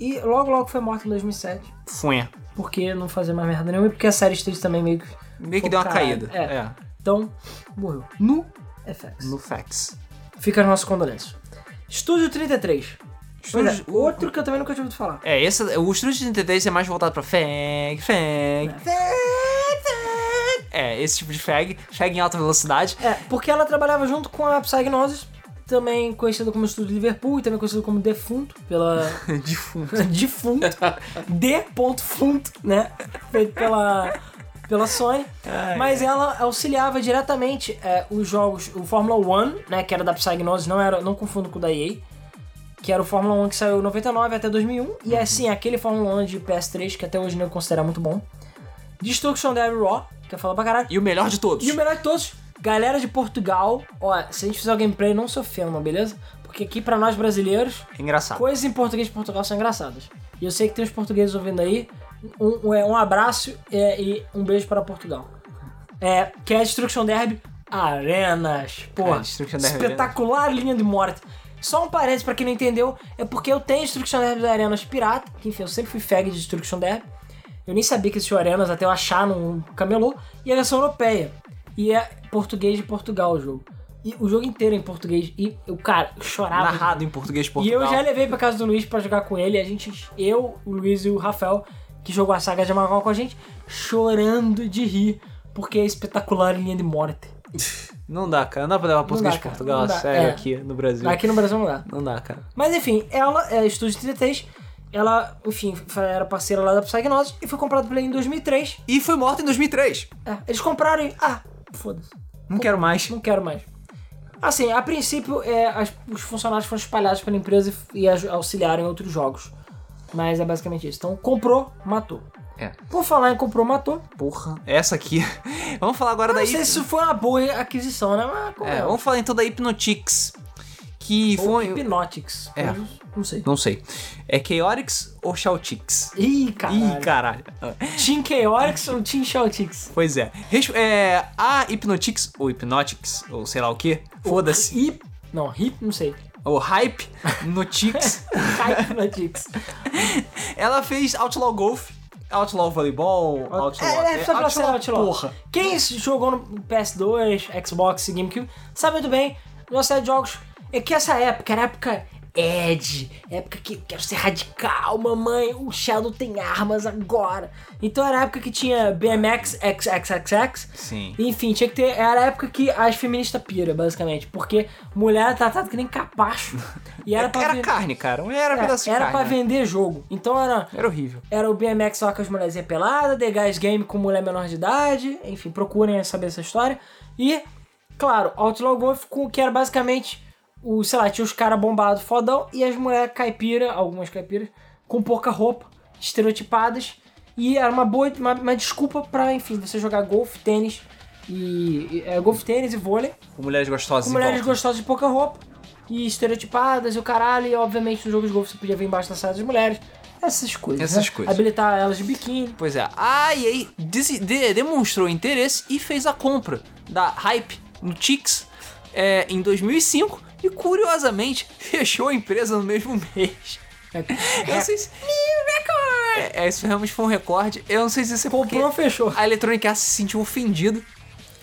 E logo, logo foi morta em 2007. Funha. Porque não fazia mais merda nenhuma e porque a série Street também meio que... Meio que deu uma caralho. caída. É. É. Então, morreu. No FX. No Fax. Fica as nossas condolências. Estúdio 33. Pois é, outro que eu também nunca tinha ouvido falar. É, esse, o Estúdio 33 é mais voltado pra fag, fag, fag. É, esse tipo de fag, fag em alta velocidade. É, porque ela trabalhava junto com a Psygnosis, também conhecida como Estúdio Liverpool e também conhecida como Defunto, pela... Defunto. Defunto. D.funto, né? Feito pela, pela Sony. Mas ela auxiliava diretamente é, os jogos, o Fórmula 1, né? Que era da Psygnosis, não, era, não confundo com o da EA. Que era o Fórmula 1 que saiu em 99 até 2001. E é assim, aquele Fórmula 1 de PS3 que até hoje eu considero muito bom. Destruction Derby Raw, que eu falo pra caralho. E o melhor de todos. E o melhor de todos, galera de Portugal, ó, se a gente fizer o gameplay, não se ofendam, beleza? Porque aqui pra nós brasileiros, É engraçado. coisas em português de Portugal são engraçadas. E eu sei que tem os portugueses ouvindo aí. Um, um, é, abraço é, e um beijo para Portugal. É, que é a Destruction Derby Arenas. Pô, É, espetacular linha de morte. Só um parênteses pra quem não entendeu, é porque eu tenho Destruction Derby Arenas pirata, que enfim, eu sempre fui fag de Destruction Derby. Eu nem sabia que existia Arenas até eu achar no camelô. E a versão europeia. E é português de Portugal o jogo. E o jogo inteiro é em português. E o cara eu chorava. Narrado em português de e Portugal. eu já levei pra casa do Luiz pra jogar com ele. A gente, eu, o Luiz e o Rafael, que jogou a saga de Amagal com a gente, chorando de rir, porque é espetacular em linha de morte. Não dá, cara. Não dá pra levar português dá, de. Portugal a sério É. aqui no Brasil. Aqui no Brasil não dá. Não dá, cara. Mas enfim, ela é estúdio 33. Ela, enfim, era parceira lá da Psygnosis e foi comprada pela em 2003. E foi morta em 2003. É, eles compraram e. Ah, foda-se. Não quero mais. Não quero mais. Assim, a princípio, é, as- os funcionários foram espalhados pela empresa e, e auxiliaram em outros jogos. Mas é basicamente isso. Então, comprou, matou. É. Por falar em comprou, matou. Porra. Essa aqui. vamos falar agora Eu da não sei Hip- se isso foi uma boa aquisição, né? Mas como É, é, vamos falar então da Hypnotix. Que Ou foi. Hypnotics. É. Não sei. Não sei. É Chaotix ou Shoutix? Ih, caralho. Ih, caralho. Team Chaotix ou Team Shoutix? Pois é. É. A Hypnotix, ou Hypnotix, ou sei lá o que. Foda-se. Hip... Não, Hip, não sei. O Hype Notix. Hypnotics. ela fez Outlaw Golf, Outlaw Voleibol, Outlaw. É, é, só pra ser Outlaw. Porra. Quem jogou no PS2, Xbox GameCube sabe muito bem, uma série de jogos. É que essa época era época Edge, época que quero ser radical, mamãe, o Shadow tem armas agora. Então era a época que tinha BMX XXXX. Sim. Enfim, tinha que ter. Era a época que as feministas pira, basicamente. Porque mulher era tratada que nem capacho. E era pra Era ven- carne, cara. Era É, pedaço de era carne. pra né? vender jogo. Então era. Era horrível. Era o BMX lá com as mulherzinhas peladas, The Guys Game com mulher menor de idade, enfim, procurem saber essa história. E, claro, Outlaw Golf, com, que era basicamente o, sei lá, tinha os caras bombados fodão e as mulheres caipira, algumas caipiras, com pouca roupa, estereotipadas. E era uma boa, uma, uma desculpa pra, enfim, você jogar golfe, tênis e. e é, golfe, tênis e vôlei Com mulheres gostosas com mulheres volta. gostosas de pouca roupa e estereotipadas e o caralho. E obviamente no jogo de golfe você podia ver embaixo da saia das mulheres. Essas coisas. Essas né? coisas. Habilitar elas de biquíni. Pois é, a EA desi- de- demonstrou interesse e fez a compra da Hype no Tix é, em 2005 e curiosamente fechou a empresa no mesmo mês. Eu não sei se. É, é, isso realmente foi um recorde. Eu não sei se isso é porque Comprou, fechou. a Electronic Arts se sentiu ofendido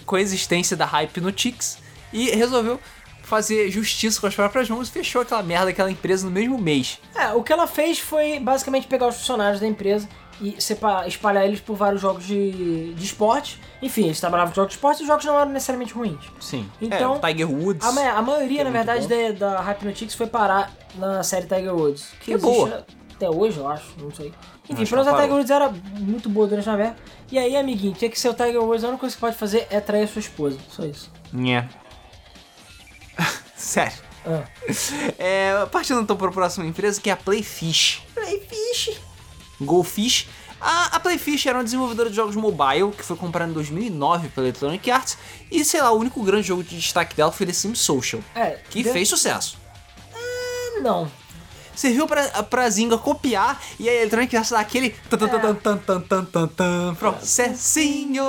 com a existência da Hype no Tix e resolveu fazer justiça com as próprias mãos e fechou aquela merda, aquela empresa no mesmo mês. É, o que ela fez foi basicamente pegar os funcionários da empresa e separar, espalhar eles por vários jogos de, de esporte. Enfim, eles trabalhavam com jogos de esporte e os jogos não eram necessariamente ruins. Sim. Então, é, Tiger Woods. A, a maioria, é na verdade, da, da Hypnotix foi parar na série Tiger Woods. Que, Que é boa. até hoje, eu acho, não sei. Enfim, pelo menos a Tiger. Woods era muito boa durante a guerra. E aí, amiguinho, tinha que ser o Tiger Woods, a única coisa que pode fazer é trair a sua esposa. Só isso. Nhé. Sério. Ah. É, partindo então para a próxima empresa, que é a Playfish. Playfish. Goldfish. A, a Playfish era uma desenvolvedora de jogos mobile que foi comprada em 2009 pela Electronic Arts e, sei lá, o único grande jogo de destaque dela foi The Sims Social, é, que de... fez sucesso. Ah, não, serviu pra, pra Zinga copiar e aí a Electronic Arts dá aquele. É. Processinho!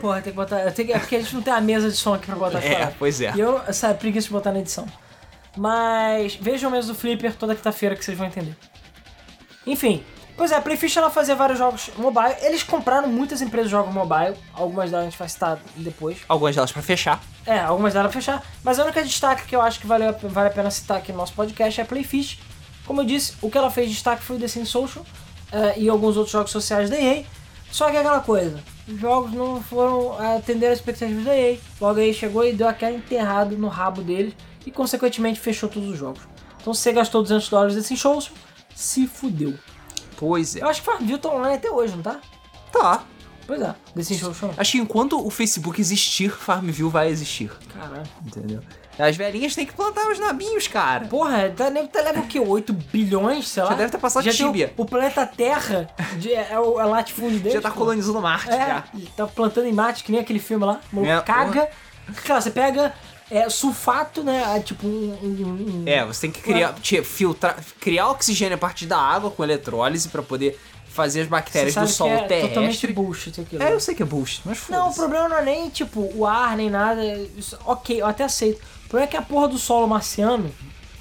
Porra, tem que botar. Tem, é porque a gente não tem a mesa de som aqui pra botar É, fora. pois é. E eu, sabe, preguiça de botar na edição. Mas vejam mesmo o Flipper toda quinta-feira que vocês vão entender. Enfim, pois é, a Playfish ela fazia vários jogos mobile. Eles compraram muitas empresas de jogos mobile. Algumas delas a gente vai citar depois. Algumas delas pra fechar. É, algumas delas pra fechar. Mas a única destaque que eu acho que vale, a- vale a pena citar aqui no nosso podcast é a Playfish. Como eu disse, o que ela fez de destaque foi o The Sims Social eh, e alguns outros jogos sociais da EA. Só que é aquela coisa, os jogos não foram atender as expectativas da EA. Logo aí chegou e deu aquela enterrada no rabo deles e consequentemente fechou todos os jogos. Então se você gastou 200 dólares desse shows, se fudeu. Pois é. Eu acho que Farmville tá online até hoje, não tá? Tá. Pois é, desse show show. Acho que enquanto o Facebook existir, Farmville vai existir. Caralho. Entendeu? As velhinhas têm que plantar os nabinhos, cara. Porra, tá, nego tá leva o quê? 8 bilhões, sei lá? Já deve ter passado Já tem Tibia. O, o planeta Terra de, é, o é o latifúndio dele. Já tá colonizando Marte, É, já. tá plantando em mate, que nem aquele filme lá. O maluco É, caga. Cara, você pega é, sulfato, né? ah, Tipo um. um- um- É, você tem que criar, filtrar, criar oxigênio a partir da água com eletrólise pra poder fazer as bactérias do que solo é totalmente terrestre. bullshit aquilo. É, eu sei que é bullshit, mas Não, o problema não é nem, tipo, o ar, nem nada. Isso- ok, eu até aceito. O problema é que a porra do solo marciano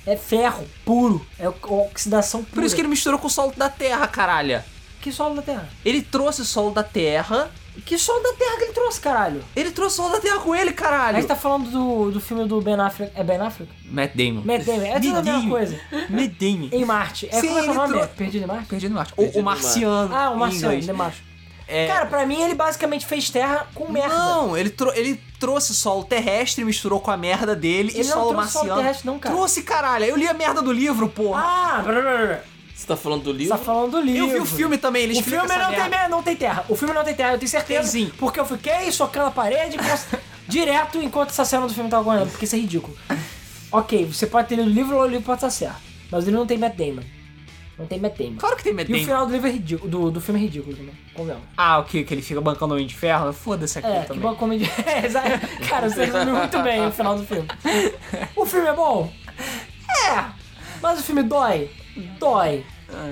é ferro puro. É oxidação pura. Por isso que ele misturou com o solo da Terra, caralho. Que solo da Terra? Ele trouxe o solo da Terra. Que solo da Terra que ele trouxe, caralho? Ele trouxe o solo da Terra com ele, caralho. você tá falando do, do filme do Ben Affleck. É Ben Affleck? Matt Damon. Matt Damon. É tudo a mesma coisa. Matt Damon. Em Marte. É, Sim, como é que é o ele nome? trou- É Perdido em Marte? Perdido no Marte. O, Perdido o no Marciano. Ah, o em Marciano, de Marte. É, Cara, pra mim ele basicamente fez terra com merda. Não, ele, trou- ele trouxe solo terrestre, misturou com a merda dele Ele e não solo trouxe solo marciano. terrestre não, cara. Trouxe, caralho. Eu li a merda do livro, porra. Ah, blá, blá, blá, blá. Você tá falando do Você livro? tá falando do livro. eu vi o filme também, ele O filme essa não tem, merda. mer- não tem terra. O filme não tem terra, eu tenho certeza. Tem sim. Porque eu fiquei socando a parede direto enquanto essa cena do filme tava correndo, porque isso é ridículo. Ok, você pode ter lido o livro ou o livro pode estar certo. Mas ele não tem Matt Damon. Não tem Matt Damon. Claro que tem Matt E o final do livro é ridículo. Do, do filme é ridículo também. Convenhamos. Ah, o que? Que ele fica bancando o Homem de Ferro? Foda-se aqui É, que também. bom comedy. É, exato. Cara, você resumiu muito bem o final do filme. O filme é bom? É! Mas o filme dói? Dói.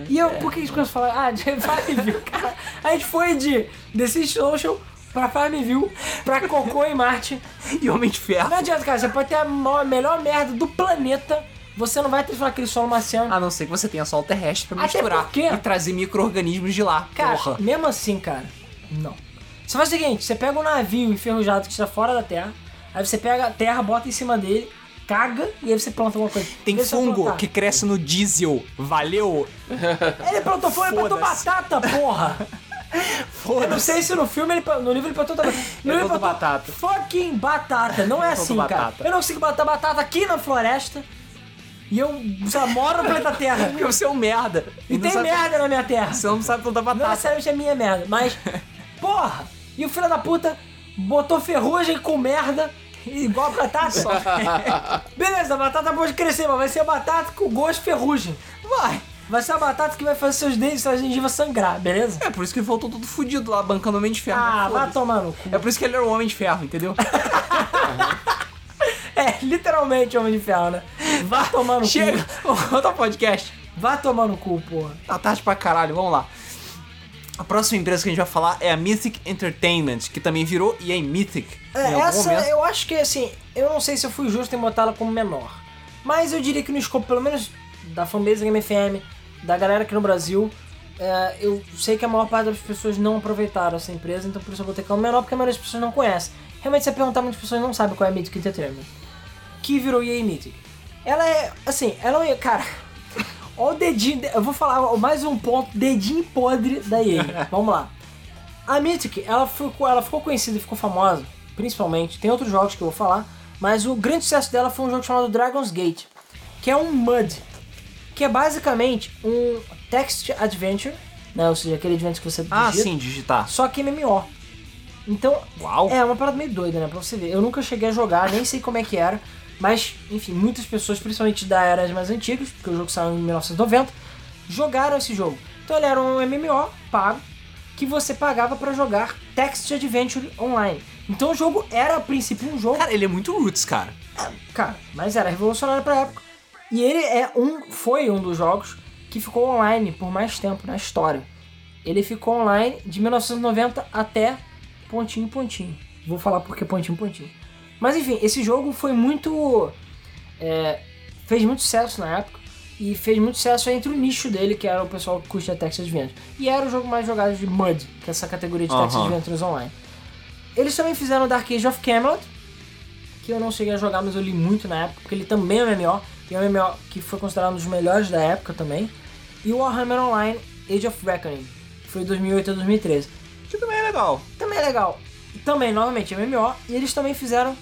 E eu, por que gente começou a falar? Ah, de Farmville, cara. A gente foi de The City Social pra Farmville, pra Cocô em Marte. E Homem de Ferro. Não adianta, cara, você pode ter a maior- melhor merda do planeta, você não vai transformar aquele solo marciano. A não ser que você tenha solo terrestre pra Até misturar porque- e trazer micro-organismos de lá. Cara, porra. mesmo assim, cara, não. Você faz o seguinte, você pega um navio enferrujado que está fora da terra, aí você pega a terra, bota em cima dele, caga e aí você planta alguma coisa. Tem vai fungo que cresce no diesel. Valeu? Ele plantou fungo, ele plantou Foda-se. batata, porra! Eu não sei se no filme, ele, no livro ele plantou também. No livro plantou plantou batata. Fucking batata, não é Ele assim, plantou cara. batata. Eu não consigo plantar batata aqui na floresta e eu moro no planeta Terra. Porque você é um merda. E não tem sabe- merda na minha terra. Você não sabe plantar Não batata. necessariamente é minha merda, mas. Porra! E o filho da puta botou ferrugem com merda, igual a batata. Beleza, a batata pode crescer, mas vai ser a batata com gosto de ferrugem. Vai. Vai ser a batata que vai fazer seus dentes, suas gengivas sangrar, beleza? É por isso que ele voltou todo fudido lá, bancando o Homem de Ferro. Ah, vai tomar no cu. É por isso que ele era o Homem de Ferro, entendeu? É, literalmente homem de ferro, né? Vai tomar no Chega! cu. Outro podcast. Vai tomar no cu, porra. Tá tarde pra caralho, vamos lá. A próxima empresa que a gente vai falar é a Mythic Entertainment, que também virou EA Mythic É, essa momento. eu acho que assim, eu não sei se eu fui justo em botar ela como menor. Mas eu diria que no escopo, pelo menos da fanbase da Game FM, da galera aqui no Brasil, é, eu sei que a maior parte das pessoas não aproveitaram essa empresa, então por isso eu botei como menor, porque a maioria das pessoas não conhece. Realmente, se você perguntar, muitas pessoas não sabem qual é a Mythic Entertainment. Que virou EA Mythic. Ela é, assim, ela é, cara... Olha o dedinho, eu vou falar mais um ponto, dedinho podre da EA. Vamos lá. A Mythic, ela ficou, ela ficou conhecida e ficou famosa, principalmente, tem outros jogos que eu vou falar, mas o grande sucesso dela foi um jogo chamado Dragon's Gate, que é um MUD, que é basicamente um text adventure, né, ou seja, aquele adventure que você Ah, digita, sim, digitar. só que MMO. Então, Uau. é uma parada meio doida, né, pra você ver. Eu nunca cheguei a jogar, nem sei como é que era, mas, enfim, muitas pessoas, principalmente da era mais antigas, porque o jogo saiu em 1990, jogaram esse jogo. Então ele era um MMO pago, que você pagava pra jogar Text Adventure online. Então o jogo era a princípio um jogo, Cara, ele é muito roots, cara. cara, mas era revolucionário pra época. E ele é um, foi um dos jogos que ficou online por mais tempo na história. Ele ficou online de 1990 até pontinho pontinho. Vou falar porque pontinho pontinho. Mas enfim, esse jogo foi muito é, fez muito sucesso na época e fez muito sucesso entre o nicho dele, que era o pessoal que curte a Text Adventure. E era o jogo mais jogado de MUD, que é essa categoria de Text Aham. Adventures online. Eles também fizeram Dark Age of Camelot, que eu não cheguei a jogar, mas eu li muito na época, porque ele também é um MMO, e é um MMO que foi considerado um dos melhores da época também. E o Warhammer Online Age of Reckoning, que foi de 2008 a 2013. Deixa eu legal. Também é legal. Também, novamente, MMO. E eles também fizeram.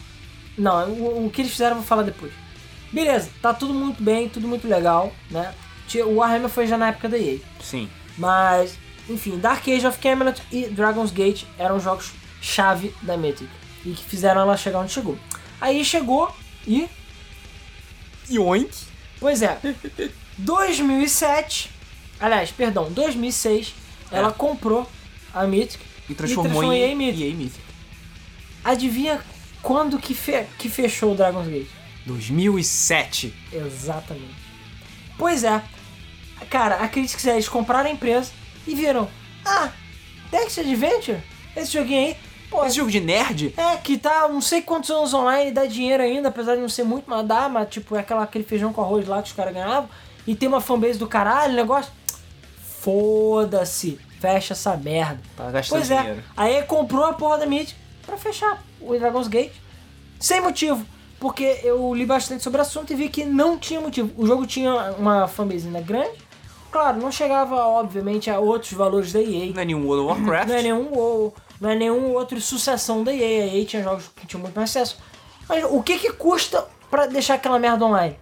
Não, o, o que eles fizeram eu vou falar depois. Beleza, tá tudo muito bem, tudo muito legal, né? O Warhammer foi já na época da EA. Sim. Mas, enfim, Dark Age of Camelot e Dragon's Gate eram jogos chave da Mythic. E que fizeram ela chegar onde chegou. Aí chegou e. Yoink. Pois é. 2007. Aliás, perdão, 2006. Ela comprou a Mythic. E transformou, transformou em em EA Mythic. EA Mythic. Adivinha quando que, fe- que fechou o Dragon's Gate? 2007. Exatamente. Pois é. Cara, acredite que eles compraram a empresa e viram. Ah, Text Adventure? Esse joguinho aí. Pô, Esse jogo de nerd? É, que tá não sei quantos anos online, dá dinheiro ainda, apesar de não ser muito, mas dá, mas tipo, é aquela, aquele feijão com arroz lá que os caras ganhavam. E tem uma fanbase do caralho, negócio. Foda-se, fecha essa merda. Tá gastando Pois é, dinheiro. aí comprou a porra da Mid pra fechar o Dragon's Gate. Sem motivo, porque eu li bastante sobre o assunto e vi que não tinha motivo. O jogo tinha uma fanbase ainda grande. Claro, não chegava, obviamente, a outros valores da EA. Não é nenhum World of Warcraft. Não é nenhum WoW, não é nenhum outro sucessão da EA. A EA tinha jogos que tinham muito mais acesso. Mas o que que custa pra deixar aquela merda online?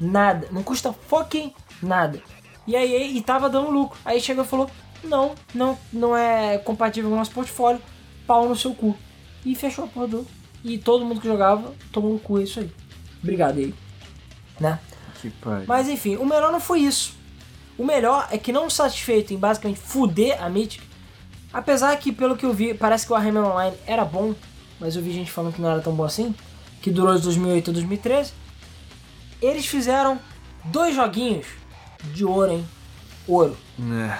Nada. Não custa fucking nada. E a EA e tava dando lucro. Aí chegou e falou: Não, não, não é compatível com o nosso portfólio. Pau no seu cu. E fechou a porra do. E todo mundo que jogava tomou no cu, é isso aí. Obrigado, EA. Né? Que pariu. Mas enfim, o melhor não foi isso. O melhor é que não satisfeito em basicamente fuder a Mythic, apesar que pelo que eu vi, parece que o Warhammer Online era bom, mas eu vi gente falando que não era tão bom assim, que durou de 2008 a 2013. Eles fizeram dois joguinhos de ouro, hein? Ouro. É.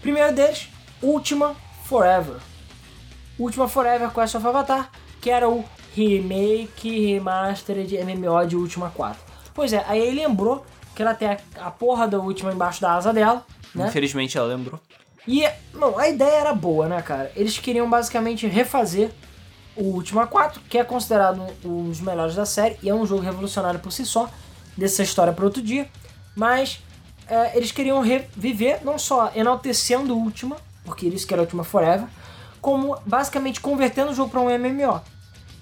Primeiro deles, Ultima Forever. Ultima Forever Quest of Avatar, que era o remake, remaster de MMO de Ultima 4. Pois é, aí ele lembrou que ela tem a, a porra da Ultima embaixo da asa dela, né? Infelizmente ela lembrou. E, não, a ideia era boa, né, cara? Eles queriam basicamente refazer o Ultima 4, que é considerado um dos melhores da série, e é um jogo revolucionário por si só, dessa história para outro dia. Mas é, eles queriam reviver, não só enaltecendo o Ultima, porque eles querem Ultima Forever, como basicamente convertendo o jogo para um MMO.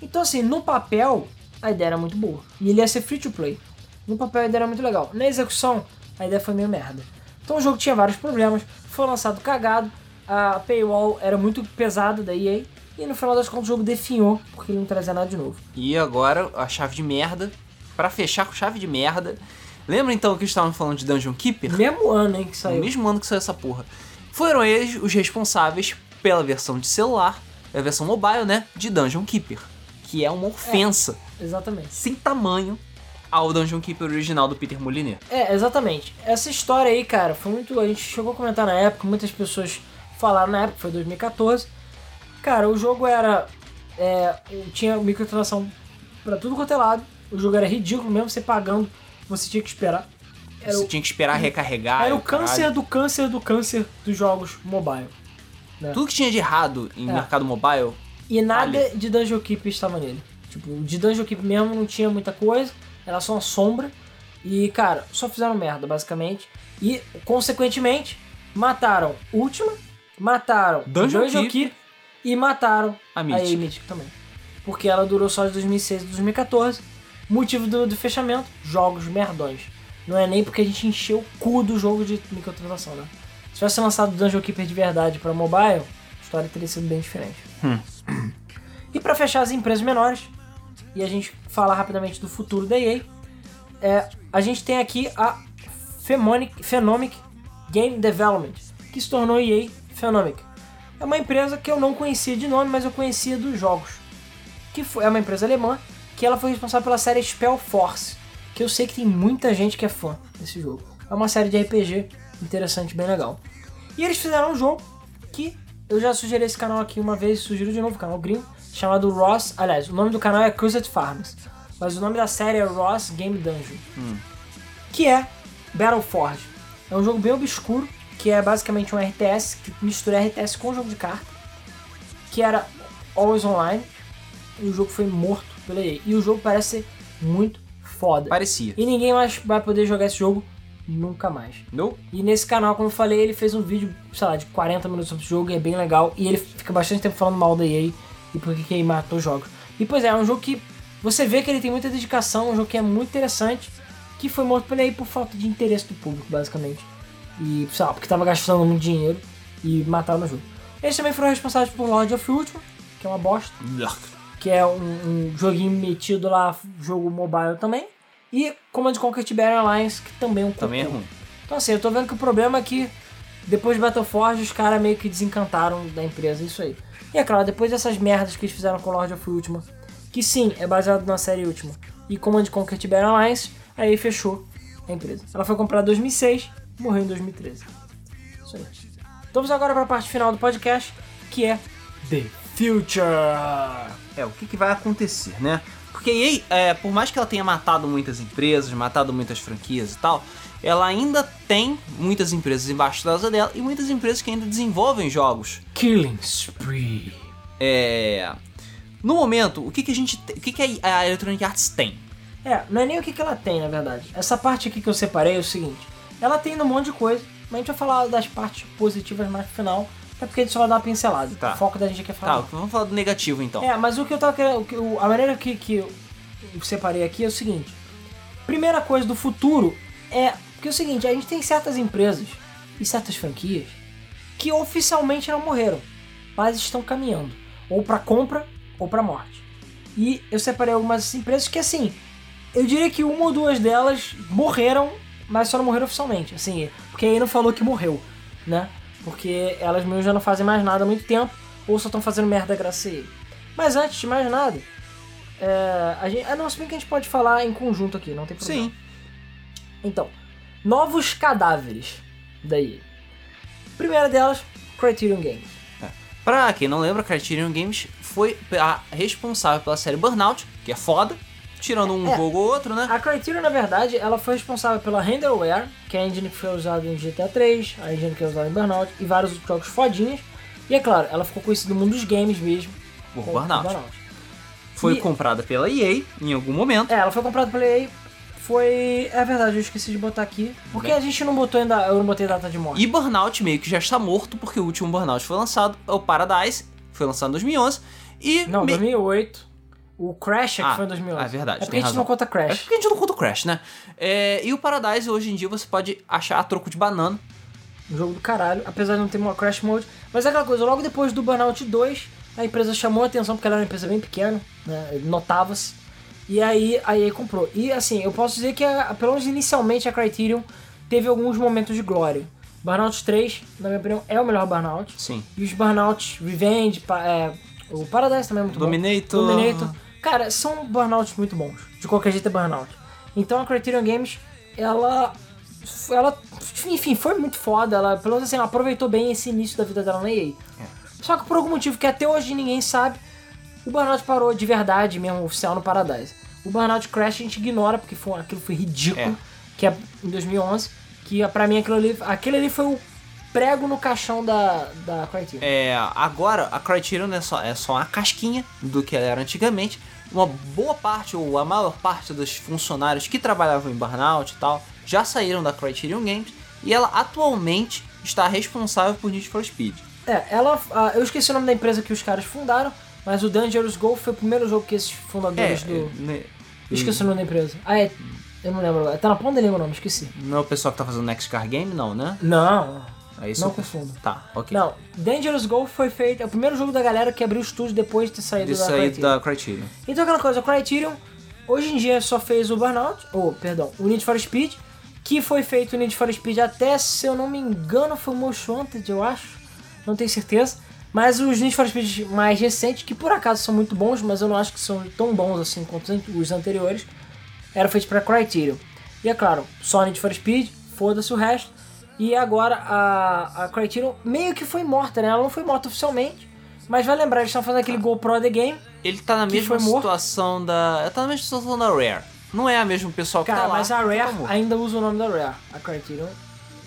Então, assim, no papel, a ideia era muito boa. E ele ia ser free to play. No papel, a ideia era muito legal. Na execução, a ideia foi meio merda. Então, o jogo tinha vários problemas, foi lançado cagado, a paywall era muito pesada da EA, e no final das contas, o jogo definhou, porque ele não trazia nada de novo. E agora a chave de merda. Pra fechar com chave de merda. Lembra então que estavam falando de Dungeon Keeper? Mesmo ano, hein, que No saiu. mesmo ano que saiu essa porra. Foram eles os responsáveis pela versão de celular, a versão mobile, né? De Dungeon Keeper. Que é uma ofensa Exatamente. sem tamanho ao Dungeon Keeper original do Peter Molyneux. É, exatamente. Essa história aí, cara, foi muito. A gente chegou a comentar na época, muitas pessoas falaram na época, foi 2014. Cara, o jogo era. É, tinha microtransação pra tudo quanto é lado. O jogo era ridículo, mesmo você pagando, você tinha que esperar. Era Você o, tinha que esperar recarregar. era o câncer caralho. do câncer do câncer dos jogos mobile. Tudo que tinha de errado em É. mercado mobile. E nada Ali. de Dungeon Keep estava nele. Tipo, de Dungeon Keep mesmo não tinha muita coisa, era só uma sombra. E, cara, só fizeram merda, basicamente. E, consequentemente, mataram Ultima, mataram Dungeon Dungeon, Keep Keep e mataram a a Mythic. EA Mythic também. Porque ela durou só de 2006 a 2014. Motivo do, do fechamento, jogos merdões. Não é nem porque a gente encheu o cu do jogo de microtransação, né? Se tivesse lançado Dungeon Keeper de verdade pra mobile, a história teria sido bem diferente. E pra fechar as empresas menores, e a gente falar rapidamente do futuro da EA, é, a gente tem aqui a Phemonic, Phenomic Game Development, que se tornou EA Phenomic. É uma empresa que eu não conhecia de nome, mas eu conhecia dos jogos. Que foi, é uma empresa alemã, que ela foi responsável pela série Spell Force, que eu sei que tem muita gente que é fã desse jogo. É uma série de RPG interessante, bem legal. E eles fizeram um jogo que eu já sugeri esse canal aqui uma vez, sugiro de novo, canal Green, chamado Ross. Aliás, o nome do canal é Crusade Farms, mas o nome da série é Ross Game Dungeon, que é Battleforge. É um jogo bem obscuro, que é basicamente um RTS, que mistura RTS com jogo de carta, que era Always Online, e o jogo foi morto pela EA. E o jogo parece ser muito foda. Parecia. E ninguém mais vai poder jogar esse jogo nunca mais. Não? E nesse canal, como eu falei, ele fez um vídeo, sei lá, de 40 minutos sobre o jogo e é bem legal. E ele fica bastante tempo falando mal da EA e por que EA matou os jogos. E pois é, é um jogo que você vê que ele tem muita dedicação, um jogo que é muito interessante, que foi morto pela EA por falta de interesse do público, basicamente. E, sei lá, porque tava gastando muito dinheiro e mataram no jogo. Eles também foram responsáveis por Lord of Ultima, que é uma bosta que é um, um joguinho metido lá, jogo mobile também. E Command Conquer Tiberian Alliance, que também é um Também é ruim. Então assim, eu tô vendo que o problema é que depois de Battleforge os caras meio que desencantaram da empresa, isso aí. E é claro, depois dessas merdas que eles fizeram com Lord of Ultima, que sim, é baseado na série Ultima, e Command Conquer Tiberian Alliance, aí fechou a empresa. Ela foi comprada em 2006, morreu em 2013. Isso aí. Vamos agora para a parte final do podcast, que é The Future. É, o que, que vai acontecer, né? Porque EA, é, por mais que ela tenha matado muitas empresas, matado muitas franquias e tal, ela ainda tem muitas empresas embaixo da asa dela e muitas empresas que ainda desenvolvem jogos. Killing Spree. É... No momento, o que, que a gente o que, que a a Electronic Arts tem? É, não é nem o que, que ela tem, na verdade. Essa parte aqui que eu separei é o seguinte: ela tem um monte de coisa, mas a gente vai falar das partes positivas mais no final, até porque a gente só vai dar uma pincelada. Tá. O foco da gente aqui é Tá, falar. vamos falar do negativo então. É, mas o que eu tava querendo. o A maneira que, que eu separei aqui é o seguinte: primeira coisa do futuro é. Porque é o seguinte, a gente tem certas empresas e certas franquias que oficialmente não morreram, mas estão caminhando, ou pra compra ou pra morte. E eu separei algumas empresas que assim, eu diria que uma ou duas delas morreram, mas só não morreram oficialmente, assim, porque aí não falou que morreu, né? Porque elas mesmo já não fazem mais nada há muito tempo, ou só estão fazendo merda graças a ele. Mas antes de mais nada, é, a gente, ah, não, se bem que a gente pode falar em conjunto aqui, não tem problema. Sim. Então, novos cadáveres da EA. Primeira delas, Criterion Games. Pra quem não lembra, Criterion Games foi a responsável pela série Burnout, que é foda, tirando um É. jogo ou outro, né? A Criterion, na verdade, ela foi responsável pela Renderware, que é a engine que foi usada em GTA 3, a engine que é usada em Burnout e vários outros jogos fodinhas. E é claro, ela ficou conhecida no mundo dos games mesmo. Por com Burnout. Foi E- comprada pela EA em algum momento. É, ela foi comprada pela EA. Foi. É verdade, eu esqueci de botar aqui. Porque Bem. a gente não botou ainda. Eu não botei data de morte. E Burnout meio que já está morto, porque o último Burnout foi lançado, é o Paradise, foi lançado em 2011. E Não, me- 2008. O Crash é que Ah, foi em 2011. é verdade, É porque a gente razão. não conta É Crash. porque a gente não conta o Crash, né? É, e o Paradise hoje em dia você pode achar a troco de banana. Um jogo do caralho, apesar de não ter uma Crash Mode. Mas é aquela coisa, logo depois do Burnout 2, a empresa chamou a atenção porque ela era uma empresa bem pequena, né? Notava-se. E aí a EA comprou. E assim, eu posso dizer que, a, pelo menos inicialmente, a Criterion teve alguns momentos de glória. Burnout 3, na minha opinião, é o melhor Burnout. Sim. E os Burnout Revenge, é, o Paradise também é muito Dominator. bom. Dominator. Cara, são Burnouts muito bons. De qualquer jeito é Burnout. Então a Criterion Games, ela. Ela, enfim, foi muito foda. Ela, pelo menos assim, ela aproveitou bem esse início da vida dela na EA. Só que por algum motivo que até hoje ninguém sabe, o Burnout parou de verdade mesmo, oficial no Paradise. O Burnout Crash a gente ignora, porque foi, aquilo foi ridículo, É. que é em 2011. Que pra mim aquilo ali, aquele ali foi o prego no caixão da, da Criterion. É, agora a Criterion é só, é só uma casquinha do que ela era antigamente. Uma boa parte, ou a maior parte dos funcionários que trabalhavam em Burnout e tal, já saíram da Criterion Games. E ela atualmente está responsável por Need for Speed. É, ela. eu esqueci o nome da empresa que os caras fundaram, mas o Dangerous Golf foi o primeiro jogo que esses fundadores do. né, Eu esqueci o nome da empresa. Ah, é. Eu não lembro agora. Tá na ponta da língua o nome, esqueci. não é o pessoal que tá fazendo Next Car Game, não, né? Não. É isso Não confundo. Tá, ok. Não, Dangerous Golf foi feito. É o primeiro jogo da galera que abriu o estúdio depois de ter saído De da sair Criterion. da Criterion. Então aquela coisa, o Criterion hoje em dia só fez o Burnout, ou perdão, o Need for Speed, que foi feito o Need for Speed até, se eu não me engano, foi o Wanted, eu acho, não tenho certeza. Mas os Need for Speed mais recentes, que por acaso são muito bons, mas eu não acho que são tão bons assim quanto os anteriores, eram feitos para Criterion. E é claro, só Need for Speed, foda-se o resto. E agora a, a Criterion meio que foi morta, né? Ela não foi morta oficialmente, mas vai lembrar, eles estão fazendo aquele GoPro The Game, Ele tá na mesma morto? situação da. Ele tá na mesma situação da Rare. Não é a mesma pessoa que Cara, tá lá. mas a que Rare tá ainda usa o nome da Rare, a Criterion.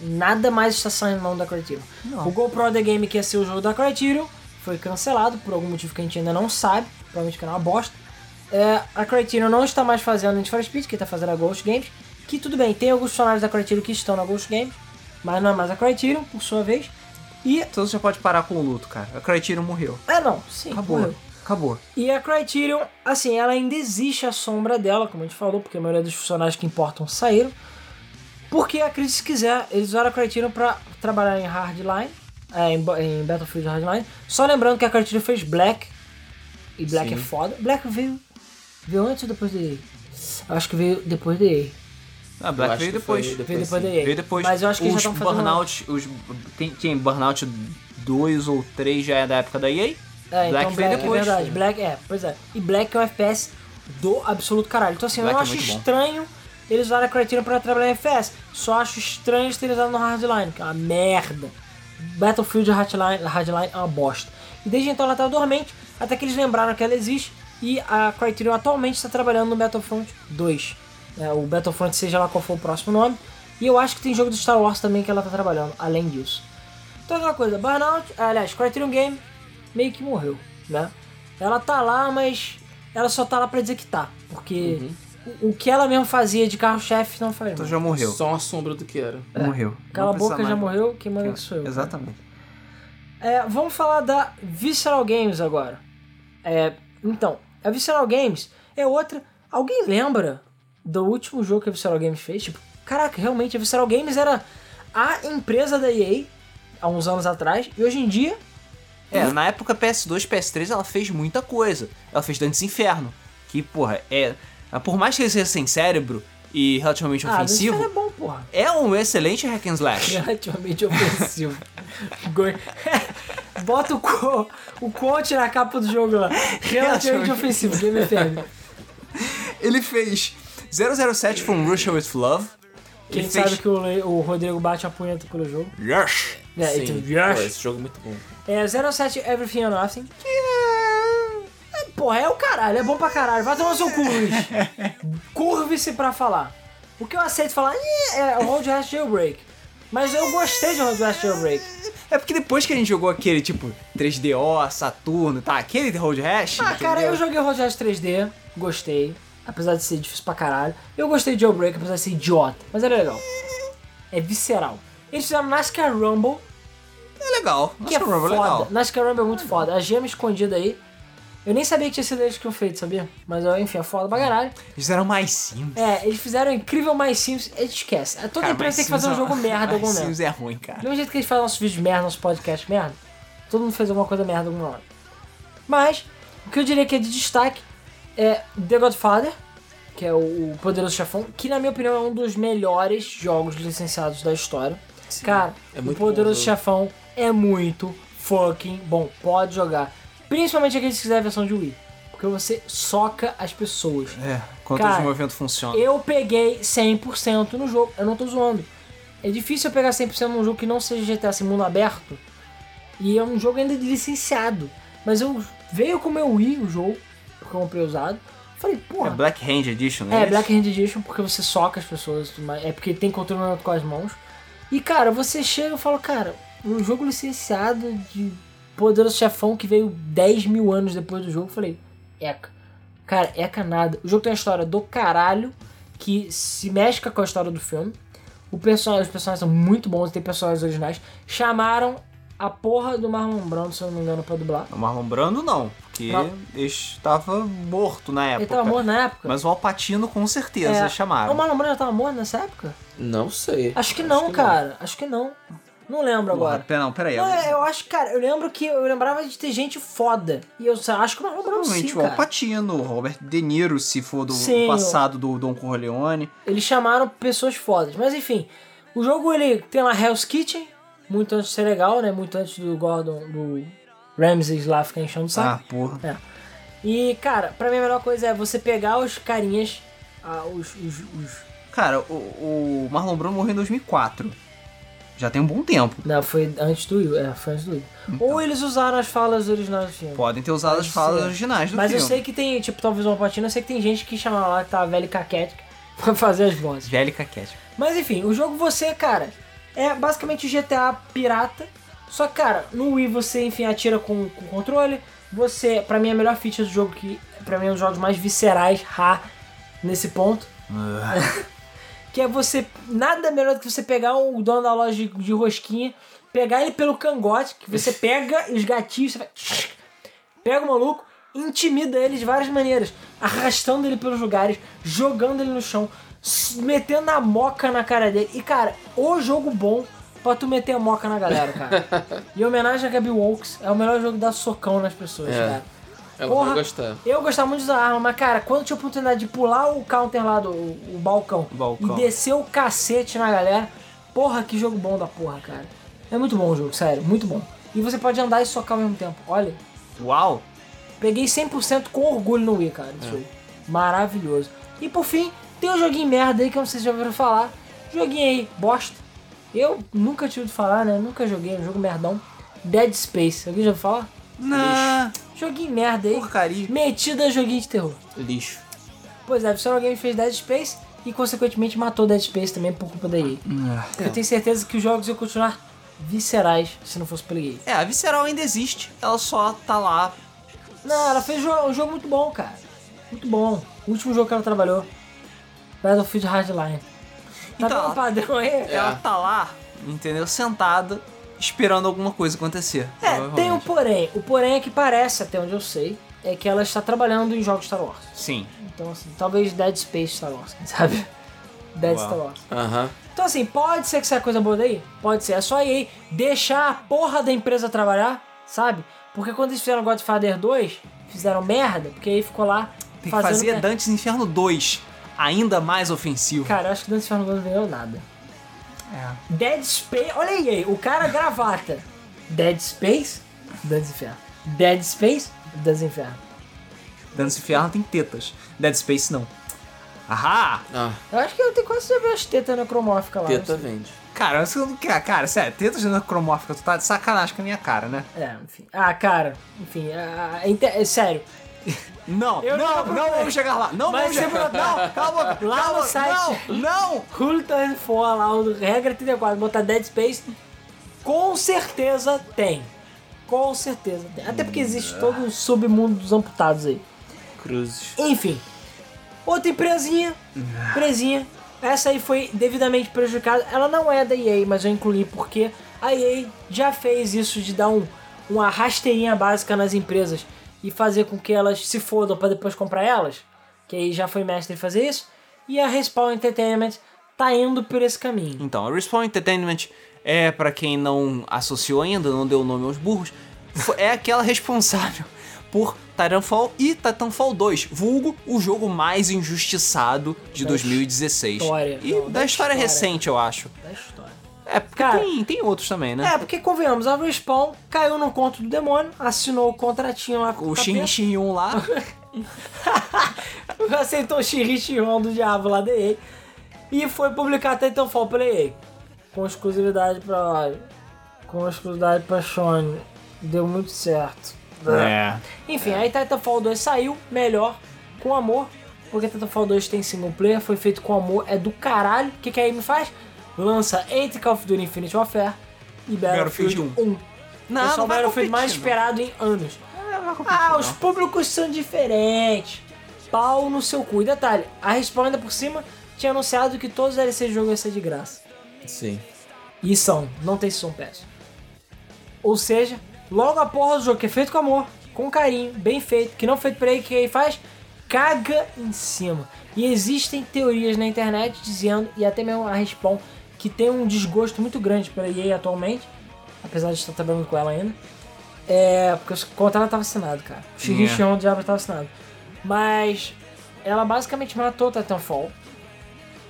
Nada mais está saindo o nome da Criterion. Não. O GoPro The Game, que ia ser o jogo da Criterion, foi cancelado por algum motivo que a gente ainda não sabe. Provavelmente que era uma bosta. É, a Criterion não está mais fazendo Need for Speed, que está fazendo a Ghost Games. Que tudo bem, tem alguns funcionários da Criterion que estão na Ghost Game, mas não é mais a Criterion, por sua vez. E. Então você já pode parar com o luto, cara. A Criterion morreu. É, não, sim. Acabou. morreu. Acabou. E a Criterion, assim, ela ainda existe a sombra dela, como a gente falou, porque a maioria dos funcionários que importam saíram. Porque acredite se quiser, eles usaram a Criterion pra trabalhar em Hardline, é, em, em Battlefield Hardline. Só lembrando que a Criterion fez Black, e Black Sim. é foda. Black veio, veio antes ou depois de EA? Acho que veio depois de EA. Ah, Eu Black veio depois. foi Veio depois. Veio depois. Mas eu acho que eles os já estão fazendo... Burnout, os, tem, tem Burnout 2 ou 3 já é da época da EA. É, Black então veio Black depois. é verdade. Black é, pois é. E Black é um FPS do absoluto caralho. Então assim, eu Black não é acho muito bom. estranho eles usarem a Criterion pra trabalhar em FPS. Só acho estranho eles terem usado no Hardline, que é uma merda. Battlefield Hardline, Hardline é uma bosta. E desde então ela tá dormente, até que eles lembraram que ela existe. E a Criterion atualmente está trabalhando no Battlefront 2. É, o Battlefront, seja lá qual for o próximo nome. E eu acho que tem jogo do Star Wars também que ela tá trabalhando, além disso. Então aquela coisa, Burnout, aliás, Criterion Game meio que morreu, né? Ela tá lá, mas ela só tá lá pra dizer que tá. Porque o, o que ela mesmo fazia de carro-chefe não faz Então mais. já morreu. Só uma sombra do que era. Morreu. Cala a boca, precisa já mais. morreu, quem manda que sou eu. Exatamente. É, vamos falar da Visceral Games agora. É, então, a Visceral Games é outra. Alguém lembra do último jogo que a Visceral Games fez? Tipo, caraca, realmente a Visceral Games era a empresa da EA há uns anos atrás e hoje em dia É, na época PS2, PS3 ela fez muita coisa. Ela fez Dantes Inferno, que, porra, é. Por mais que ele seja sem cérebro e relativamente ah, Dantes ofensivo, Inferno é bom, porra. é um excelente hack and slash. Relativamente ofensivo. Bota o, co o quote na capa do jogo lá. Relativamente Relativamente ofensivo, Game FM. Ele fez 007 from Russia with Love. Quem Ele sabe fez... que o, o Rodrigo bate a punheta pelo jogo. Yes! É, Sim. então, Pô, yes. esse jogo é muito bom. É 07 Everything or Nothing. Que é... é. Porra, é o caralho, é bom pra caralho. Vai tomar seu cu, Luiz. Curve-se pra falar. O que eu aceito falar "Ih, é o Road Rash Jailbreak. Mas eu gostei de Road Rash Jailbreak. É porque depois que a gente jogou aquele tipo 3DO, Saturno, tá? Aquele Road Rash. Ah, cara, entendeu? eu joguei Road Rash 3D, gostei. Apesar de ser difícil pra caralho. Eu gostei de Jailbreak, apesar de ser idiota. Mas era legal. É visceral. Eles fizeram NASCAR Rumble, É legal. que é Nossa, Rumble foda. é legal. NASCAR Rumble é muito foda. A gema escondida aí. Eu nem sabia que tinha sido eles que tinham feito, sabia? Mas enfim, é foda pra caralho. Eles fizeram mais simples. É, eles fizeram incrível mais Sims. A gente esquece. É, Toda empresa tem que fazer um jogo merda algum momento. Sims é ruim, cara. Do mesmo jeito que eles fazem nossos vídeos merda, nossos podcasts merda, todo mundo fez alguma coisa merda alguma hora. Mas, o que eu diria que é de destaque é The Godfather, que é o, Poderoso Chefão, que na minha opinião é um dos melhores jogos licenciados da história. Cara, é o Poderoso bom, Chefão é muito fucking bom. Pode jogar. Principalmente aqueles que quiserem a versão de Wii. Porque você soca as pessoas. É, quanto Cara, os movimentos funcionam. Eu peguei 100% no jogo, eu não tô zoando. É difícil eu pegar 100% num jogo que não seja GTA assim, mundo aberto. E é um jogo ainda licenciado. Mas eu veio com o meu Wii o jogo, porque eu comprei usado. Falei, É porra. Black Hand Edition, né? É, Black Hand Edition, porque você soca as pessoas, e tudo mais. é porque tem controle com as mãos. E cara, você chega e fala, cara, um jogo licenciado de Poderoso Chefão que veio 10 mil anos depois do jogo, falei, eca. Cara, eca nada. O jogo tem uma história do caralho que se mescla com a história do filme. O person os personagens são muito bons, tem personagens originais. Chamaram a porra do Marlon Brando, se eu não me engano, pra dublar. O Marlon Brando não, porque Não. ele estava morto na época. Ele tava morto na época. Mas o Alpatino com certeza É. chamaram. O Marlon Brando já tava morto nessa época? Não sei. Acho que não, cara. Acho que não. Não lembro agora. Pera, não, peraí. Não, eu acho, cara, eu lembro que eu lembrava de ter gente foda. E eu só acho que o Marlon Brando sim, o. Alpatino, o Robert De Niro, se for do Sim, passado do Don Corleone. Eles chamaram pessoas fodas. Mas enfim, o jogo ele tem lá Hell's Kitchen, muito antes de ser legal, né? Muito antes do Gordon, do Ramses lá ficar enchendo o saco. Ah, porra. E, cara, pra mim a melhor coisa é você pegar os carinhas, ah, os, os, os- Cara, o, o Marlon Brando morreu em 2004. Já tem um bom tempo. Não, foi antes do Will, é, foi antes do Will. Ou eles usaram as falas originais do filme. Podem ter usado as Pode falas ser. originais do Mas eu filme. sei que tem, tipo, talvez uma patina, eu sei que tem gente que chama lá que tá velho e caquética pra fazer as vozes. Angélica Cat. Mas enfim, o jogo você, cara, é basicamente GTA pirata. Só que, cara, no Wii você, enfim, atira com, com controle. Você, pra mim, a melhor feature do jogo, que pra mim é um dos jogos mais viscerais, ha, nesse ponto. que é você. Nada melhor do que você pegar o dono da loja de, de rosquinha, pegar ele pelo cangote, que você pega os gatilhos, você vai. Pega o maluco, intimida ele de várias maneiras, arrastando ele pelos lugares, jogando ele no chão, metendo a moca na cara dele. E cara, o jogo bom pra tu meter a moca na galera, cara. em homenagem a Gabi Walks, é o melhor jogo de dar socão nas pessoas, É. cara. Ela Porra. vai gostar. Eu gostava muito da arma, mas cara, quando eu tinha a oportunidade de pular o counter lá do o balcão, Balcão. e descer o cacete na galera, porra, que jogo bom da porra, cara. É muito bom o jogo, sério, muito bom. E você pode andar e socar ao mesmo tempo. Olha, Uau! peguei 100% com orgulho no Wii, cara, esse jogo. Maravilhoso. E por fim, tem um joguinho merda aí que eu não sei se já ouviram falar. Joguinho aí, bosta. Eu nunca tive de falar, né? Nunca joguei, um jogo merdão. Dead Space. Alguém já ouviu falar? Não, Joguinho merda aí. porcaria. Metido a joguinho de terror. Lixo. Pois é, Visual Game fez Dead Space e consequentemente matou Dead Space também por culpa da EA. Eu tenho certeza que os jogos iam continuar viscerais se não fosse pela EA. É, a Visceral ainda existe, ela só tá lá. Não, ela fez um jogo muito bom, cara. Muito bom. O último jogo que ela trabalhou. Battlefield Hardline. Tá Então, o padrão aí? Ela tá lá, entendeu? Sentada, esperando alguma coisa acontecer. É, tem um provavelmente. porém. O porém é que parece, até onde eu sei, é que ela está trabalhando em jogos Star Wars. Sim. Então, assim, talvez Dead Space Star Wars, sabe? Dead Uau. Star Wars. Aham. Então assim, pode ser que saia coisa boa daí? Pode ser. É só aí deixar a porra da empresa trabalhar, sabe? Porque quando eles fizeram Godfather 2, fizeram merda, porque aí ficou lá Tem que fazer. Dantes Inferno 2, ainda mais ofensivo. Cara, eu acho que Dante Inferno 2 não vendeu nada. É. Dead Space... Olha aí, o cara gravata. Dead Space, Dante Inferno. Dead Space, Dante Inferno. Dantes Inferno tem tetas. Dead Space não. Ahá! Ah, Eu acho que eu tenho quase ver as tetas necromórficas lá. teta vende. Cara, eu não quero. Cara, sério, tetas necromórfica, tu tá de sacanagem com a minha cara, né? É, enfim. Ah, cara, enfim, é, é, é sério. Não, Eu não, não procurei. vamos chegar lá. Não Mas vamos chegar lá. Não, cala a boca. Lá cala a no site. Não, não. Hulton for lá, o regra 34, botar Dead Space, com certeza tem. Com certeza tem. Até porque existe todo o submundo dos amputados aí. Cruzes. Enfim. Outra empresinha. Empresinha. Essa aí foi devidamente prejudicada. Ela não é da EA, mas eu incluí porque a EA já fez isso de dar um, uma rasteirinha básica nas empresas e fazer com que elas se fodam para depois comprar elas. Que aí já foi mestre em fazer isso. E a Respawn Entertainment tá indo por esse caminho. Então, a Respawn Entertainment é, pra quem não associou ainda, não deu nome aos burros, é aquela responsável por Titanfall e Titanfall 2, vulgo o jogo mais injustiçado de Da 2016. história. E Não, da, da história, história. recente, eu acho. Da história. É, porque Cara, tem, tem outros também, né? É, porque convenhamos, a Respawn caiu no conto do demônio, assinou o contratinho lá com o. Shin Shin 1 lá. aceitou o Shirichiron do diabo lá da EA e foi publicar Titanfall pela EA com exclusividade pra com exclusividade pra Sony deu muito certo é. enfim aí Titanfall 2 saiu melhor com amor porque Titanfall 2 tem single player foi feito com amor é do caralho o que, que a EA me faz? Lança entre Call of Duty Infinite Warfare e Battlefield Battlefield 1 Não, Esse é o Battlefield mais esperado em anos Não ah, não. os públicos são diferentes. Pau no seu cu. E detalhe, a Respawn ainda por cima tinha anunciado que todos os DLC do jogo iam ser de graça. Sim. E são, não tem Season Pass. Ou seja, logo a porra do jogo que é feito com amor, com carinho, bem feito, que não feito pra ele, que ele faz, caga em cima. E existem teorias na internet dizendo, e até mesmo a Respawn, que tem um desgosto muito grande pela EA atualmente, apesar de estar trabalhando com ela ainda. É, porque o contrato estava assinado, cara. O Shinichi Yeah. do Diabo estava assinado. Mas ela basicamente matou o Titanfall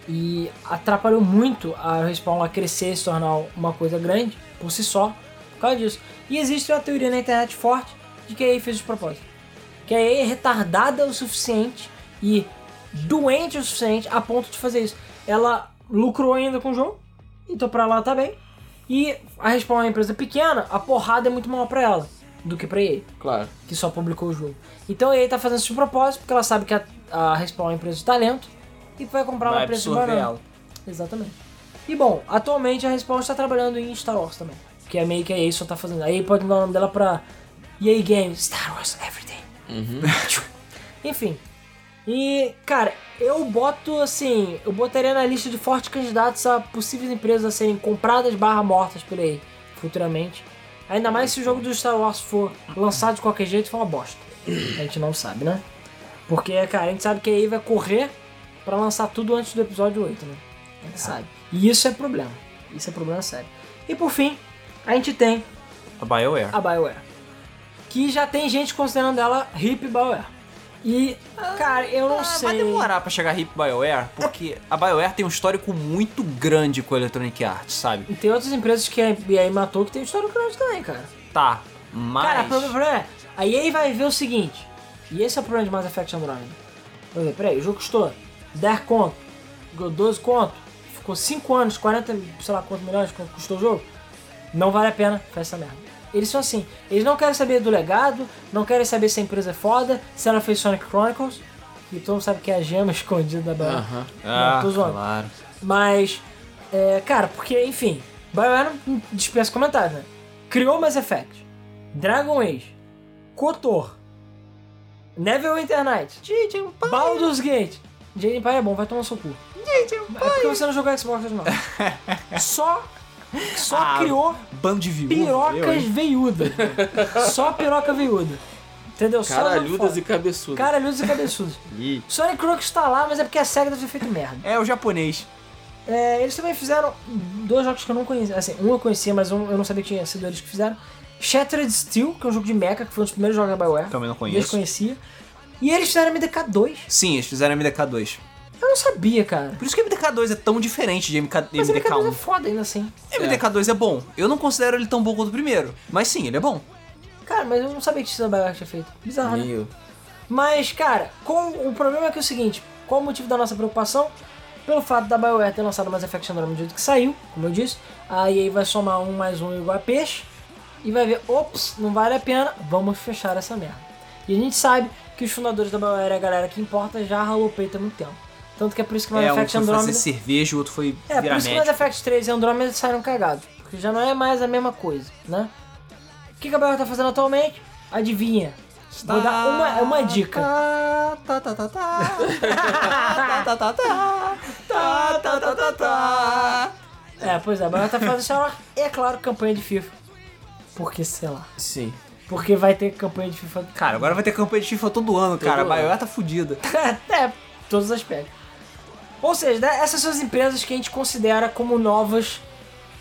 e atrapalhou muito a Respawn a crescer e se tornar uma coisa grande por si só, por causa disso. E existe uma teoria na internet forte de que a EA fez de propósito. Que a EA é retardada o suficiente e doente o suficiente a ponto de fazer isso. Ela lucrou ainda com o jogo, então pra lá tá bem. E a Respawn é uma empresa pequena, a porrada é muito maior pra ela do que pra EA Claro. que só publicou o jogo. Então a EA tá fazendo isso de propósito, porque ela sabe que a, a Respawn é uma empresa de talento e vai comprar uma Vai empresa de banana. ela. Exatamente. E bom, atualmente a Respawn está trabalhando em Star Wars também. Que é meio que a EA só tá fazendo. A EA pode dar o nome dela pra EA Games Star Wars Everything. Enfim. E, cara, eu boto assim, eu botaria na lista de fortes candidatos a possíveis empresas a serem compradas barra mortas por aí futuramente. Ainda mais se o jogo do Star Wars for lançado de qualquer jeito, for uma bosta. A gente não sabe, né? Porque, cara, a gente sabe que aí vai correr pra lançar tudo antes do episódio 8, né? A gente sabe. E isso é problema. Isso é problema sério. E por fim, a gente tem A BioWare. a BioWare. Que já tem gente considerando ela hip BioWare. E, cara, eu não Ah, sei. Vai demorar pra chegar hip BioWare, porque a BioWare tem um histórico muito grande com a Electronic Arts, sabe? E tem outras empresas que a EA matou que tem história grande também, cara. Tá, mas... Cara, o problema- é, a EA vai ver o seguinte, e esse é o problema de Mass Effect Andromeda. Por exemplo, peraí, o jogo custou 10 conto, custou 12 conto, ficou 5 anos, 40, sei lá quantos milhões custou o jogo, não vale a pena fazer essa merda. Eles são assim, eles não querem saber do legado, não querem saber se a empresa é foda, se ela fez Sonic Chronicles, que todo mundo sabe que é a gema escondida da BioWare. Aham. Ah, Não, tô zoando. claro. Mas, é, cara, porque, enfim, BioWare não dispensa comentários, né? Criou Mass Effect, Dragon Age, KOTOR, Neverwinter Nights, Baldur's Gate. Jade Empire é bom, vai tomar seu cu. É porque você não jogou Xbox original. Só, só Ah, criou Bando de viúva. eu, pirocas veiudas. Só piroca veiuda. Entendeu? Caralhudas e cabeçudas. Caralhudas e cabeçudos. Ih. Sonic Chronicles tá lá, mas é porque a SEGA deve ter feito merda. É o japonês. É, eles também fizeram dois jogos que eu não conhecia. Assim, um eu conhecia, mas um eu não sabia que tinha sido eles que fizeram. Shattered Steel, que é um jogo de mecha, que foi um dos primeiros jogos da BioWare. Também não eles conheço. conhecia. E eles fizeram MDK2. Sim, eles fizeram MDK2. Eu não sabia, cara. Por isso que MDK2 é tão diferente de MK, Mas MDK2 é MDK1. foda ainda assim. MDK2 é bom. Eu não considero ele tão bom quanto o primeiro. Mas sim, ele é bom. Cara, mas eu não sabia que isso da BioWare tinha feito. Bizarro, né? Nem eu. Mas, cara, com, o problema é que é o seguinte: qual o motivo da nossa preocupação? Pelo fato da BioWare ter lançado Mass Effect Andromeda do jeito que saiu, como eu disse, a EA vai somar um mais um igual a peixe e vai ver, ops, não vale a pena, vamos fechar essa merda. E a gente sabe que os fundadores da BioWare e a galera que importa já ralou o peito há muito tempo. Tanto que é por isso que Mass é, um Effect fazer Andromeda. cerveja, o outro foi É, por isso que Mass. Effect 3 e Andromeda saíram cagados. Porque já não é mais a mesma coisa, né? O que que a BioWare tá fazendo atualmente? Adivinha? Vou dar uma, uma dica. É, pois é, a BioWare tá fazendo Sherlock e, é claro, campanha de FIFA. Porque, sei lá. Sim. Porque vai ter campanha de FIFA. Cara, agora vai ter campanha de FIFA todo ano, cara. ano. A BioWare tá fudida. é, todos os aspectos. Ou seja, né, essas são as empresas que a gente considera como novas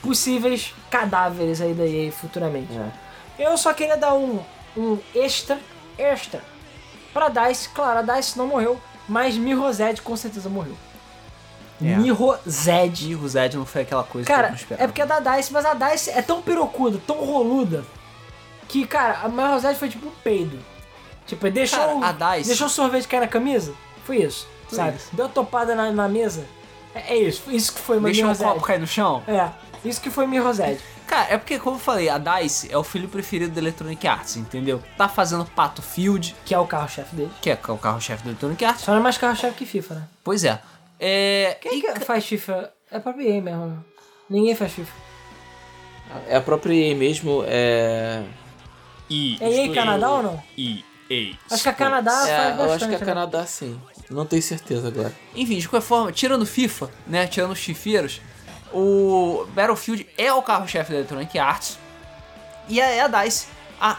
possíveis cadáveres aí da EA futuramente. É. Eu só queria dar um, um extra, extra, pra DICE. Claro, a DICE não morreu, mas Mirror's com certeza morreu. É. Mirror's E o Zed não foi aquela coisa que eu Cara, esperava. é porque é da DICE, mas a DICE é tão pirocuda, tão roluda, que, cara, a maior Rosette foi tipo um peido. Tipo, deixou, Cara, a DICE- deixou o sorvete cair na camisa. Foi isso, sabe? Deu topada na, na mesa. É, é isso, isso que foi uma Deixou o Mirror's copo Edge. cair no chão? É, isso que foi Mirror's Edge. Cara, é porque, como eu falei, a DICE é o filho preferido da Electronic Arts, entendeu? Tá fazendo Pato Field, Que é o carro-chefe dele. que é o carro-chefe da Electronic Arts. Só não é mais carro-chefe que FIFA, né? Pois é. É. Quem e que faz FIFA? É pra EA mesmo. Ninguém faz FIFA. É a própria EA mesmo, é... E, É EA Canadá ou não? Acho que a Canadá é faz eu bastante. acho que é né? Canadá sim. Não tenho certeza agora. Enfim, de qualquer forma, tirando FIFA, né? Tirando os chifeiros, o Battlefield é o carro-chefe da Electronic Arts. E é a DICE a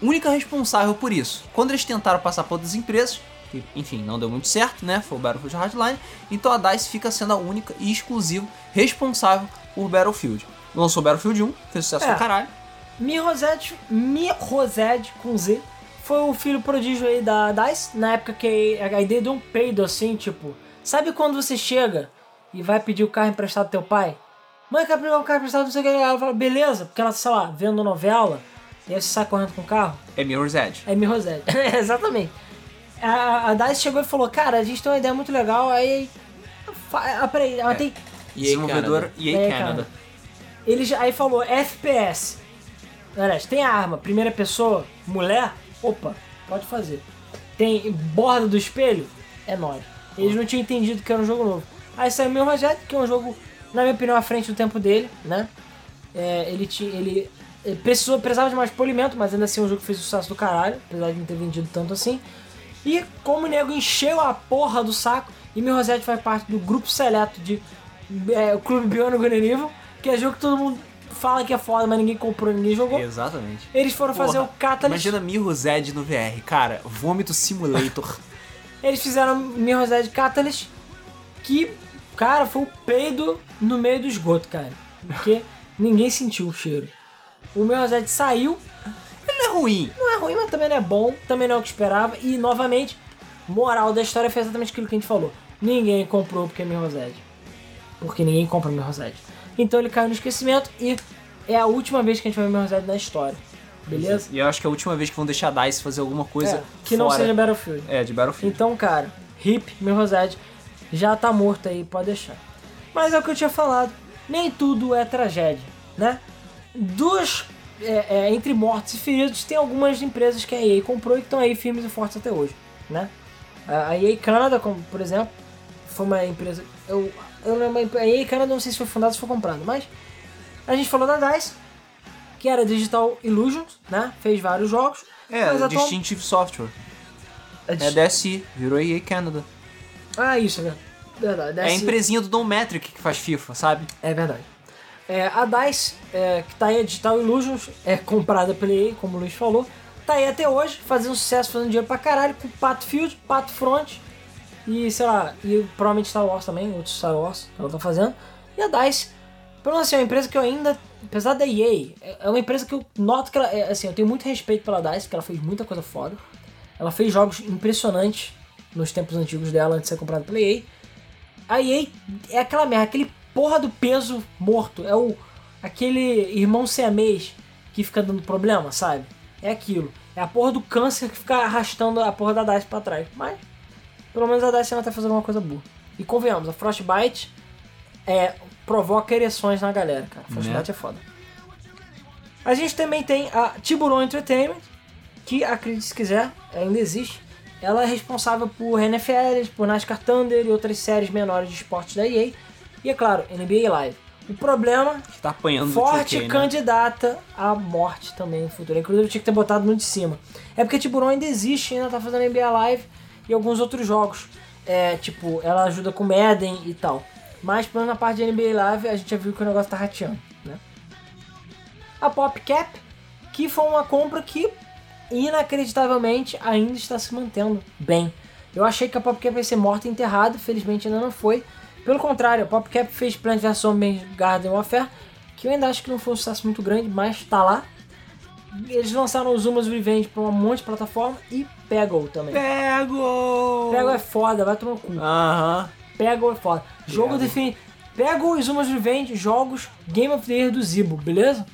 única responsável por isso. Quando eles tentaram passar por outras empresas, que enfim, não deu muito certo, né? Foi o Battlefield Hardline. Então a DICE fica sendo a única e exclusiva responsável por Battlefield. Lançou Battlefield 1, fez sucesso É. do caralho. Mirrosed, Mirrosed com Z, foi o filho prodígio aí da DICE, na época que a ideia deu um peido assim, tipo, sabe quando você chega e vai pedir o carro emprestado do teu pai? Mãe, quer pegar o carro emprestado, não sei o que, ela fala, beleza, porque ela, sei lá, vendo novela, e aí você sai correndo com o carro, É Mirror's Edge. é Mirrosed. Exatamente. A, a DICE chegou e falou, cara, a gente tem uma ideia muito legal, aí... Ah, peraí, ela tem... EA Desenvolvedora Canada. EA É, Canada. cara. Ele já, aí falou FPS. Aliás, tem arma, primeira pessoa, mulher, opa, pode fazer. Tem borda do espelho, é nóis. Eles não tinham entendido que era um jogo novo. Aí saiu o meu Jet, que é um jogo, na minha opinião, à frente do tempo dele, né? É, ele tinha. Ele, ele precisou, precisava de mais polimento, mas ainda assim é um jogo que fez sucesso do caralho, apesar de não ter vendido tanto assim. E como o nego encheu a porra do saco, e Mirror's faz parte do grupo seleto de é, o Clube Bionic Good and Evil, que é jogo que todo mundo fala que é foda, mas ninguém comprou, ninguém jogou. Exatamente. Eles foram fazer Porra, o Catalyst. Imagina Mirror's Edge no VR, cara. Vômito Simulator. Eles fizeram Mirror's Edge Catalyst, que, cara, foi o peido no meio do esgoto, cara. Porque ninguém sentiu o cheiro. O Mirror's Edge saiu, Ele não é ruim. não é ruim, mas também não é bom, também não é o que esperava. E, novamente, moral da história foi exatamente aquilo que a gente falou. Ninguém comprou porque é Mirror's Edge. Porque ninguém compra Mirror's Edge. Então ele caiu no esquecimento e é a última vez que a gente vai ver Edge na história. Beleza? E eu acho que é a última vez que vão deixar a DICE fazer alguma coisa É, que não fora- seja Battlefield. É, de Battlefield. Então, cara, Hip, Edge, já tá morto aí, pode deixar. Mas é o que eu tinha falado, nem tudo é tragédia, né? Dos, é, é, entre mortos e feridos, tem algumas empresas que a EA comprou e que estão aí firmes e fortes até hoje, né? A a EA Canada, como, por exemplo, foi uma empresa... Eu, eu não lembro, a EA Canada não sei se foi fundada ou se foi comprada, mas a gente falou da DICE, que era Digital Illusions, né? Fez vários jogos. É, atual- Distinctive Software. a É dis- DSI, virou EA Canada. Ah, isso, né? Verdade. É a DSI. empresinha do Don Metric que faz FIFA, sabe? É verdade. É, a DICE, é, que tá aí a Digital Illusions, é comprada pela EA, como o Luiz falou, tá aí até hoje, fazendo sucesso, fazendo dinheiro pra caralho, com Pato Field, Pato Front e, sei lá, e provavelmente Star Wars também, outros Star Wars que ela tá fazendo. E a DICE, pelo menos assim, é uma empresa que eu ainda, apesar da EA, é uma empresa que eu noto que ela, é, assim, eu tenho muito respeito pela DICE, porque ela fez muita coisa foda. Ela fez jogos impressionantes nos tempos antigos dela, antes de ser comprada pela EA. A EA é aquela merda, aquele porra do peso morto. É o aquele irmão siamês que fica dando problema, sabe? É aquilo. É a porra do câncer que fica arrastando a porra da DICE pra trás. Mas, pelo menos a ainda tá fazendo alguma coisa boa. E convenhamos, a Frostbite é, provoca ereções na galera, cara. Frostbite é foda. A gente também tem a Tiburon Entertainment, que, acredite se quiser, ainda existe. Ela é responsável por NFL, por NASCAR Thunder e outras séries menores de esportes da EA. E é claro, NBA Live. O problema, tá apanhando forte do 2K, né? candidata à morte também no futuro. Inclusive eu tinha que ter botado no de cima. É porque Tiburon ainda existe, ainda tá fazendo NBA Live e alguns outros jogos. É, tipo, ela ajuda com Madden e tal. Mas pelo menos na parte de NBA Live a gente já viu que o negócio tá rateando, né? A PopCap, que foi uma compra que inacreditavelmente ainda está se mantendo bem. Eu achei que a PopCap ia ser morta e enterrada, felizmente ainda não foi. Pelo contrário, a PopCap fez Plant vs Zombies Garden Warfare, que eu ainda acho que não foi um sucesso muito grande, mas tá lá. Eles lançaram o Zuma's Revenge pra um monte de plataforma e Peggle também. Pego! Peggle é foda, vai tomar no cu. Aham. Peggle é foda. Jogo define. Peggle e Zuma's Revenge, jogos Game of the Year do Zibo, beleza?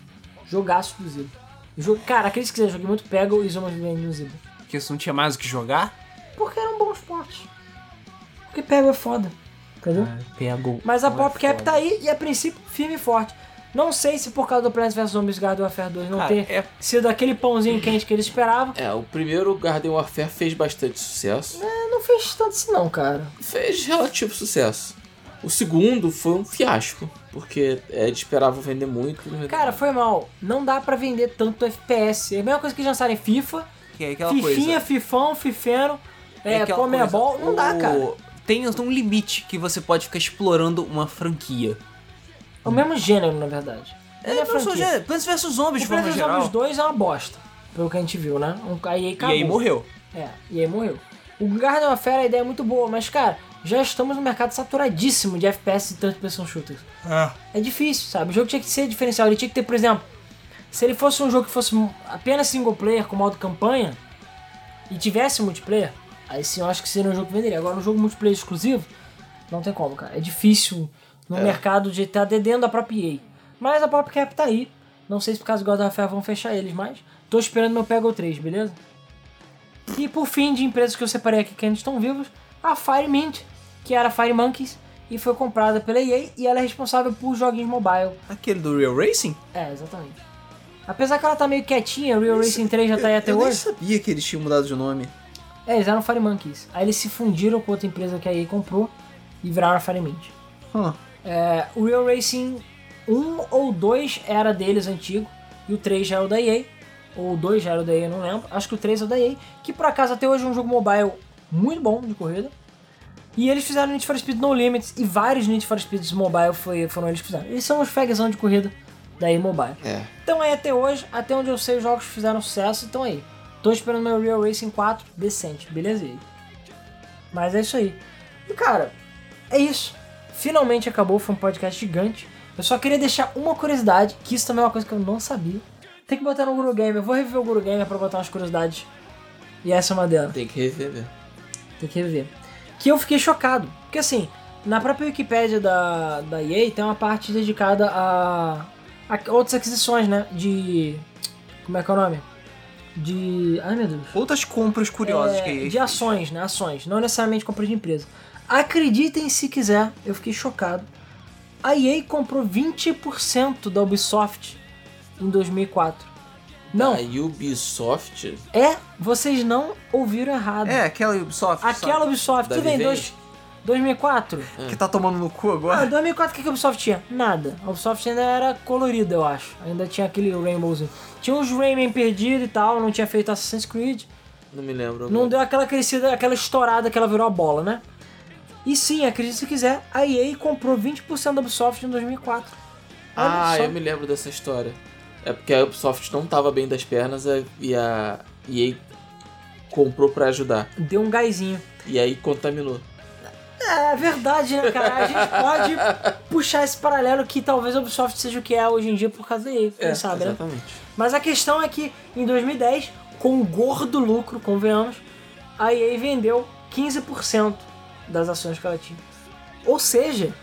Jogaço do Zibo. Jogo, cara, aqueles que quiserem, joguei muito Peggle e Zuma's Revenge no Zibo. Porque você não tinha mais o que jogar? Porque eram bons portes. Porque Peggle é foda. Entendeu? Pego. Mas a é PopCap foda. tá aí e a princípio firme e forte. Não sei se por causa do Plants vs Zombies Garden Warfare 2 não Cara, ter é- sido aquele pãozinho quente que eles esperavam. É, o primeiro Garden Warfare fez bastante sucesso. É, não fez tanto assim não, cara. Fez relativo sucesso. O segundo foi um fiasco, porque é, eles esperavam vender muito. vendeu. Cara, foi mal. Não dá pra vender tanto FPS. É a mesma coisa que eles lançarem FIFA, Que é aquela Fifinha, coisa. Fifão, Fifeno, é, aquela Comebol. coisa, Não dá, o- cara. Tem um limite que você pode ficar explorando uma franquia. É o mesmo gênero, na verdade. É, não só franquia. já- Plants vs Zombies, O de forma Plants vs geral. Zombies 2 é uma bosta. Pelo que a gente viu, né? Um, aí E acabou. aí morreu. É, e aí morreu. O Garden Warfare, a ideia é muito boa, mas, cara, já estamos no mercado saturadíssimo de FPS e third person shooters. É difícil, sabe? O jogo tinha que ser diferencial. Ele tinha que ter, por exemplo, se ele fosse um jogo que fosse apenas single player com modo campanha e tivesse multiplayer, aí sim eu acho que seria um jogo que venderia. Agora, um jogo multiplayer exclusivo, não tem como, cara. É difícil no mercado de estar dentro da própria EA. Mas a PopCap tá aí. Não sei se por causa do God of War vão fechar eles, mas tô esperando meu Peggle 3, beleza? E por fim, de empresas que eu separei aqui que ainda estão vivas, a Firemint, que era a Fire Monkeys, e foi comprada pela EA e ela é responsável por joguinhos mobile. Aquele do Real Racing? É, exatamente. Apesar que ela tá meio quietinha, Real Racing 3 já tá aí até eu nem hoje. sabia que eles tinham mudado de nome. É, eles eram Fire Monkeys. Aí eles se fundiram com outra empresa que a EA comprou e viraram a Firemint. Hum. É, o Real Racing 1 ou 2 era deles antigo e o 3 já é o da EA. ou o 2 já era o da EA, não lembro. Acho que o 3 é o da EA, que por acaso até hoje é um jogo mobile muito bom de corrida. E eles fizeram Need for Speed No Limits e vários Need for Speeds mobile foi, foram eles que fizeram. Eles são os fagzão de corrida da EA Mobile. É. Então aí até hoje, até onde eu sei, os jogos fizeram sucesso, então aí. Tô esperando meu Real Racing 4 decente, beleza? Mas é isso aí. E cara, é isso. Finalmente acabou, foi um podcast gigante. Eu só queria deixar uma curiosidade, que isso também é uma coisa que eu não sabia. Tem que botar no Guru Gamer. Eu vou reviver o Guru Gamer pra botar umas curiosidades. E essa é uma delas. Tem que rever mesmo. Tem que rever. Que eu fiquei chocado. Porque assim, na própria Wikipédia da, da EA tem uma parte dedicada a, a outras aquisições, né? De. Como é que é o nome? De. Ai meu Deus. Outras compras curiosas É, que aí. de ações, né? Ações. Não necessariamente compra de empresa. Acreditem se quiser, eu fiquei chocado. A EA comprou 20% da Ubisoft em 2004. Não, A Ubisoft. é, vocês não ouviram errado. É, aquela Ubisoft. Aquela sabe? Ubisoft, Da tudo bem, Vivenge? dois, 2004? Que tá tomando no cu Ah, agora. 2004 o que que a Ubisoft tinha? Nada. A Ubisoft ainda era colorida, eu acho. Ainda tinha aquele Rainbowzinho. Tinha uns Rayman perdidos e tal, não tinha feito Assassin's Creed. Não me lembro. Não agora. deu aquela crescida, aquela estourada que ela virou a bola, né? E sim, acredite se quiser, a EA comprou 20% da Ubisoft em 2004. Olha Ah, só. eu me lembro dessa história. É porque a Ubisoft não tava bem das pernas é, e a EA comprou pra ajudar. Deu um gásinho. E aí contaminou. É verdade, né, cara? A gente pode puxar esse paralelo que talvez a Ubisoft seja o que é hoje em dia por causa da EA, quem sabe, né? exatamente. Mas a questão é que em 2010, com um gordo lucro, convenhamos, a EA vendeu 15% das ações que ela tinha. Ou seja,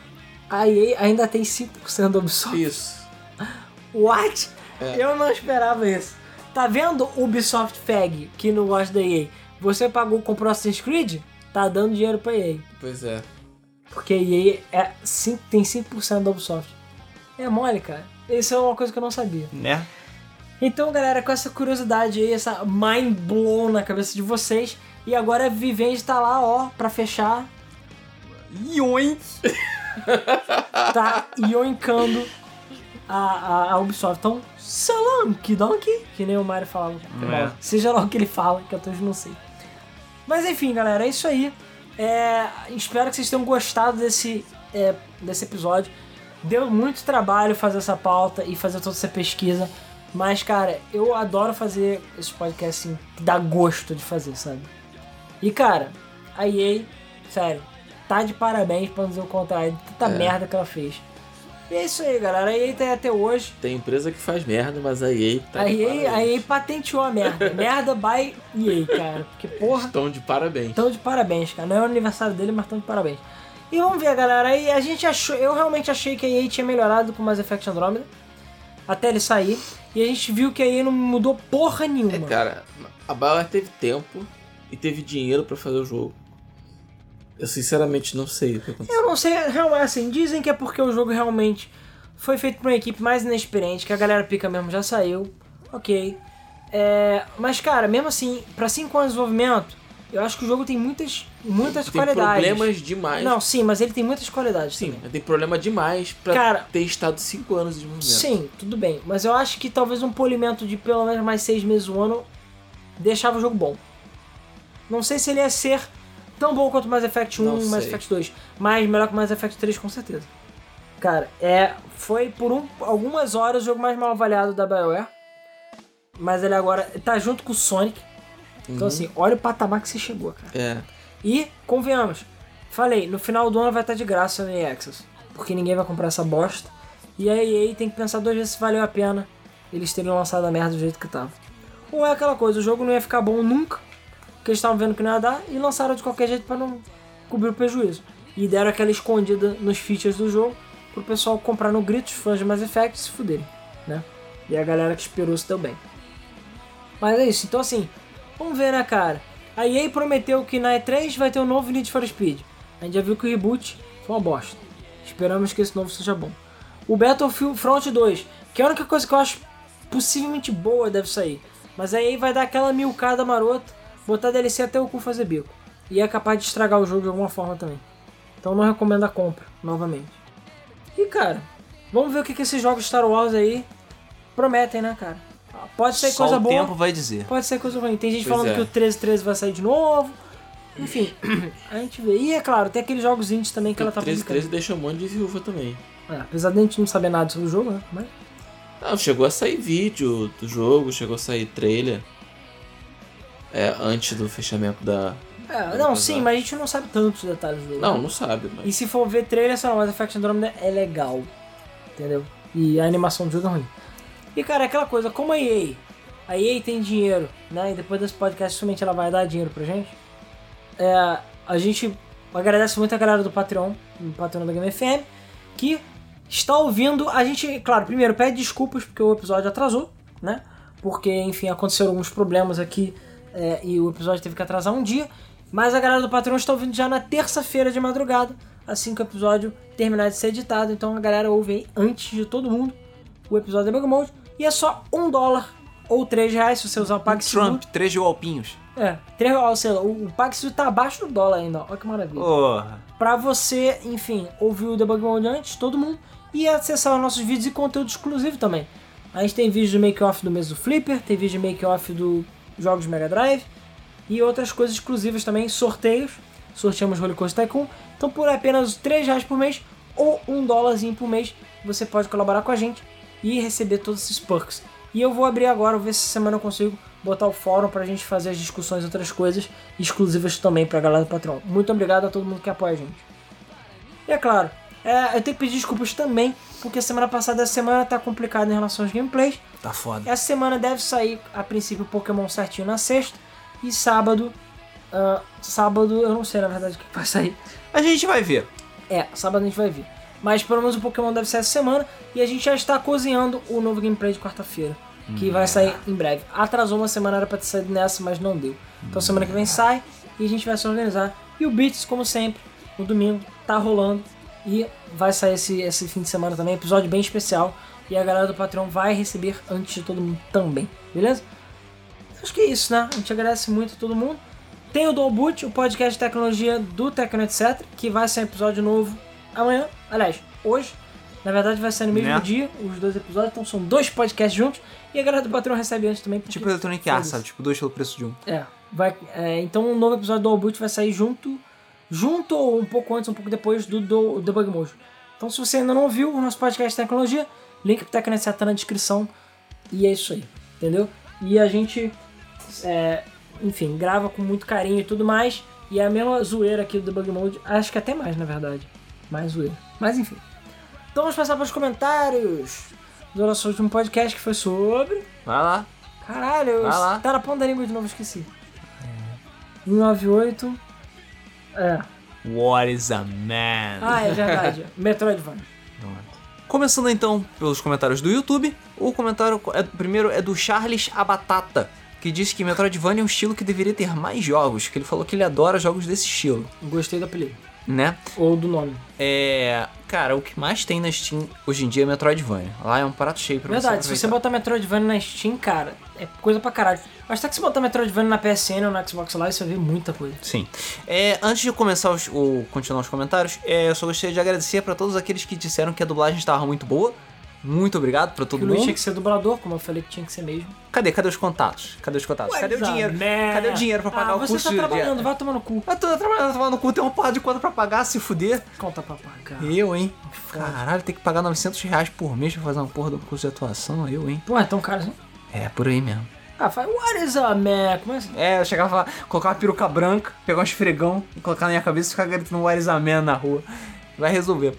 a EA ainda tem 5% da Ubisoft. Isso. What? É. Eu não esperava isso. Tá vendo o Ubisoft Fag, que não gosta da EA? Você pagou, comprou Assassin's Creed? Tá dando dinheiro pra EA. Pois é. Porque a EA é, cin- tem 5% da Ubisoft. É mole, cara. Isso é uma coisa que eu não sabia. Né? Então, galera, com essa curiosidade aí, essa mind blown na cabeça de vocês. E agora a Vivende tá lá, ó, pra fechar. Yoink! Tá yoincando a, a, a Ubisoft. Então, salam, que donkey, que nem o Mario falava. É. Seja lá o que ele fala, que eu até hoje não sei. Mas enfim, galera, é isso aí. É, espero que vocês tenham gostado desse, é, desse episódio. Deu muito trabalho fazer essa pauta e fazer toda essa pesquisa. Mas, cara, eu adoro fazer esses podcasts assim, que dá gosto de fazer, sabe? E, cara, a EA, sério, tá de parabéns pra não dizer o contrário. de Tanta É. merda que ela fez. E é isso aí, galera. A EA tá aí até hoje. Tem empresa que faz merda, mas a EA tá a, EA, a EA patenteou a merda. merda by EA, cara. Porque, porra, Estão de parabéns. tão de parabéns, cara. Não é o aniversário dele, mas tão de parabéns. E vamos ver, galera. Aí a gente achou. Eu realmente achei que a EA tinha melhorado com o Mass Effect Andromeda. Até ele sair. E a gente viu que a EA não mudou porra nenhuma. É, cara, a BioWare teve tempo e teve dinheiro pra fazer o jogo. Eu sinceramente não sei o que aconteceu. Eu não sei, realmente, assim, dizem que é porque o jogo realmente foi feito por uma equipe mais inexperiente, que a galera pica mesmo já saiu. Ok. É, mas, cara, mesmo assim, pra 5 anos de desenvolvimento, eu acho que o jogo tem muitas, muitas Tem qualidades. problemas demais. Não, sim, mas ele tem muitas qualidades Sim, também. tem problema demais pra Cara- ter estado 5 anos de desenvolvimento. Sim, tudo bem. Mas eu acho que talvez um polimento de pelo menos mais 6 meses um ano deixava o jogo bom. Não sei se ele ia ser tão bom quanto o Mass Effect 1 Não Mass sei. Effect 2, mas melhor que o Mass Effect 3 com certeza. Cara, é, foi por um- algumas horas o jogo mais mal avaliado da BioWare. Mas ele agora tá junto com o Sonic. Então assim, olha o patamar que você chegou, cara. É. E, convenhamos, falei, no final do ano vai estar de graça no EA Access. Porque ninguém vai comprar essa bosta. E a EA tem que pensar duas vezes se valeu a pena eles terem lançado a merda do jeito que tava. Ou é aquela coisa, o jogo não ia ficar bom nunca, eles estavam vendo que não ia dar, e lançaram de qualquer jeito pra não cobrir o prejuízo. E deram aquela escondida nos features do jogo pro pessoal comprar no grito, os fãs de Mass Effect se fuderem, né? E a galera que esperou se deu bem. Mas é isso, então assim, vamos ver, né, cara? A EA prometeu que na E3 vai ter um novo Need for Speed. A gente já viu que o reboot foi uma bosta. Esperamos que esse novo seja bom. O Battlefield Front 2, que é a única coisa que eu acho possivelmente boa deve sair. Mas a EA vai dar aquela milcada marota, botar DLC até o cu fazer bico. E é capaz de estragar o jogo de alguma forma também. Então não recomendo a compra, novamente. E cara, vamos ver o que, que esses jogos Star Wars aí prometem, né, cara? Ah, Pode ser Só coisa o boa, tempo vai dizer. pode ser coisa ruim. Tem gente Pois falando é. que o 1313 vai sair de novo. Enfim, a gente vê. E é claro, tem aqueles jogos indies também que ela tá 13 publicando. 13 deixa um monte de viúva também. É, apesar de a gente não saber nada sobre o jogo, né? Mas... Não, chegou a sair vídeo do jogo, chegou a sair trailer. É, antes do fechamento da. É, não, sim, mas a gente não sabe tantos detalhes do. Não, não sabe, E mas. se for ver trailer, sei lá, Mass Effect Andromeda é legal. Entendeu? E a animação do jogo é ruim. E cara, é aquela coisa, como a EA, a EA tem dinheiro, né? E depois desse podcast, somente ela vai dar dinheiro pra gente. É, a gente agradece muito a galera do Patreon, do Patreon da Game FM, que está ouvindo. A gente, claro, primeiro pede desculpas porque o episódio atrasou, né? Porque, enfim, aconteceram alguns problemas aqui é, e o episódio teve que atrasar um dia. Mas a galera do Patreon está ouvindo já na terça-feira de madrugada, assim que o episódio terminar de ser editado. Então a galera ouve aí antes de todo mundo o episódio da Bug Mode. E é só um dólar ou três reais se você usar o PagSeguro. Trump, três golpinhos. É, três, ou seja, o, o PagSeguro tá abaixo do dólar ainda, ó. olha que maravilha. Porra. Pra você, enfim, ouvir o Debug Mode antes, todo mundo, e acessar os nossos vídeos e conteúdo exclusivo também. A gente tem vídeo do make-off do mês do Flipper, tem vídeo de make-off do jogos de Mega Drive e outras coisas exclusivas também, sorteios. Sorteamos Roller Coaster Tycoon. Então por apenas 3 reais por mês ou um dólarzinho por mês, você pode colaborar com a gente e receber todos esses perks. E eu vou abrir agora, vou ver se semana eu consigo botar o fórum pra gente fazer as discussões e outras coisas exclusivas também pra galera do Patreon. Muito obrigado a todo mundo que apoia a gente. E é claro, é, eu tenho que pedir desculpas também, porque semana passada, essa semana tá complicada em relação aos gameplays. Tá foda. Essa semana deve sair, a princípio, o Pokémon certinho na sexta. E sábado. ah, sábado, eu não sei na verdade o que vai sair. A gente vai ver. É, sábado a gente vai ver. Mas pelo menos o Pokémon deve sair essa semana. E a gente já está cozinhando o novo gameplay de quarta-feira. Que vai sair em breve. Atrasou uma semana, era pra ter saído nessa, mas não deu. Então semana que vem sai e a gente vai se organizar. E o Beats, como sempre, no domingo, tá rolando. E vai sair esse, esse fim de semana também, episódio bem especial. E a galera do Patreon vai receber antes de todo mundo também, beleza? Acho que é isso, né? A gente agradece muito a todo mundo. Tem o Dual Boot, o podcast de tecnologia do Tecno Etc, que vai ser um episódio novo amanhã. Aliás, hoje. Na verdade, vai ser no mesmo Né? dia, os dois episódios. Então são dois podcasts juntos. E a galera do Patreon recebe antes também. Tipo Electronic Arts, sabe? Tipo, dois pelo preço de um. É, vai, é, então um novo episódio do All Boot vai sair junto, junto ou um pouco antes, um pouco depois do, do Debug Mode. Então se você ainda não viu o nosso podcast de tecnologia, link pro Tecnet tá na descrição. E é isso aí, entendeu? E a gente, é, enfim, grava com muito carinho e tudo mais. E é a mesma zoeira aqui do Debug Mode, acho que até mais na verdade. Mais zoeira. Mas enfim. Então vamos passar para os comentários do nosso último podcast que foi sobre. Vai lá. Caralho, Vai lá. tá na ponta da língua de novo, esqueci. 198. É. What is a man? Ah, é verdade. Metroidvania. Começando então pelos comentários do YouTube. O comentário é, primeiro é do Charles Abatata, que disse que Metroidvania é um estilo que deveria ter mais jogos, que ele falou que ele adora jogos desse estilo, Gostei do apelido. Né? Ou do nome. É, cara, o que mais tem na Steam hoje em dia é Metroidvania. Lá é um prato cheio pra Verdade, você se você botar Metroidvania na Steam, cara, é coisa pra caralho. Mas até que se botar Metroidvania na PSN ou na Xbox Live, você vai ver muita coisa. Sim. É, antes de começar os, o, continuar os comentários, é, eu só gostaria de agradecer pra todos aqueles que disseram que a dublagem estava muito boa. Muito obrigado pra todo Que o Luiz mundo. tinha que ser dublador, como eu falei que tinha que ser mesmo. Cadê? Cadê os contatos? Cadê os contatos? Cadê o dinheiro? man? Cadê o dinheiro pra pagar ah, o você curso tá de- trabalhando, vai tomar no cu. Eu tô trabalhando, tomando no cu, tem uma porra de conta pra pagar, se fuder. Conta pra pagar. Eu, hein? Caralho, tem que pagar 900 reais por mês pra fazer uma porra do curso de atuação, eu, hein? Pô, é tão caro assim? É, por aí mesmo. Ah, faz, what is a man? Como é assim? É, eu chegava lá, colocar uma peruca branca, pegar um esfregão, colocar na minha cabeça e ficar gritando What is a man na rua. Vai resolver.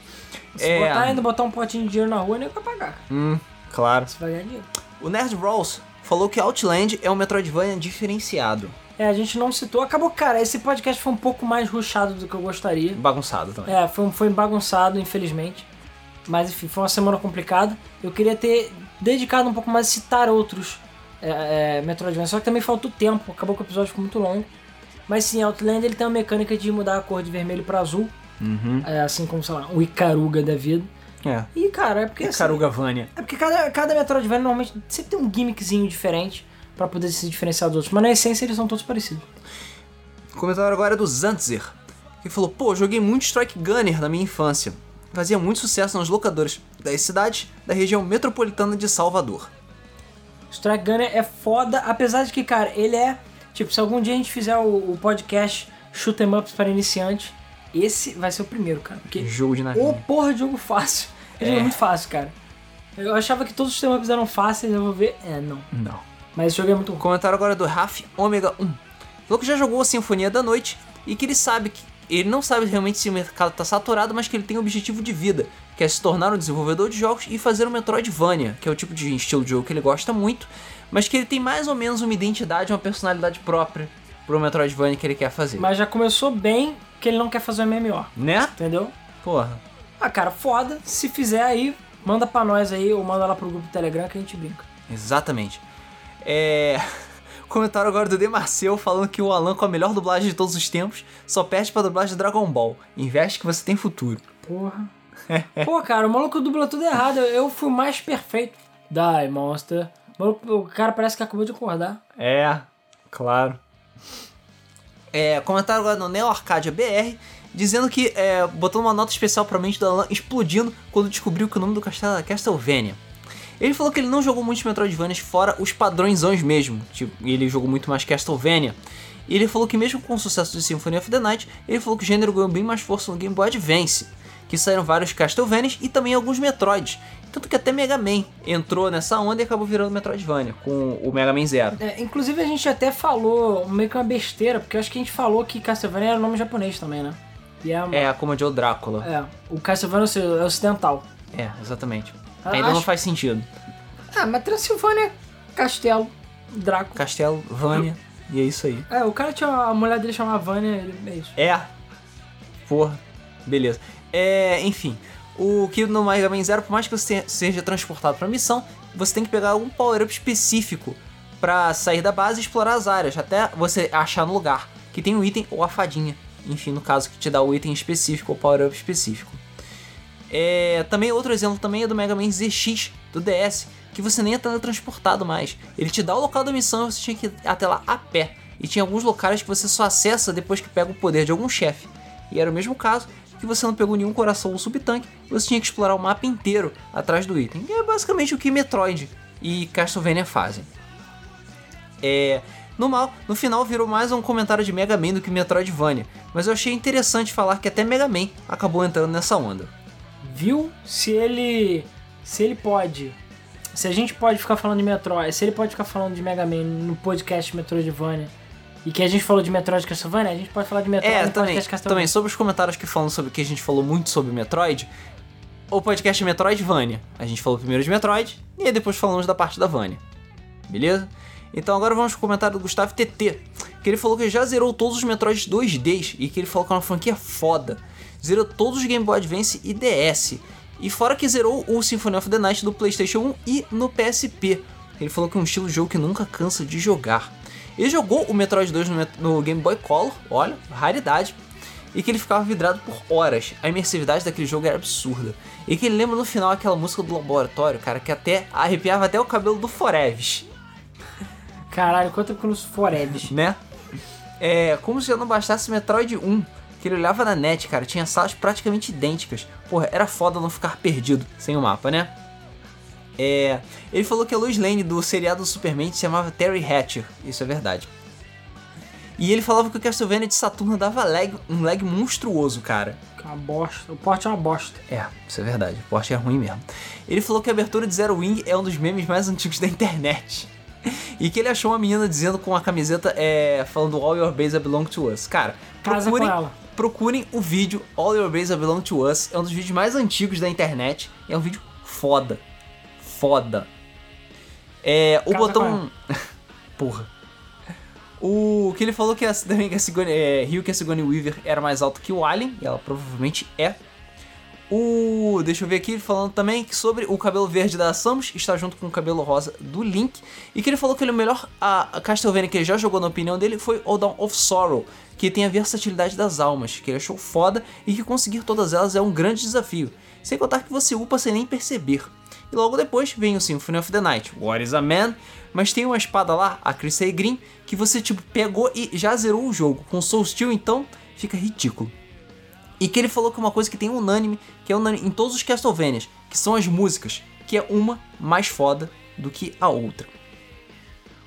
Se é, botar ainda, botar um potinho de dinheiro na rua, nem vai pagar. Hum, claro. Você vai ganhar dinheiro. O Nerd Rolls falou que Outland é um Metroidvania diferenciado. É, a gente não citou. Acabou, cara, esse podcast foi um pouco mais ruchado do que eu gostaria. Bagunçado também. É, foi, foi bagunçado, infelizmente. Mas enfim, foi uma semana complicada. Eu queria ter dedicado um pouco mais a citar outros é, é, Metroidvania, só que também faltou tempo, acabou que o episódio ficou muito longo. Mas sim, Outland ele tem uma mecânica de mudar a cor de vermelho pra azul, Uhum. é, assim como, sei lá, o Icaruga da vida. É. E cara, é porque assim, Caruga Vânia. é porque cada, cada Metroidvania normalmente sempre tem um gimmickzinho diferente pra poder se diferenciar dos outros, mas na essência eles são todos parecidos. O comentário agora é do Zantzer, que falou: Pô, joguei muito Strike Gunner na minha infância. Fazia muito sucesso nas locadoras das cidades da região metropolitana de Salvador. Strike Gunner é foda, apesar de que, cara, ele é. Tipo, se algum dia a gente fizer o, o podcast Shoot 'em Ups para iniciantes, esse vai ser o primeiro, cara. Porque Jogo de Ô, navio. porra de jogo fácil. É. É. muito fácil, cara. Eu achava que todos os temas eram fáceis, eu vou ver. É, não. Não. Mas esse jogo é muito ruim. Comentário agora do Raf Ômega 1. Falou que já jogou a Sinfonia da Noite e que ele sabe que. Ele não sabe realmente se o mercado tá saturado, mas que ele tem um objetivo de vida, que é se tornar um desenvolvedor de jogos e fazer um Metroidvania, que é o tipo de estilo de jogo que ele gosta muito, mas que ele tem mais ou menos uma identidade, uma personalidade própria pro Metroidvania que ele quer fazer. Mas já começou bem que ele não quer fazer um MMO, Né? entendeu? Porra. Ah, cara, foda. Se fizer aí, manda pra nós aí ou manda lá pro grupo do Telegram que a gente brinca. Exatamente. É. Comentário agora do Demarcel falando que o Alan com a melhor dublagem de todos os tempos só perde pra dublagem de Dragon Ball. Investe que você tem futuro. Porra. Pô, cara, o maluco dubla tudo errado. Eu fui o mais perfeito. Die, monster. O O cara parece que acabou de acordar. É, claro. É, comentário agora no Neo Arcadia BR, dizendo que, é, botando uma nota especial pra mente do Alan, explodindo quando descobriu que o nome do castelo era Castlevania. Ele falou que ele não jogou muitos Metroidvanias fora os padrõezões mesmo, tipo, ele jogou muito mais Castlevania. E ele falou que mesmo com o sucesso de Symphony of the Night, ele falou que o gênero ganhou bem mais força no Game Boy Advance, que saíram vários Castlevanias e também alguns Metroids. Tanto que até Mega Man entrou nessa onda e acabou virando Metroidvania, com o Mega Man Zero. É, inclusive a gente até falou meio que uma besteira, porque eu acho que a gente falou que Castlevania era nome japonês também, né? E é, uma- É, a Drácula. é, o Castlevania é ocidental. É, exatamente. Ah, Ainda não acho- faz sentido. Ah, mas Transilvânia Castelo, Drácula. Castelo, Vânia, e é isso aí. É, o cara tinha. A mulher dele chamava Vânia, ele- é isso. É. Porra. Beleza. É, enfim. O que no Mega Man Zero, por mais que você seja transportado pra missão, você tem que pegar algum power-up específico pra sair da base e explorar as áreas, até você achar no lugar que tem um item ou a fadinha. Enfim, no caso que te dá o item específico ou power-up específico. É, também outro exemplo também é do Mega Man ZX do DS, que você nem é teletransportado mais. Ele te dá o local da missão e você tinha que ir até lá a pé. E tinha alguns locais que você só acessa depois que pega o poder de algum chefe. E era o mesmo caso que você não pegou nenhum coração ou subtanque, você tinha que explorar o mapa inteiro atrás do item. E é basicamente o que Metroid e Castlevania fazem. É, no, mal, no final virou mais um comentário de Mega Man do que Metroidvania, mas eu achei interessante falar que até Mega Man acabou entrando nessa onda. Viu? Se ele. Se ele pode. Se a gente pode ficar falando de Metroid. Se ele pode ficar falando de Mega Man no podcast Metroidvania. E que a gente falou de Metroid Castlevania, a gente pode falar de Metroid É, também, Castlevania. também, sobre os comentários que falam sobre que a gente falou muito sobre Metroid, o podcast Metroidvania. A gente falou primeiro de Metroid e aí depois falamos da parte da Vania. Beleza? Então agora vamos pro comentário do Gustavo TT, que ele falou que já zerou todos os Metroids 2Ds e que ele falou que é uma franquia foda. Zerou todos os Game Boy Advance e DS. E fora que zerou o Symphony of the Night do PlayStation 1 e no PSP. Ele falou que é um estilo de jogo que nunca cansa de jogar. Ele jogou o Metroid 2 no, no Game Boy Color, olha, raridade, e que ele ficava vidrado por horas. A imersividade daquele jogo era absurda. E que ele lembra no final aquela música do laboratório, cara, que até arrepiava até o cabelo do Foreves, Caralho, quanto tempo nos Foreves. né? É, como se já não bastasse Metroid 1, que ele olhava na net, cara, tinha salas praticamente idênticas. Porra, era foda não ficar perdido sem o mapa, né? É, ele falou que a Lois Lane do seriado do Superman se chamava Terry Hatcher. Isso é verdade. E ele falava que o Castlevania de Saturno dava lag, um lag monstruoso, cara. Que é uma bosta. O porte é uma bosta. É, isso é verdade. O Porsche é ruim mesmo. Ele falou que a abertura de Zero Wing é um dos memes mais antigos da internet. E que ele achou uma menina dizendo com a camiseta é, falando All Your Base Belong to Us. Cara, Casa procurem, procurem o vídeo All Your Base Belong to Us. É um dos vídeos mais antigos da internet. É um vídeo foda. Foda. É, o Casa botão. Porra. O que ele falou que a, também que a Sigourney, é, riu que a Sigourney Weaver era mais alta que o Alien, e ela provavelmente é. O. Deixa eu ver aqui, ele falando também sobre o cabelo verde da Samus está junto com o cabelo rosa do Link. E que ele falou que ele, o melhor a, a Castlevania que ele já jogou na opinião dele foi o Dawn of Sorrow, que tem a versatilidade das almas, que ele achou foda e que conseguir todas elas é um grande desafio. Sem contar que você upa sem nem perceber. E logo depois vem o Symphony of the Night, What is a Man? Mas tem uma espada lá, a Crusade Green, que você tipo pegou e já zerou o jogo. Com Soul Steel então fica ridículo. E que ele falou que é uma coisa que tem unânime, que é unânime em todos os Castlevanias, que são as músicas, que é uma mais foda do que a outra.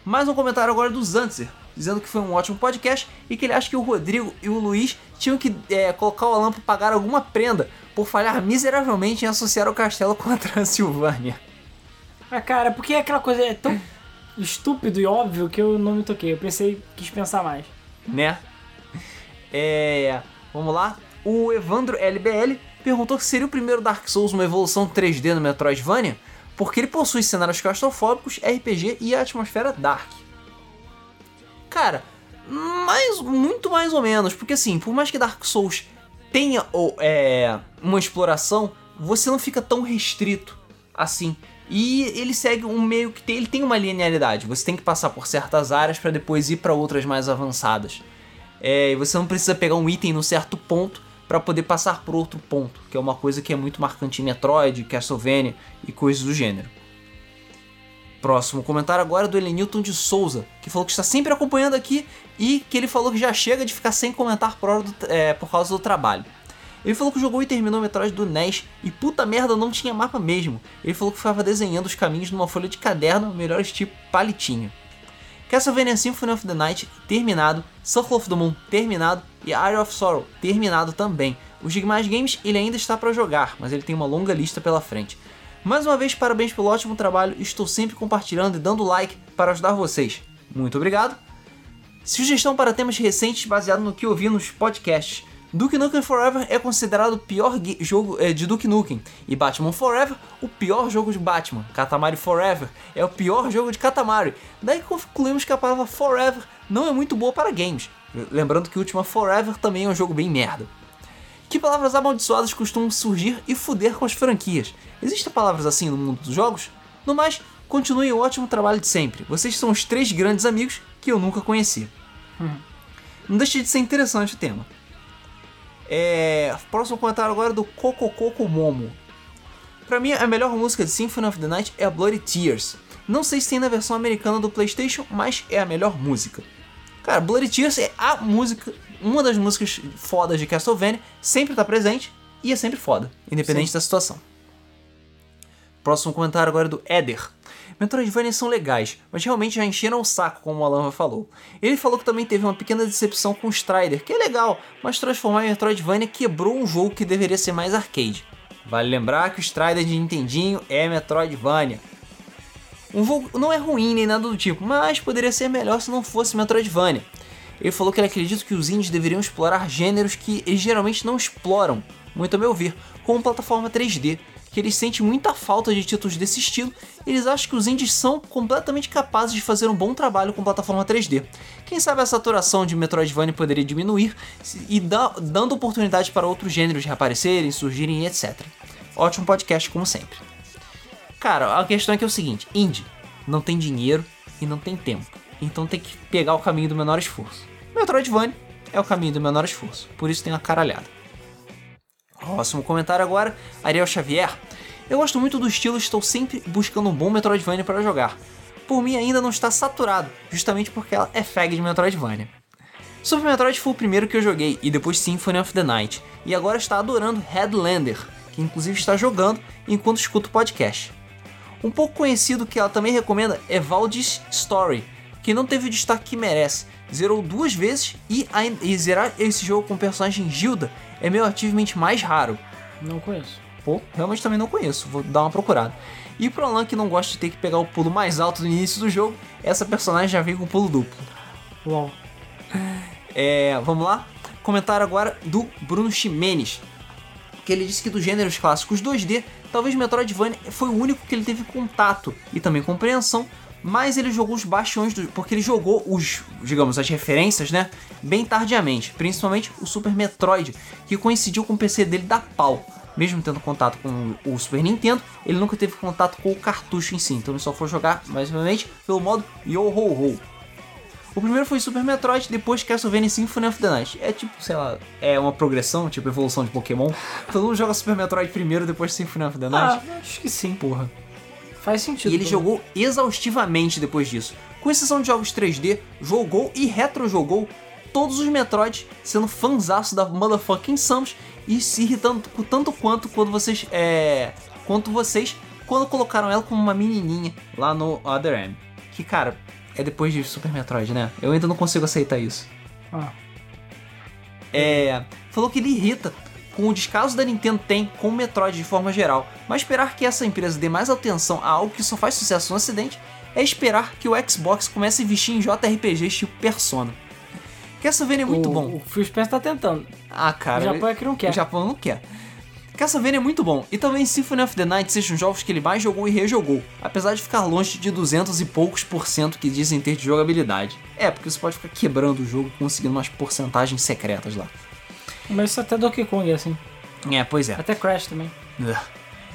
Mais um comentário agora do Zantzer, dizendo que foi um ótimo podcast e que ele acha que o Rodrigo e o Luiz tinham que é, colocar o Alan pra pagar alguma prenda por falhar miseravelmente em associar o castelo com a Transilvânia. Ah, cara, porque aquela coisa é tão estúpido e óbvio que eu não me toquei. Eu pensei, quis pensar mais. né? É. Vamos lá. O Evandro LBL perguntou se seria o primeiro Dark Souls uma evolução 3D no Metroidvania, porque ele possui cenários claustrofóbicos, RPG e atmosfera Dark. Cara, mais, muito mais ou menos, porque assim, por mais que Dark Souls tenha ou, é, uma exploração, você não fica tão restrito assim. E ele segue um meio que tem, ele tem uma linearidade. Você tem que passar por certas áreas para depois ir para outras mais avançadas. É, e você não precisa pegar um item no certo ponto para poder passar por outro ponto, que é uma coisa que é muito marcante em Metroid, Castlevania e coisas do gênero. Próximo comentário agora é do Elenilton de Souza, que falou que está sempre acompanhando aqui e que ele falou que já chega de ficar sem comentar por, do- é, por causa do trabalho. Ele falou que jogou e terminou o Metroid do NES e puta merda não tinha mapa mesmo. Ele falou que ficava desenhando os caminhos numa folha de caderno, melhores tipo palitinho. Castlevania Symphony of the Night terminado, Circle of the Moon terminado e Area of Sorrow terminado também. Os Gigmas Games ele ainda está para jogar, mas ele tem uma longa lista pela frente. Mais uma vez, parabéns pelo ótimo trabalho, estou sempre compartilhando e dando like para ajudar vocês. Muito obrigado. Sugestão para temas recentes baseado no que ouvi nos podcasts. Duke Nukem Forever é considerado o pior jogo eh, de Duke Nukem e Batman Forever o pior jogo de Batman. Katamari Forever é o pior jogo de Katamari. Daí concluímos que a palavra Forever não é muito boa para games. Lembrando que o Ultima Forever também é um jogo bem merda. Que palavras amaldiçoadas costumam surgir e fuder com as franquias? Existem palavras assim no mundo dos jogos? No mais, continue o ótimo trabalho de sempre. Vocês são os três grandes amigos que eu nunca conheci. Não deixa de ser interessante o tema. É... Próximo comentário agora é do Coco Coco Momo. Pra mim, a melhor música de Symphony of the Night é a Bloody Tears. Não sei se tem na versão americana do PlayStation, mas é a melhor música. Cara, Bloody Tears é a música, uma das músicas fodas de Castlevania, sempre tá presente e é sempre foda, independente da situação. Próximo comentário agora é do Eder. Metroidvania são legais, mas realmente já encheram o saco, como o Alan falou. Ele falou que também teve uma pequena decepção com o Strider, que é legal, mas transformar em Metroidvania quebrou um jogo que deveria ser mais arcade. Vale lembrar que o Strider de Nintendinho é Metroidvania. Um jogo não é ruim nem nada do tipo, mas poderia ser melhor se não fosse Metroidvania. Ele falou que ele acredita que os indies deveriam explorar gêneros que eles geralmente não exploram, muito a meu ver, como plataforma 3D, que eles sentem muita falta de títulos desse estilo e eles acham que os indies são completamente capazes de fazer um bom trabalho com plataforma 3D. Quem sabe a saturação de Metroidvania poderia diminuir e dando oportunidade para outros gêneros reaparecerem, surgirem e etc. Ótimo podcast, como sempre. Cara, a questão é que é o seguinte: indie não tem dinheiro e não tem tempo. Então tem que pegar o caminho do menor esforço. Metroidvania é o caminho do menor esforço. Por isso tem uma caralhada. Próximo comentário agora, Ariel Xavier. Eu gosto muito do estilo estou sempre buscando um bom Metroidvania para jogar. Por mim ainda não está saturado, justamente porque ela é fag de Metroidvania. Super Metroid foi o primeiro que eu joguei e depois Symphony of the Night, e agora está adorando Headlander, que inclusive está jogando enquanto escuta o podcast. Um pouco conhecido que ela também recomenda é Valdis Story, que não teve o destaque que merece. Zerou duas vezes e, e zerar esse jogo com o personagem Gilda é meu achievement mais raro. Não conheço. Pô, realmente também não conheço, vou dar uma procurada. E pro Alan que não gosta de ter que pegar o pulo mais alto no início do jogo, essa personagem já vem com pulo duplo. Uau. É, vamos lá? Comentário agora do Bruno Ximenes. Que ele disse que dos gêneros clássicos 2D, talvez Metroidvania foi o único que ele teve contato e também compreensão, mas ele jogou os bastiões do. porque ele jogou os, digamos, as referências, né? Bem tardiamente, principalmente o Super Metroid, que coincidiu com o PC dele da pau. Mesmo tendo contato com o Super Nintendo, ele nunca teve contato com o cartucho em si, então ele só foi jogar, mais obviamente, pelo modo Yo-Ho-Ho. O primeiro foi Super Metroid, depois Castlevania Symphony of the Night. É tipo, sei lá, é uma progressão, tipo evolução de Pokémon. Todo mundo joga Super Metroid primeiro, depois Symphony of the Night. Ah, acho que sim. porra. Faz sentido. E ele jogou exaustivamente depois disso. Com exceção de jogos 3D, jogou e retrojogou todos os Metroids, sendo fanzaço da motherfucking Samus e se irritando tanto quanto quando vocês é, quanto vocês quando colocaram ela como uma menininha lá no Other M. Que cara, é depois de Super Metroid, né? Eu ainda não consigo aceitar isso. Ah, É, falou que ele irrita com o descaso da Nintendo tem com o Metroid de forma geral, mas esperar que essa empresa dê mais atenção a algo que só faz sucesso no ocidente é esperar que o Xbox comece a investir em JRPGs tipo Persona. Castlevania é muito o, bom. O Phil Spencer tá tentando. Ah, cara. o Japão é que não quer. O Japão não quer. Castlevania é muito bom, e talvez Symphony of the Night sejam jogos que ele mais jogou e rejogou, apesar de ficar longe de 200 e poucos por cento que dizem ter de jogabilidade. É, porque você pode ficar quebrando o jogo conseguindo umas porcentagens secretas lá. Mas isso até Donkey Kong é assim. É, pois é. Até Crash também. Ugh.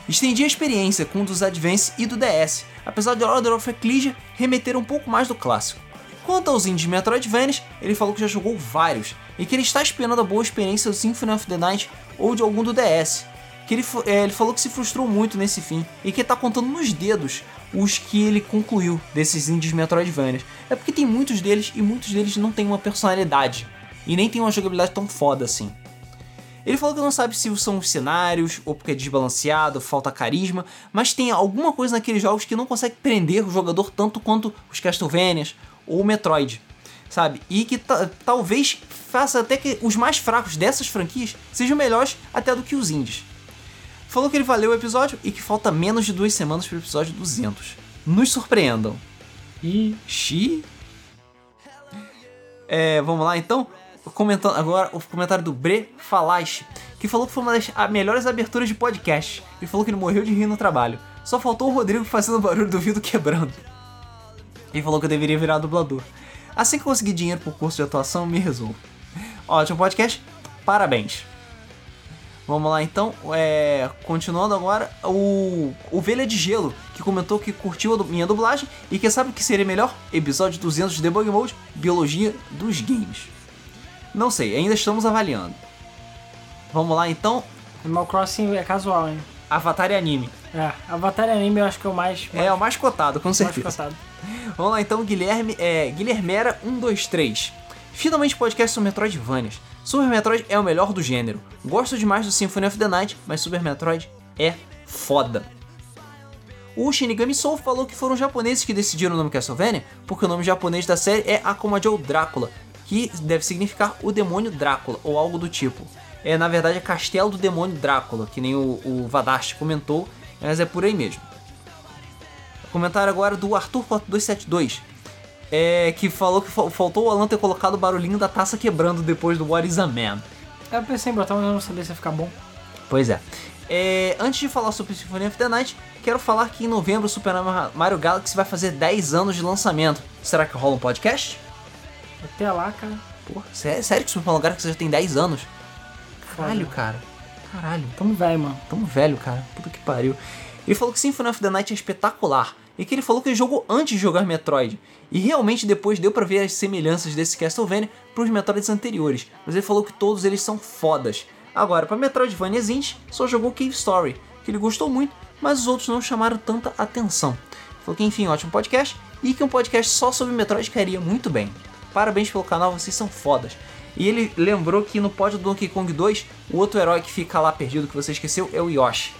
Estendi a experiência com o dos Advance e do DS, apesar de Order of Ecclesia remeter um pouco mais do clássico. Quanto aos indies Metroidvanias, ele falou que já jogou vários e que ele está esperando a boa experiência do Symphony of the Night ou de algum do DS. Que ele, é, ele falou que se frustrou muito nesse fim e que está contando nos dedos os que ele concluiu desses indies Metroidvanias. É porque tem muitos deles e muitos deles não têm uma personalidade e nem tem uma jogabilidade tão foda assim. Ele falou que não sabe se são os cenários, ou porque é desbalanceado, falta carisma, mas tem alguma coisa naqueles jogos que não consegue prender o jogador tanto quanto os Castlevanias ou o Metroid, sabe? E que ta- talvez faça até que os mais fracos dessas franquias sejam melhores até do que os indies. Falou que ele valeu o episódio e que falta menos de duas semanas para o episódio 200. Nos surpreendam. E Xi. É, vamos lá então. Comentando agora o comentário do Bre Falache, que falou que foi uma das melhores aberturas de podcast. E falou que ele morreu de rir no trabalho. Só faltou o Rodrigo fazendo barulho do vidro quebrando. E falou que eu deveria virar dublador. Assim que conseguir dinheiro pro curso de atuação, me resolvo. Ótimo podcast, parabéns. Vamos lá então, é, continuando agora, o Ovelha de Gelo, que comentou que curtiu a minha dublagem e que sabe que seria melhor? Episódio 200 de Debug Mode, Biologia dos Games. Não sei, ainda estamos avaliando. Vamos lá então, Animal Crossing é casual, hein? Avatar e Anime. É, Avatar Anime eu acho que é o mais, É o mais cotado, com mais certeza. cotado. Vamos lá então, Guilherme, é, Guilhermera123. Finalmente podcast sobre Metroidvanias. Super Metroid é o melhor do gênero. Gosto demais do Symphony of the Night, mas Super Metroid é foda. O Shinigami Soul falou que foram japoneses que decidiram o nome Castlevania, porque o nome japonês da série é Akomajou Drácula, que deve significar o demônio Drácula, ou algo do tipo. É, na verdade, é Castelo do Demônio Drácula, que nem o, o Vadashi comentou, mas é por aí mesmo. Comentário agora do Arthur4272. É, que falou que fa- faltou o Alan ter colocado o barulhinho da taça quebrando depois do What is a Man. Eu pensei em botar, mas eu não sabia se ia ficar bom. Pois é. É, Antes de falar sobre Symphony of the Night, quero falar que em novembro o Super Mario Galaxy vai fazer 10 anos de lançamento. Será que rola um podcast? Até lá, cara. Porra, sé- sério que o Super Mario Galaxy já tem 10 anos? Caralho, cara. Caralho. Tamo velho, mano. Tamo velho, cara. Puta que pariu. Ele falou que Symphony of the Night é espetacular. E que ele falou que ele jogou antes de jogar Metroid. E realmente depois deu pra ver as semelhanças desse Castlevania pros Metroids anteriores. Mas ele falou que todos eles são fodas. Agora, pra Metroidvania Indie, só jogou Cave Story, que ele gostou muito, mas os outros não chamaram tanta atenção. Falou que enfim, ótimo podcast. E que um podcast só sobre Metroid cairia muito bem. Parabéns pelo canal, vocês são fodas. E ele lembrou que no pódio do Donkey Kong 2, o outro herói que fica lá perdido que você esqueceu é o Yoshi.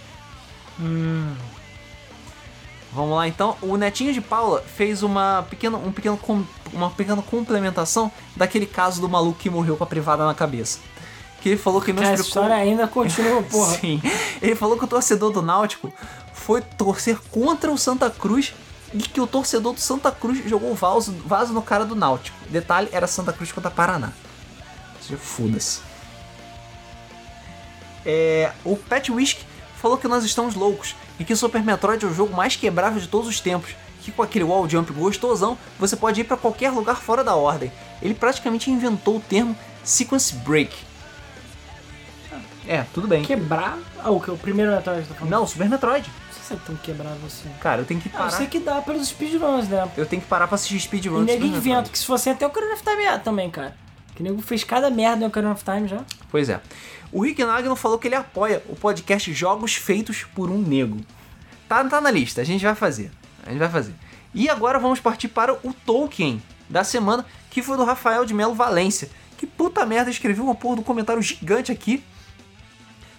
Vamos lá então. O Netinho de Paula fez uma pequena, um pequeno, uma pequena complementação daquele caso do maluco que morreu com a privada na cabeça. Que ele falou que não explicou. história ainda continua, porra. Sim. Ele falou que o torcedor do Náutico foi torcer contra o Santa Cruz e que o torcedor do Santa Cruz jogou vaso, vaso no cara do Náutico. Detalhe, era Santa Cruz contra Paraná. Foda-se. É, o Pat Whisk falou que nós estamos loucos e que Super Metroid é o jogo mais quebrável de todos os tempos. Que com aquele wall jump gostosão você pode ir para qualquer lugar fora da ordem. Ele praticamente inventou o termo Sequence Break. É, tudo bem. Quebrar. Ah, o que? O primeiro Metroid tá falando? Não, Super Metroid. Não sei se é tão quebrar você. Cara, eu tenho que parar. eu sei que dá pelos speedruns, né? Eu tenho que parar pra assistir E speedrun. do nego Super Metroid. inventa, que se fosse até o Ocarina of Time é também, cara. Que nego fez cada merda no Ocarina of Time já. Pois é. O Rick Nagano falou que ele apoia o podcast Jogos Feitos por um Nego. Tá, tá na lista, a gente vai fazer. A gente vai fazer. E agora vamos partir para o Tolkien da semana, que foi do Rafael de Melo Valência. Que puta merda, escreveu uma porra um comentário gigante aqui.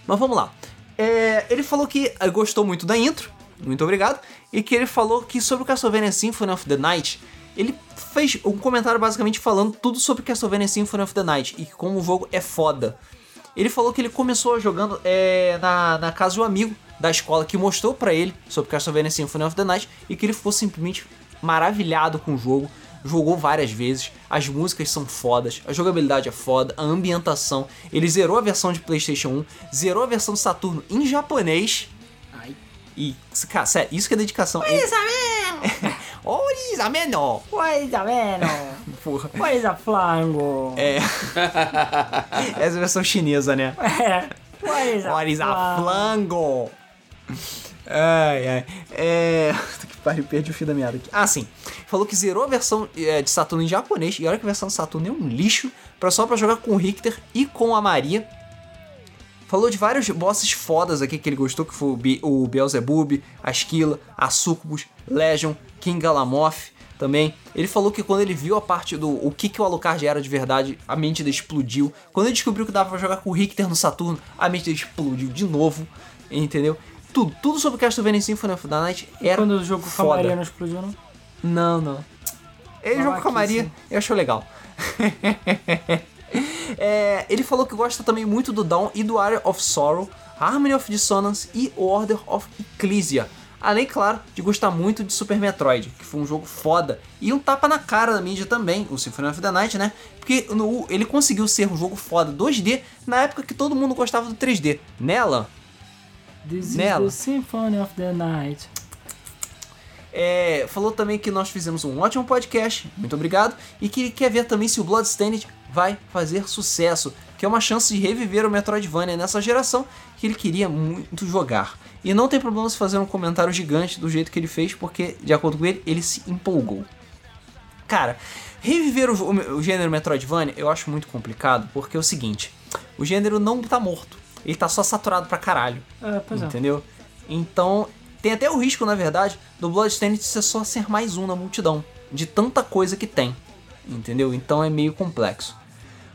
Mas vamos lá. É, ele falou que eh, gostou muito da intro, muito obrigado, e que ele falou que sobre o Castlevania Symphony of the Night, ele fez um comentário basicamente falando tudo sobre Castlevania Symphony of the Night e como o jogo é foda. Ele falou que ele começou jogando é, na, na casa de um amigo da escola que mostrou pra ele sobre Castlevania Symphony of the Night e que ele ficou simplesmente maravilhado com o jogo. Jogou várias vezes, as músicas são fodas, a jogabilidade é foda, a ambientação. Ele zerou a versão de PlayStation 1, zerou a versão de Saturno em japonês. Ai. E, cara, sério, isso que é dedicação. Ele... Orisa menor! Coisa, vendo? Porra. Coisa, flango. É. Essa é a versão chinesa, né? É. Coisa, Orisa flango. flango! Ai, ai. É. Perdi o fio da meada aqui. Ah, sim. Falou que zerou a versão é, de Saturno em japonês. E olha que a versão de Saturno é um lixo. Pra, só pra jogar com o Richter e com a Maria. Falou de vários bosses fodas aqui que ele gostou, que foi o, o Beelzebub, a Esquila, a Sucubus, Legion, King Galamoth também. Ele falou que quando ele viu a parte do o que, que o Alucard era de verdade, a mente dele explodiu. Quando ele descobriu que dava pra jogar com o Richter no Saturno, a mente dele explodiu de novo, entendeu? Tudo, tudo sobre Castlevania Symphony of the Night era Quando o jogo com a foda. Maria não explodiu, não? Não, não. Ele jogou com a Maria Babaquice. e achou legal. É, ele falou que gosta também muito do Dawn e do Area of Sorrow, Harmony of Dissonance e Order of Ecclesia. Além, claro, de gostar muito de Super Metroid, que foi um jogo foda. E um tapa na cara da mídia também, o Symphony of the Night, né? Porque no- ele conseguiu ser um jogo foda 2D na época que todo mundo gostava do 3D. Nela, This Nela. is the Symphony of the Night. É, falou também que nós fizemos um ótimo podcast, muito obrigado, e que quer ver também se o Bloodstained vai fazer sucesso, que é uma chance de reviver o Metroidvania nessa geração que ele queria muito jogar. E não tem problema se fazer um comentário gigante do jeito que ele fez, porque, de acordo com ele, ele se empolgou. Cara, reviver o, o- o gênero Metroidvania eu acho muito complicado, porque é o seguinte, o gênero não tá morto, ele tá só saturado pra caralho. É, pois é. Entendeu? Então, tem até o risco, na verdade, do Bloodstained ser só ser mais um na multidão. De tanta coisa que tem. Entendeu? Então é meio complexo.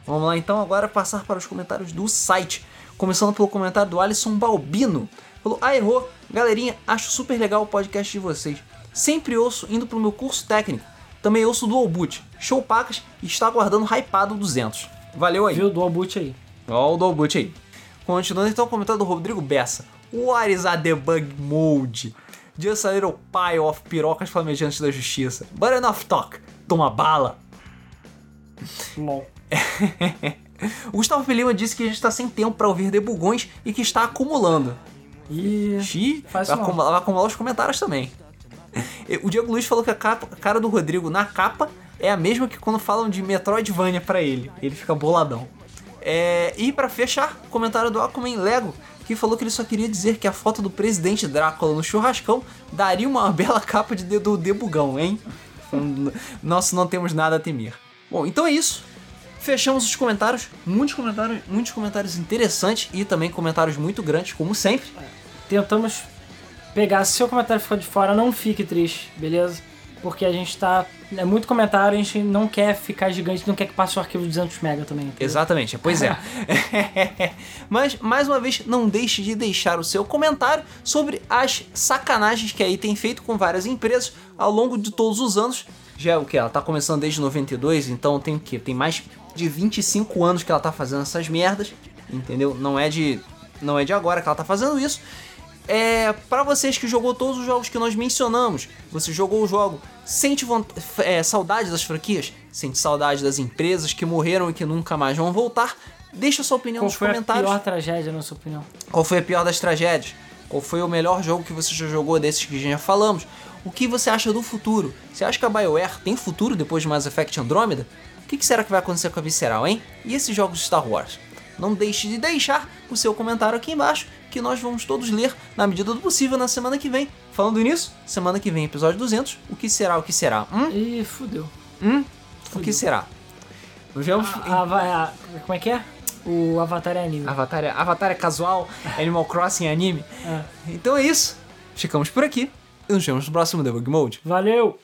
Vamos lá então agora passar para os comentários do site. Começando pelo comentário do Alisson Balbino. Falou, ah, errou. Galerinha, acho super legal o podcast de vocês. Sempre ouço indo pro meu curso técnico. Também ouço do Boot. Show pacas e está aguardando hypado 200. Valeu aí. Viu? Dual boot aí. Ó o Dolboot aí. Continuando então o comentário do Rodrigo Bessa. What is a debug mode? Just a little pile of pirocas flamejantes da justiça. But enough talk. Toma bala. LOL. O Gustavo Pelima disse que a gente está sem tempo para ouvir debugões e que está acumulando. E. Xi, vai acumular, vai acumular os comentários também. O Diego Luiz falou que a, capa- a cara do Rodrigo na capa é a mesma que quando falam de Metroidvania pra ele. Ele fica boladão. É, e pra fechar, comentário do Aquaman Lego, que falou que ele só queria dizer que a foto do presidente Drácula no churrascão daria uma bela capa de dedo debugão, hein? Nós não temos nada a temer. Bom, então é isso. Fechamos os comentários, muitos comentários, muitos comentários interessantes e também comentários muito grandes, como sempre. Tentamos pegar. Se seu comentário ficou de fora, não fique triste, beleza? Porque a gente tá. É muito comentário, a gente não quer ficar gigante, não quer que passe o arquivo de 200 MB também. entendeu? Exatamente, pois é. Mas, mais uma vez, não deixe de deixar o seu comentário sobre as sacanagens que aí tem feito com várias empresas ao longo de todos os anos. Já é o que? Ela tá começando desde 92, então tem o quê? Tem mais de 25 anos que ela tá fazendo essas merdas, entendeu? Não é de, não é de agora que ela tá fazendo isso. É, para vocês que jogou todos os jogos que nós mencionamos, você jogou o jogo, sente é, saudade das franquias, sente saudade das empresas que morreram e que nunca mais vão voltar, deixa sua opinião Qual nos foi a comentários. pior tragédia, na sua opinião? Qual foi a pior das tragédias? Qual foi o melhor jogo que você já jogou desses que já falamos? O que você acha do futuro? Você acha que a BioWare tem futuro depois de Mass Effect Andromeda? O que que será que vai acontecer com a Visceral, hein? E esses jogos de Star Wars? Não deixe de deixar o seu comentário aqui embaixo, que nós vamos todos ler na medida do possível na semana que vem. Falando nisso, semana que vem, episódio 200, o que será, o que será? Hum? Ih, fudeu. Hum? O que será? Nos vemos em A, a- a- como é que é? O Avatar é anime. Avatar é, Avatar é casual, Animal Crossing é anime. É. Então é isso. Ficamos por aqui e nos vemos no próximo Debug Mode. Valeu!